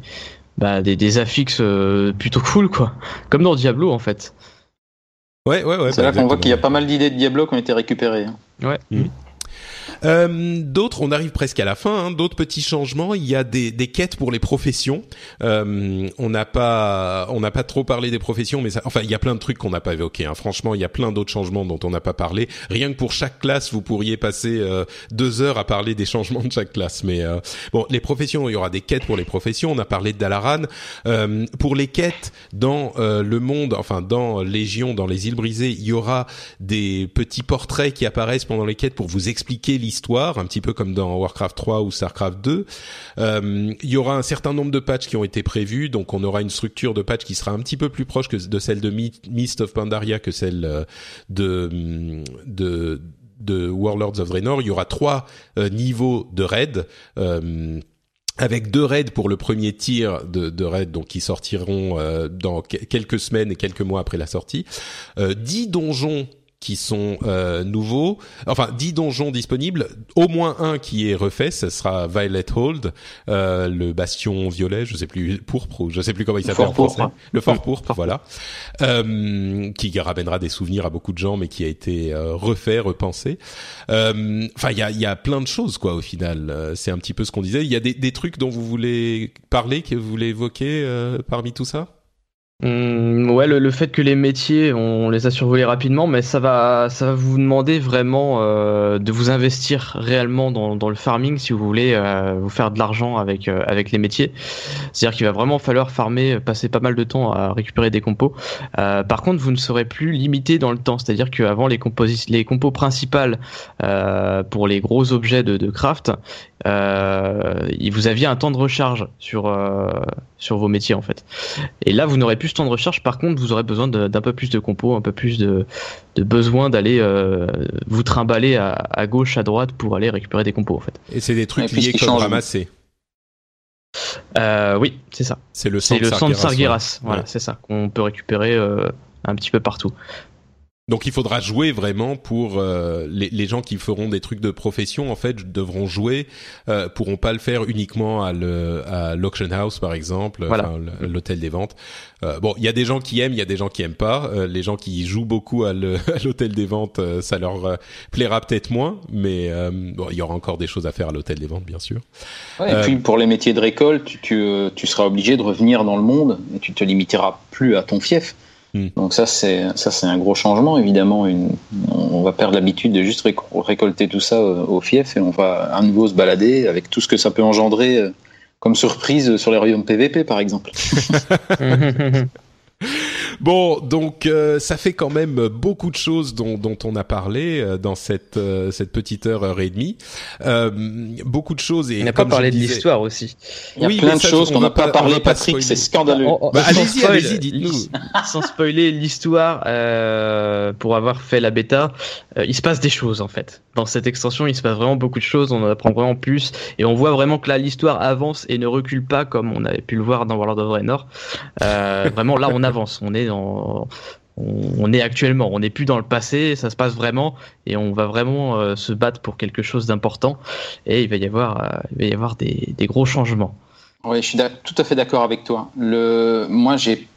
bah, des, des affixes euh, plutôt cool quoi, comme dans Diablo en fait. Ouais, ouais, ouais. C'est bah, là qu'on voit qu'il y a pas mal d'idées de Diablo qui ont été récupérées. hein. Ouais. Euh, d'autres, on arrive presque à la fin. Hein, d'autres petits changements. Il y a des, des quêtes pour les professions. Euh, on n'a pas, on n'a pas trop parlé des professions, mais ça, enfin, il y a plein de trucs qu'on n'a pas évoqués. Hein. Franchement, il y a plein d'autres changements dont on n'a pas parlé. Rien que pour chaque classe, vous pourriez passer euh, deux heures à parler des changements de chaque classe. Mais euh, bon, les professions, il y aura des quêtes pour les professions. On a parlé de Dalaran. Euh, pour les quêtes dans le monde, enfin dans Légion, dans les îles brisées, il y aura des petits portraits qui apparaissent pendant les quêtes pour vous expliquer l'histoire, un petit peu comme dans Warcraft 3 ou Starcraft 2. Euh, il y aura un certain nombre de patchs qui ont été prévus, donc on aura une structure de patch qui sera un petit peu plus proche que de celle de Mi- Mist of Pandaria que celle euh, de de de Warlords of Draenor. Il y aura trois euh, niveaux de raid. Euh, avec deux raids pour le premier tir de, de raids donc qui sortiront dans que- quelques semaines et quelques mois après la sortie. 10 donjons qui sont euh, nouveaux, enfin 10 donjons disponibles, au moins un qui est refait, ce sera Violet Hold, euh, le bastion violet, je sais plus pourpre, ou je sais plus comment il Le s'appelle en français, pourpre. le fort pourpre, voilà, euh, qui ramènera des souvenirs à beaucoup de gens, mais qui a été euh, refait, repensé. Euh, Enfin, il y a, y a plein de choses quoi au final. Euh, C'est un petit peu ce qu'on disait. Il y a des, des trucs dont vous voulez parler, que vous voulez évoquer euh, parmi tout ça? Hum, ouais, le, le fait que les métiers, on les a survolés rapidement, mais ça va, ça va vous demander vraiment euh, de vous investir réellement dans, dans le farming si vous voulez euh, vous faire de l'argent avec euh, avec les métiers. C'est-à-dire qu'il va vraiment falloir farmer, passer pas mal de temps à récupérer des compos. Euh, par contre, vous ne serez plus limité dans le temps. C'est-à-dire qu'avant les composi- les compos principales euh, pour les gros objets de, de craft, euh, il- vous aviez un temps de recharge sur sur vos métiers en fait. Et là, vous n'aurez plus ce temps de recharge. Par contre, vous aurez besoin d'un peu plus de compos, un peu plus de, de besoin d'aller euh, vous trimballer à, à gauche, à droite pour aller récupérer des compos en fait. Et c'est des trucs liés qui comme ramasser. Euh, oui, c'est ça. C'est le C'est sang le sang de Sargeras. Voilà, Ouais. c'est ça qu'on peut récupérer euh, un petit peu partout. Donc il faudra jouer vraiment pour euh, les, les gens qui feront des trucs de profession en fait devront jouer euh, pourront pas le faire uniquement à le à l'auction house par exemple Voilà. l'hôtel des ventes Euh, bon il y a des gens qui aiment il y a des gens qui aiment pas Euh, les gens qui jouent beaucoup à l'hôtel des ventes euh, ça leur plaira peut-être moins mais euh, bon il y aura encore des choses à faire à l'hôtel des ventes bien sûr Ouais, Et puis pour les métiers de récolte, tu, tu, tu seras obligé de revenir dans le monde et tu te limiteras plus à ton fief. Hmm. Donc ça c'est ça c'est un gros changement évidemment. Une, on va perdre l'habitude de juste réco- récolter tout ça euh, au fief et on va à nouveau se balader avec tout ce que ça peut engendrer euh, comme surprise sur les royaumes PVP par exemple. Bon, donc euh, ça fait quand même beaucoup de choses dont, dont on a parlé euh, dans cette euh, cette petite heure heure et demie. beaucoup de choses et on n'a pas parlé de l'histoire aussi. Il y a plein de choses qu'on n'a pas, parlé, Patrick. C'est scandaleux. Oh, oh, bah, allez-y, allez-y, dites-nous. Sans spoiler l'histoire, pour avoir fait la bêta, il se passe des choses en fait. Dans cette extension, il se passe vraiment beaucoup de choses. On en apprend vraiment plus et on voit vraiment que là l'histoire avance et ne recule pas comme on avait pu le voir dans World of Draenor. vraiment là, on avance. On est on, est actuellement, on n'est plus dans le passé, ça se passe vraiment et on va vraiment euh, se battre pour quelque chose d'important et il va y avoir, euh, il va y avoir des, gros changements. Oui, je suis tout à fait d'accord avec toi. Le, moi, j'ai,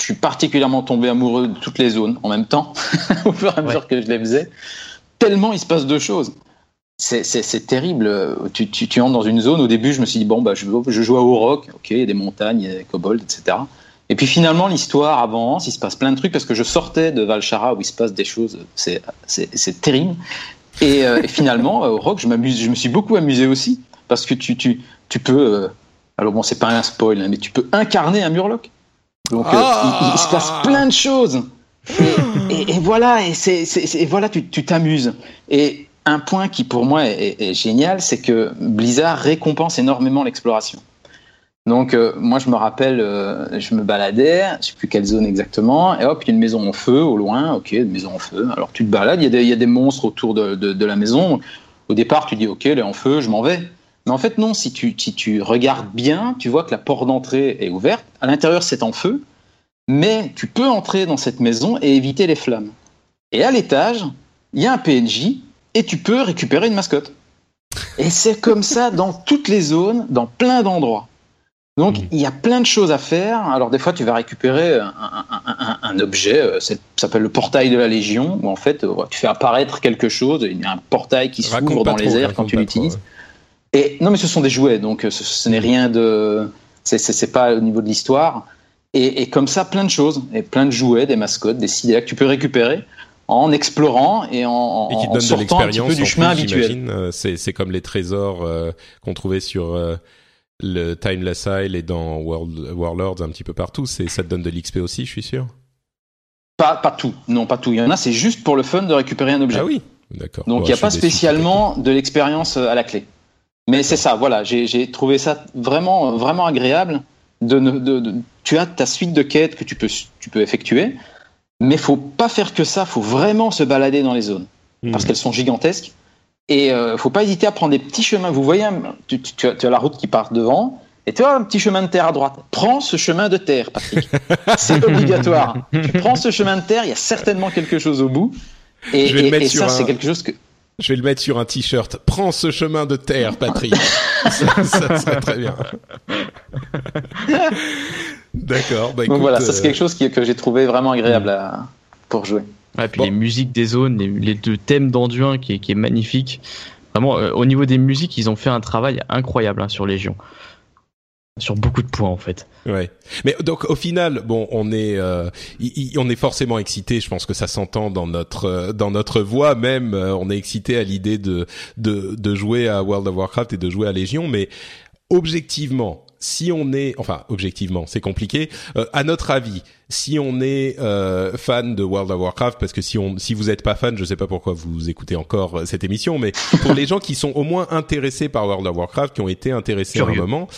je suis particulièrement tombé amoureux de toutes les zones en même temps, au fur et à mesure que je les faisais. Tellement il se passe deux choses. C'est terrible. Tu, tu, entres dans une zone. Au début, je me suis dit bon bah je, je joue à Rock. Ok, il y a des montagnes, il y a des kobolds, etc. Et puis finalement, l'histoire avance, il se passe plein de trucs parce que je sortais de Valchara où il se passe des choses, c'est terrible. Et, euh, et finalement, au Rock, je, je me suis beaucoup amusé aussi parce que tu, tu, tu peux. Euh, alors bon, c'est pas un spoil, hein, mais tu peux incarner un Murloc. Donc euh, il, se passe plein de choses. Et, et, voilà, et, c'est, et voilà, tu t'amuses. Et un point qui pour moi est, est génial, c'est que Blizzard récompense énormément l'exploration. Donc euh, moi je me rappelle, euh, je me baladais, je sais plus quelle zone exactement, et hop, il y a une maison en feu au loin, ok, une maison en feu. Alors tu te balades, il y, a des monstres autour de, la maison. Au départ tu dis ok, elle est en feu, je m'en vais. Mais en fait non, tu, si tu regardes bien, tu vois que la porte d'entrée est ouverte, à l'intérieur c'est en feu, mais tu peux entrer dans cette maison et éviter les flammes. Et à l'étage, il y a un PNJ, et tu peux récupérer une mascotte. Et c'est comme ça dans toutes les zones, dans plein d'endroits. Donc mm. il y a plein de choses à faire. Alors des fois tu vas récupérer un, objet, euh, ça s'appelle le portail de la Légion, où en fait euh, tu fais apparaître quelque chose, il y a un portail qui s'ouvre dans les airs quand tu l'utilises. Et non mais ce sont des jouets, donc euh, ce, n'est rien de, c'est pas au niveau de l'histoire. Et, comme ça plein de choses, et plein de jouets, des mascottes, des CD que tu peux récupérer en explorant et en, et qui en sortant un petit peu du chemin habituel. C'est comme les trésors qu'on trouvait sur le Timeless Isle et dans World, Warlords un petit peu partout. C'est ça te donne de l'XP aussi, je suis sûr? Pas, pas tout, non pas tout. Il y en a, c'est juste pour le fun de récupérer un objet. Ah oui, d'accord. Donc il n'y a pas spécialement de l'expérience euh, à la clé. Mais c'est ça, voilà. J'ai trouvé ça vraiment, vraiment agréable. De, de, tu as ta suite de quêtes que tu peux, tu peux effectuer, mais faut pas faire que ça. Faut vraiment se balader dans les zones parce hmm. qu'elles sont gigantesques. Et euh, faut pas hésiter à prendre des petits chemins. Vous voyez, tu, tu, as, la route qui part devant, et tu as un petit chemin de terre à droite. Prends ce chemin de terre, Patrick. C'est obligatoire. tu prends ce chemin de terre, il y a certainement quelque chose au bout. Et, Je vais et, et ça, c'est quelque chose que. Je vais le mettre sur un t-shirt. Prends ce chemin de terre, Patrick. ça, ça serait très bien. D'accord. Bah, Donc voilà, ça c'est euh, quelque chose qui, que j'ai trouvé vraiment agréable à, pour jouer. Et puis les musiques des zones, les, deux thèmes d'Anduin qui, qui, est magnifique. Vraiment, euh, au niveau des musiques, ils ont fait un travail incroyable hein, sur Légion. Sur beaucoup de points en fait. Ouais. Mais donc au final, bon, on est, euh, on est forcément excité. Je pense que ça s'entend dans notre euh, dans notre voix même. on est excité à l'idée de, de de jouer à World of Warcraft et de jouer à Légion. Mais objectivement, si on est, enfin objectivement, c'est compliqué. Euh, à notre avis, si on est euh, fan de World of Warcraft, parce que si on, si vous n'êtes pas fan, je sais pas pourquoi vous écoutez encore euh, cette émission, mais pour les gens qui sont au moins intéressés par World of Warcraft, qui ont été intéressés à un moment,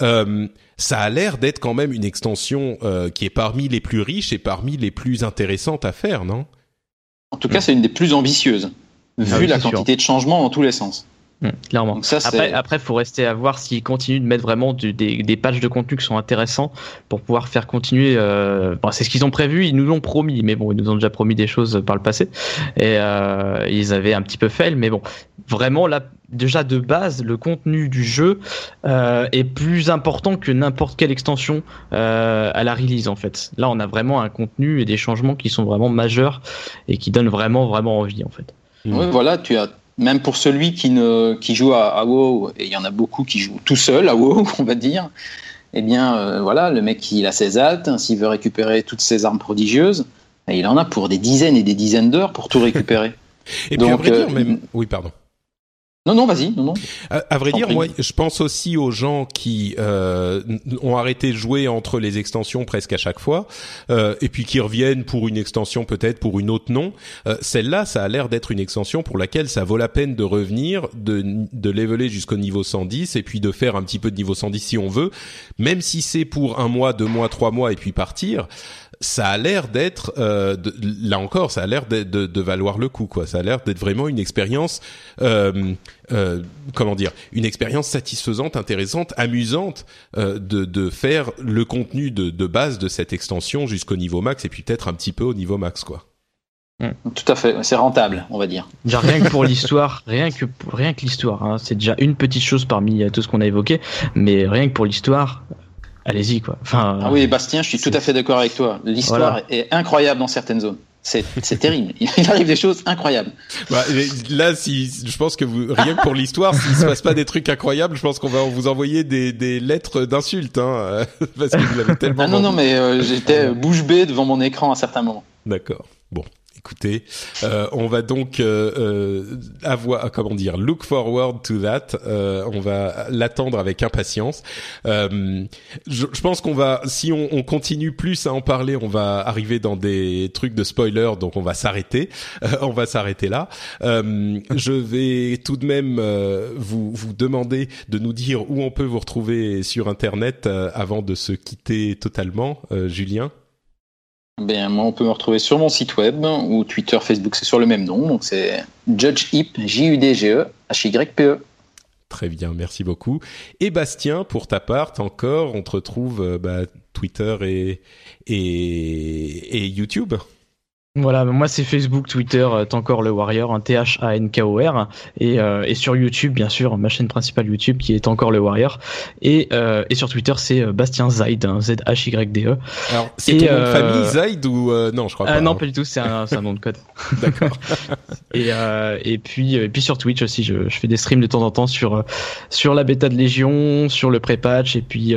euh, ça a l'air d'être quand même une extension qui est parmi les plus riches et parmi les plus intéressantes à faire, non? En tout cas, c'est une des plus ambitieuses, vu ah la quantité de changements dans tous les sens. Mmh, clairement. après, après, faut rester à voir s'ils continuent de mettre vraiment des, des pages de contenu qui sont intéressants pour pouvoir faire continuer. Euh, bon, c'est ce qu'ils ont prévu, ils nous l'ont promis, mais bon, ils nous ont déjà promis des choses par le passé et euh, ils avaient un petit peu fait, mais bon, vraiment là, déjà de base, le contenu du jeu euh, est plus important que n'importe quelle extension à la release en fait. Là, on a vraiment un contenu et des changements qui sont vraiment majeurs et qui donnent vraiment vraiment envie en fait. Oui, voilà, tu as même pour celui qui, ne, qui joue à, WoW, et il y en a beaucoup qui jouent tout seul à WoW, on va dire, eh bien, euh, voilà, le mec, il a ses altes, s'il veut récupérer toutes ses armes prodigieuses, eh, il en a pour des dizaines et des dizaines d'heures pour tout récupérer. et puis, dire, euh, même... oui, pardon. Non, non, vas-y, non, non. À, vrai dire, moi, je pense aussi aux gens qui euh, ont arrêté de jouer entre les extensions presque à chaque fois, euh, et puis qui reviennent pour une extension peut-être, pour une autre non. Euh, Celle-là, ça a l'air d'être une extension pour laquelle ça vaut la peine de revenir, de, de leveler jusqu'au niveau 110, et puis de faire un petit peu de niveau 110 si on veut, même si c'est pour un mois, deux mois, trois mois, et puis partir ça a l'air d'être euh, là encore ça a l'air de, de, de, valoir le coup quoi ça a l'air d'être vraiment une expérience euh, euh, comment dire une expérience satisfaisante intéressante amusante euh, de, de faire le contenu de, de base de cette extension jusqu'au niveau max et puis peut-être un petit peu au niveau max quoi hmm. tout à fait, c'est rentable, on va dire. Déjà, rien que pour l'histoire, rien que rien que l'histoire, hein, c'est déjà une petite chose parmi tout ce qu'on a évoqué, mais rien que pour l'histoire, allez-y quoi. Enfin, ah oui, Bastien, je suis tout à fait d'accord avec toi. L'histoire est incroyable dans certaines zones. C'est, c'est terrible. Il arrive des choses incroyables. Bah, là, si je pense que vous rien que pour l'histoire, s'il se passe pas des trucs incroyables, je pense qu'on va vous envoyer des, des lettres d'insultes, hein, parce que vous l'avez tellement. Ah non non, mais euh, j'étais bouche bée devant mon écran à certains moments. D'accord. Bon écoutez, euh, on va donc euh, euh, avoir, comment dire, look forward to that. on va l'attendre avec impatience. Je, je, pense qu'on va, si on, on, continue plus à en parler, on va arriver dans des trucs de spoiler, donc on va s'arrêter. on va s'arrêter là. je vais tout de même vous vous demander de nous dire où on peut vous retrouver sur Internet avant de se quitter totalement, Julien. Ben, moi, on peut me retrouver sur mon site web ou Twitter, Facebook, c'est sur le même nom. Donc, c'est Judge Hip, J-U-D-G-E, H-Y-P-E. Très bien, merci beaucoup. Et Bastien, pour ta part, encore, on te retrouve euh, bah, Twitter et, et YouTube. Voilà, moi c'est Facebook, Twitter, euh, encore le Warrior, un T-H-A-N-K-O-R, et, euh, et sur YouTube, bien sûr, ma chaîne principale YouTube qui est encore le Warrior, et, euh, et sur Twitter c'est Bastien Zaid, hein, Z-H-Y-D-E. Alors, c'est ton nom de famille Zaid ou non, je crois pas. non, hein. pas du tout, c'est un, un, nom de code. D'accord. et, et puis et puis sur Twitch aussi, je, je, fais des streams de temps en temps sur sur la bêta de Légion, sur le pré-patch, et puis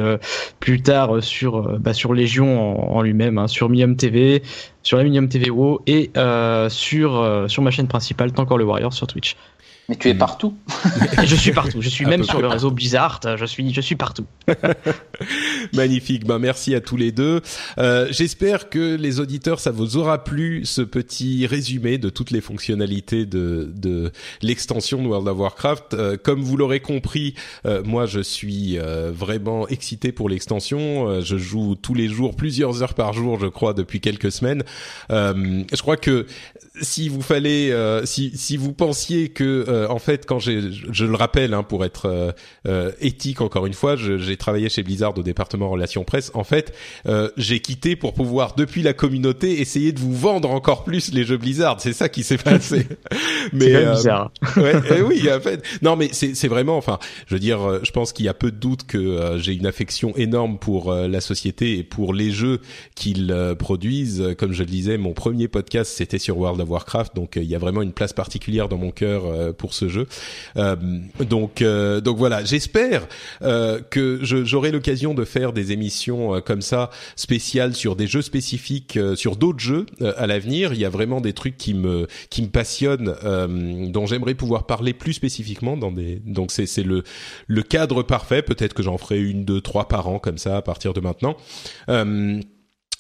plus tard sur bah, sur Légion en, en lui-même, hein, sur Mium TV sur Aluminium TVO et euh, sur, euh, sur ma chaîne principale, Tant le Warrior sur Twitch. Mais tu es mm. partout. je suis partout. Je suis même sur le réseau Blizzard. Je suis, je suis partout. Magnifique. Ben merci à tous les deux. Euh, J'espère que les auditeurs, ça vous aura plu ce petit résumé de toutes les fonctionnalités de, de l'extension de World of Warcraft. Euh, comme vous l'aurez compris, euh, moi je suis euh, vraiment excité pour l'extension. Euh, je joue tous les jours, plusieurs heures par jour, je crois, depuis quelques semaines. je crois que si vous fallait, si si vous pensiez que euh, en fait, quand j'ai, je le rappelle, hein, pour être euh, euh, éthique encore une fois, j'ai travaillé chez Blizzard au département relations presse. En fait, j'ai quitté pour pouvoir, depuis la communauté, essayer de vous vendre encore plus les jeux Blizzard. C'est ça qui s'est passé. mais bizarre. ouais, eh oui, en fait. Non, mais c'est vraiment, enfin, je veux dire, je pense qu'il y a peu de doute que j'ai une affection énorme pour la société et pour les jeux qu'ils produisent. Comme je le disais, mon premier podcast c'était sur World of Warcraft, donc il y a vraiment une place particulière dans mon cœur pour ce jeu. Euh, donc euh, donc voilà, j'espère euh, que j'aurai l'occasion de faire des émissions comme ça spéciales sur des jeux spécifiques, sur d'autres jeux à l'avenir. Il y a vraiment des trucs qui me qui me passionnent, dont j'aimerais pouvoir parler plus spécifiquement dans des. Donc c'est c'est le le cadre parfait. Peut-être que j'en ferai une, deux, trois par an comme ça à partir de maintenant.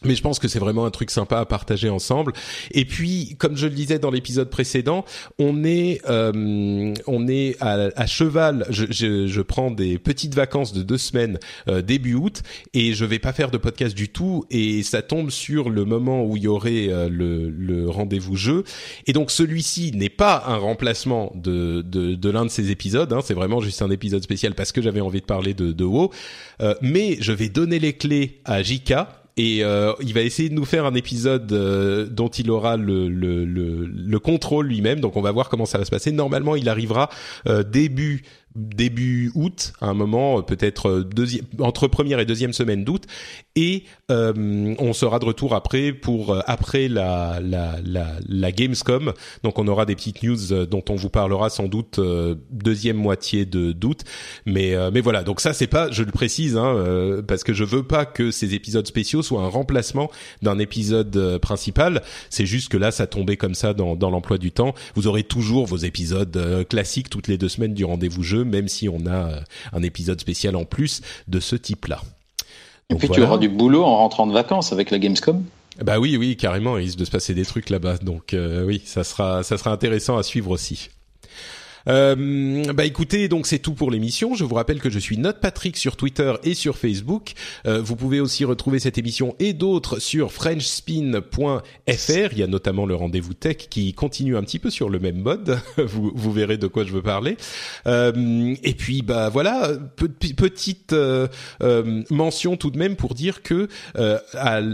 Mais je pense que c'est vraiment un truc sympa à partager ensemble. Et puis, comme je le disais dans l'épisode précédent, on est euh, on est à, à cheval. Je, je, je, prends des petites vacances de deux semaines euh, début août et je vais pas faire de podcast du tout. Et ça tombe sur le moment où il y aurait euh, le, le rendez-vous jeu. Et donc celui-ci n'est pas un remplacement de de, de l'un de ces épisodes. Hein. C'est vraiment juste un épisode spécial parce que j'avais envie de parler de, de WoW. Euh, mais je vais donner les clés à Jika et euh, il va essayer de nous faire un épisode euh, dont il aura le, le, le, le contrôle lui-même. Donc on va voir comment ça va se passer. Normalement, il arrivera euh, début début août, à un moment peut-être deuxième, entre première et deuxième semaine d'août, et euh, on sera de retour après pour euh, après la, la, la, la, Gamescom. Donc on aura des petites news euh, dont on vous parlera sans doute deuxième moitié de d'août. Mais mais voilà, donc ça c'est pas, je le précise, hein, parce que je veux pas que ces épisodes spéciaux soient un remplacement d'un épisode principal. C'est juste que là ça tombait comme ça dans, dans l'emploi du temps. Vous aurez toujours vos épisodes classiques toutes les deux semaines du rendez-vous jeu, même si on a un épisode spécial en plus de ce type-là. Et puis tu auras du boulot en rentrant de vacances avec la Gamescom. Bah oui, oui, carrément. Il risque de se passer des trucs là-bas, donc euh, oui, ça sera, ça sera intéressant à suivre aussi. Euh, bah écoutez, donc c'est tout pour l'émission. Je vous rappelle que je suis Note Patrick sur Twitter et sur Facebook. Euh, vous pouvez aussi retrouver cette émission et d'autres sur FrenchSpin.fr. Il y a notamment le rendez-vous tech qui continue un petit peu sur le même mode. vous, vous verrez de quoi je veux parler. Euh, et puis bah voilà, petite euh, euh, mention tout de même pour dire que euh,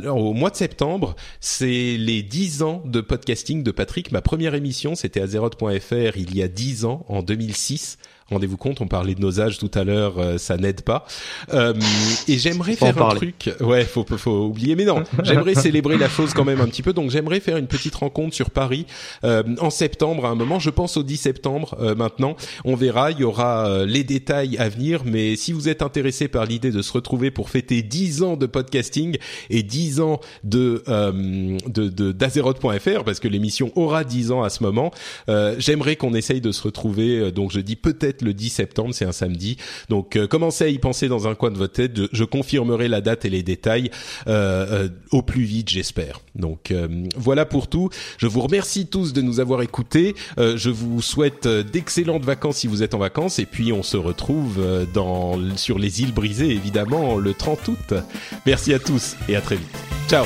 au mois de septembre, c'est les 10 ans de podcasting de Patrick. Ma première émission, c'était à Zeroth.fr il y a 10 ans en 2006 Rendez-vous compte, on parlait de nos âges tout à l'heure, euh, ça n'aide pas. Euh, et j'aimerais faire un truc. Ouais, faut faut oublier, mais non. J'aimerais célébrer la chose quand même un petit peu. Donc j'aimerais faire une petite rencontre sur Paris euh, en septembre à un moment. Je pense au 10 septembre euh, maintenant. On verra. Il y aura euh, les détails à venir. Mais si vous êtes intéressé par l'idée de se retrouver pour fêter 10 ans de podcasting et 10 ans de de d'Azeroth.fr, parce que l'émission aura 10 ans à ce moment, j'aimerais qu'on essaye de se retrouver. donc je dis peut-être le 10 septembre, c'est un samedi. Donc euh, commencez à y penser dans un coin de votre tête. Je, confirmerai la date et les détails euh, euh, au plus vite, j'espère. Donc voilà pour tout. Je vous remercie tous de nous avoir écoutés. je vous souhaite d'excellentes vacances si vous êtes en vacances. Et puis on se retrouve sur les îles brisées, évidemment, le 30 août. Merci à tous et à très vite. Ciao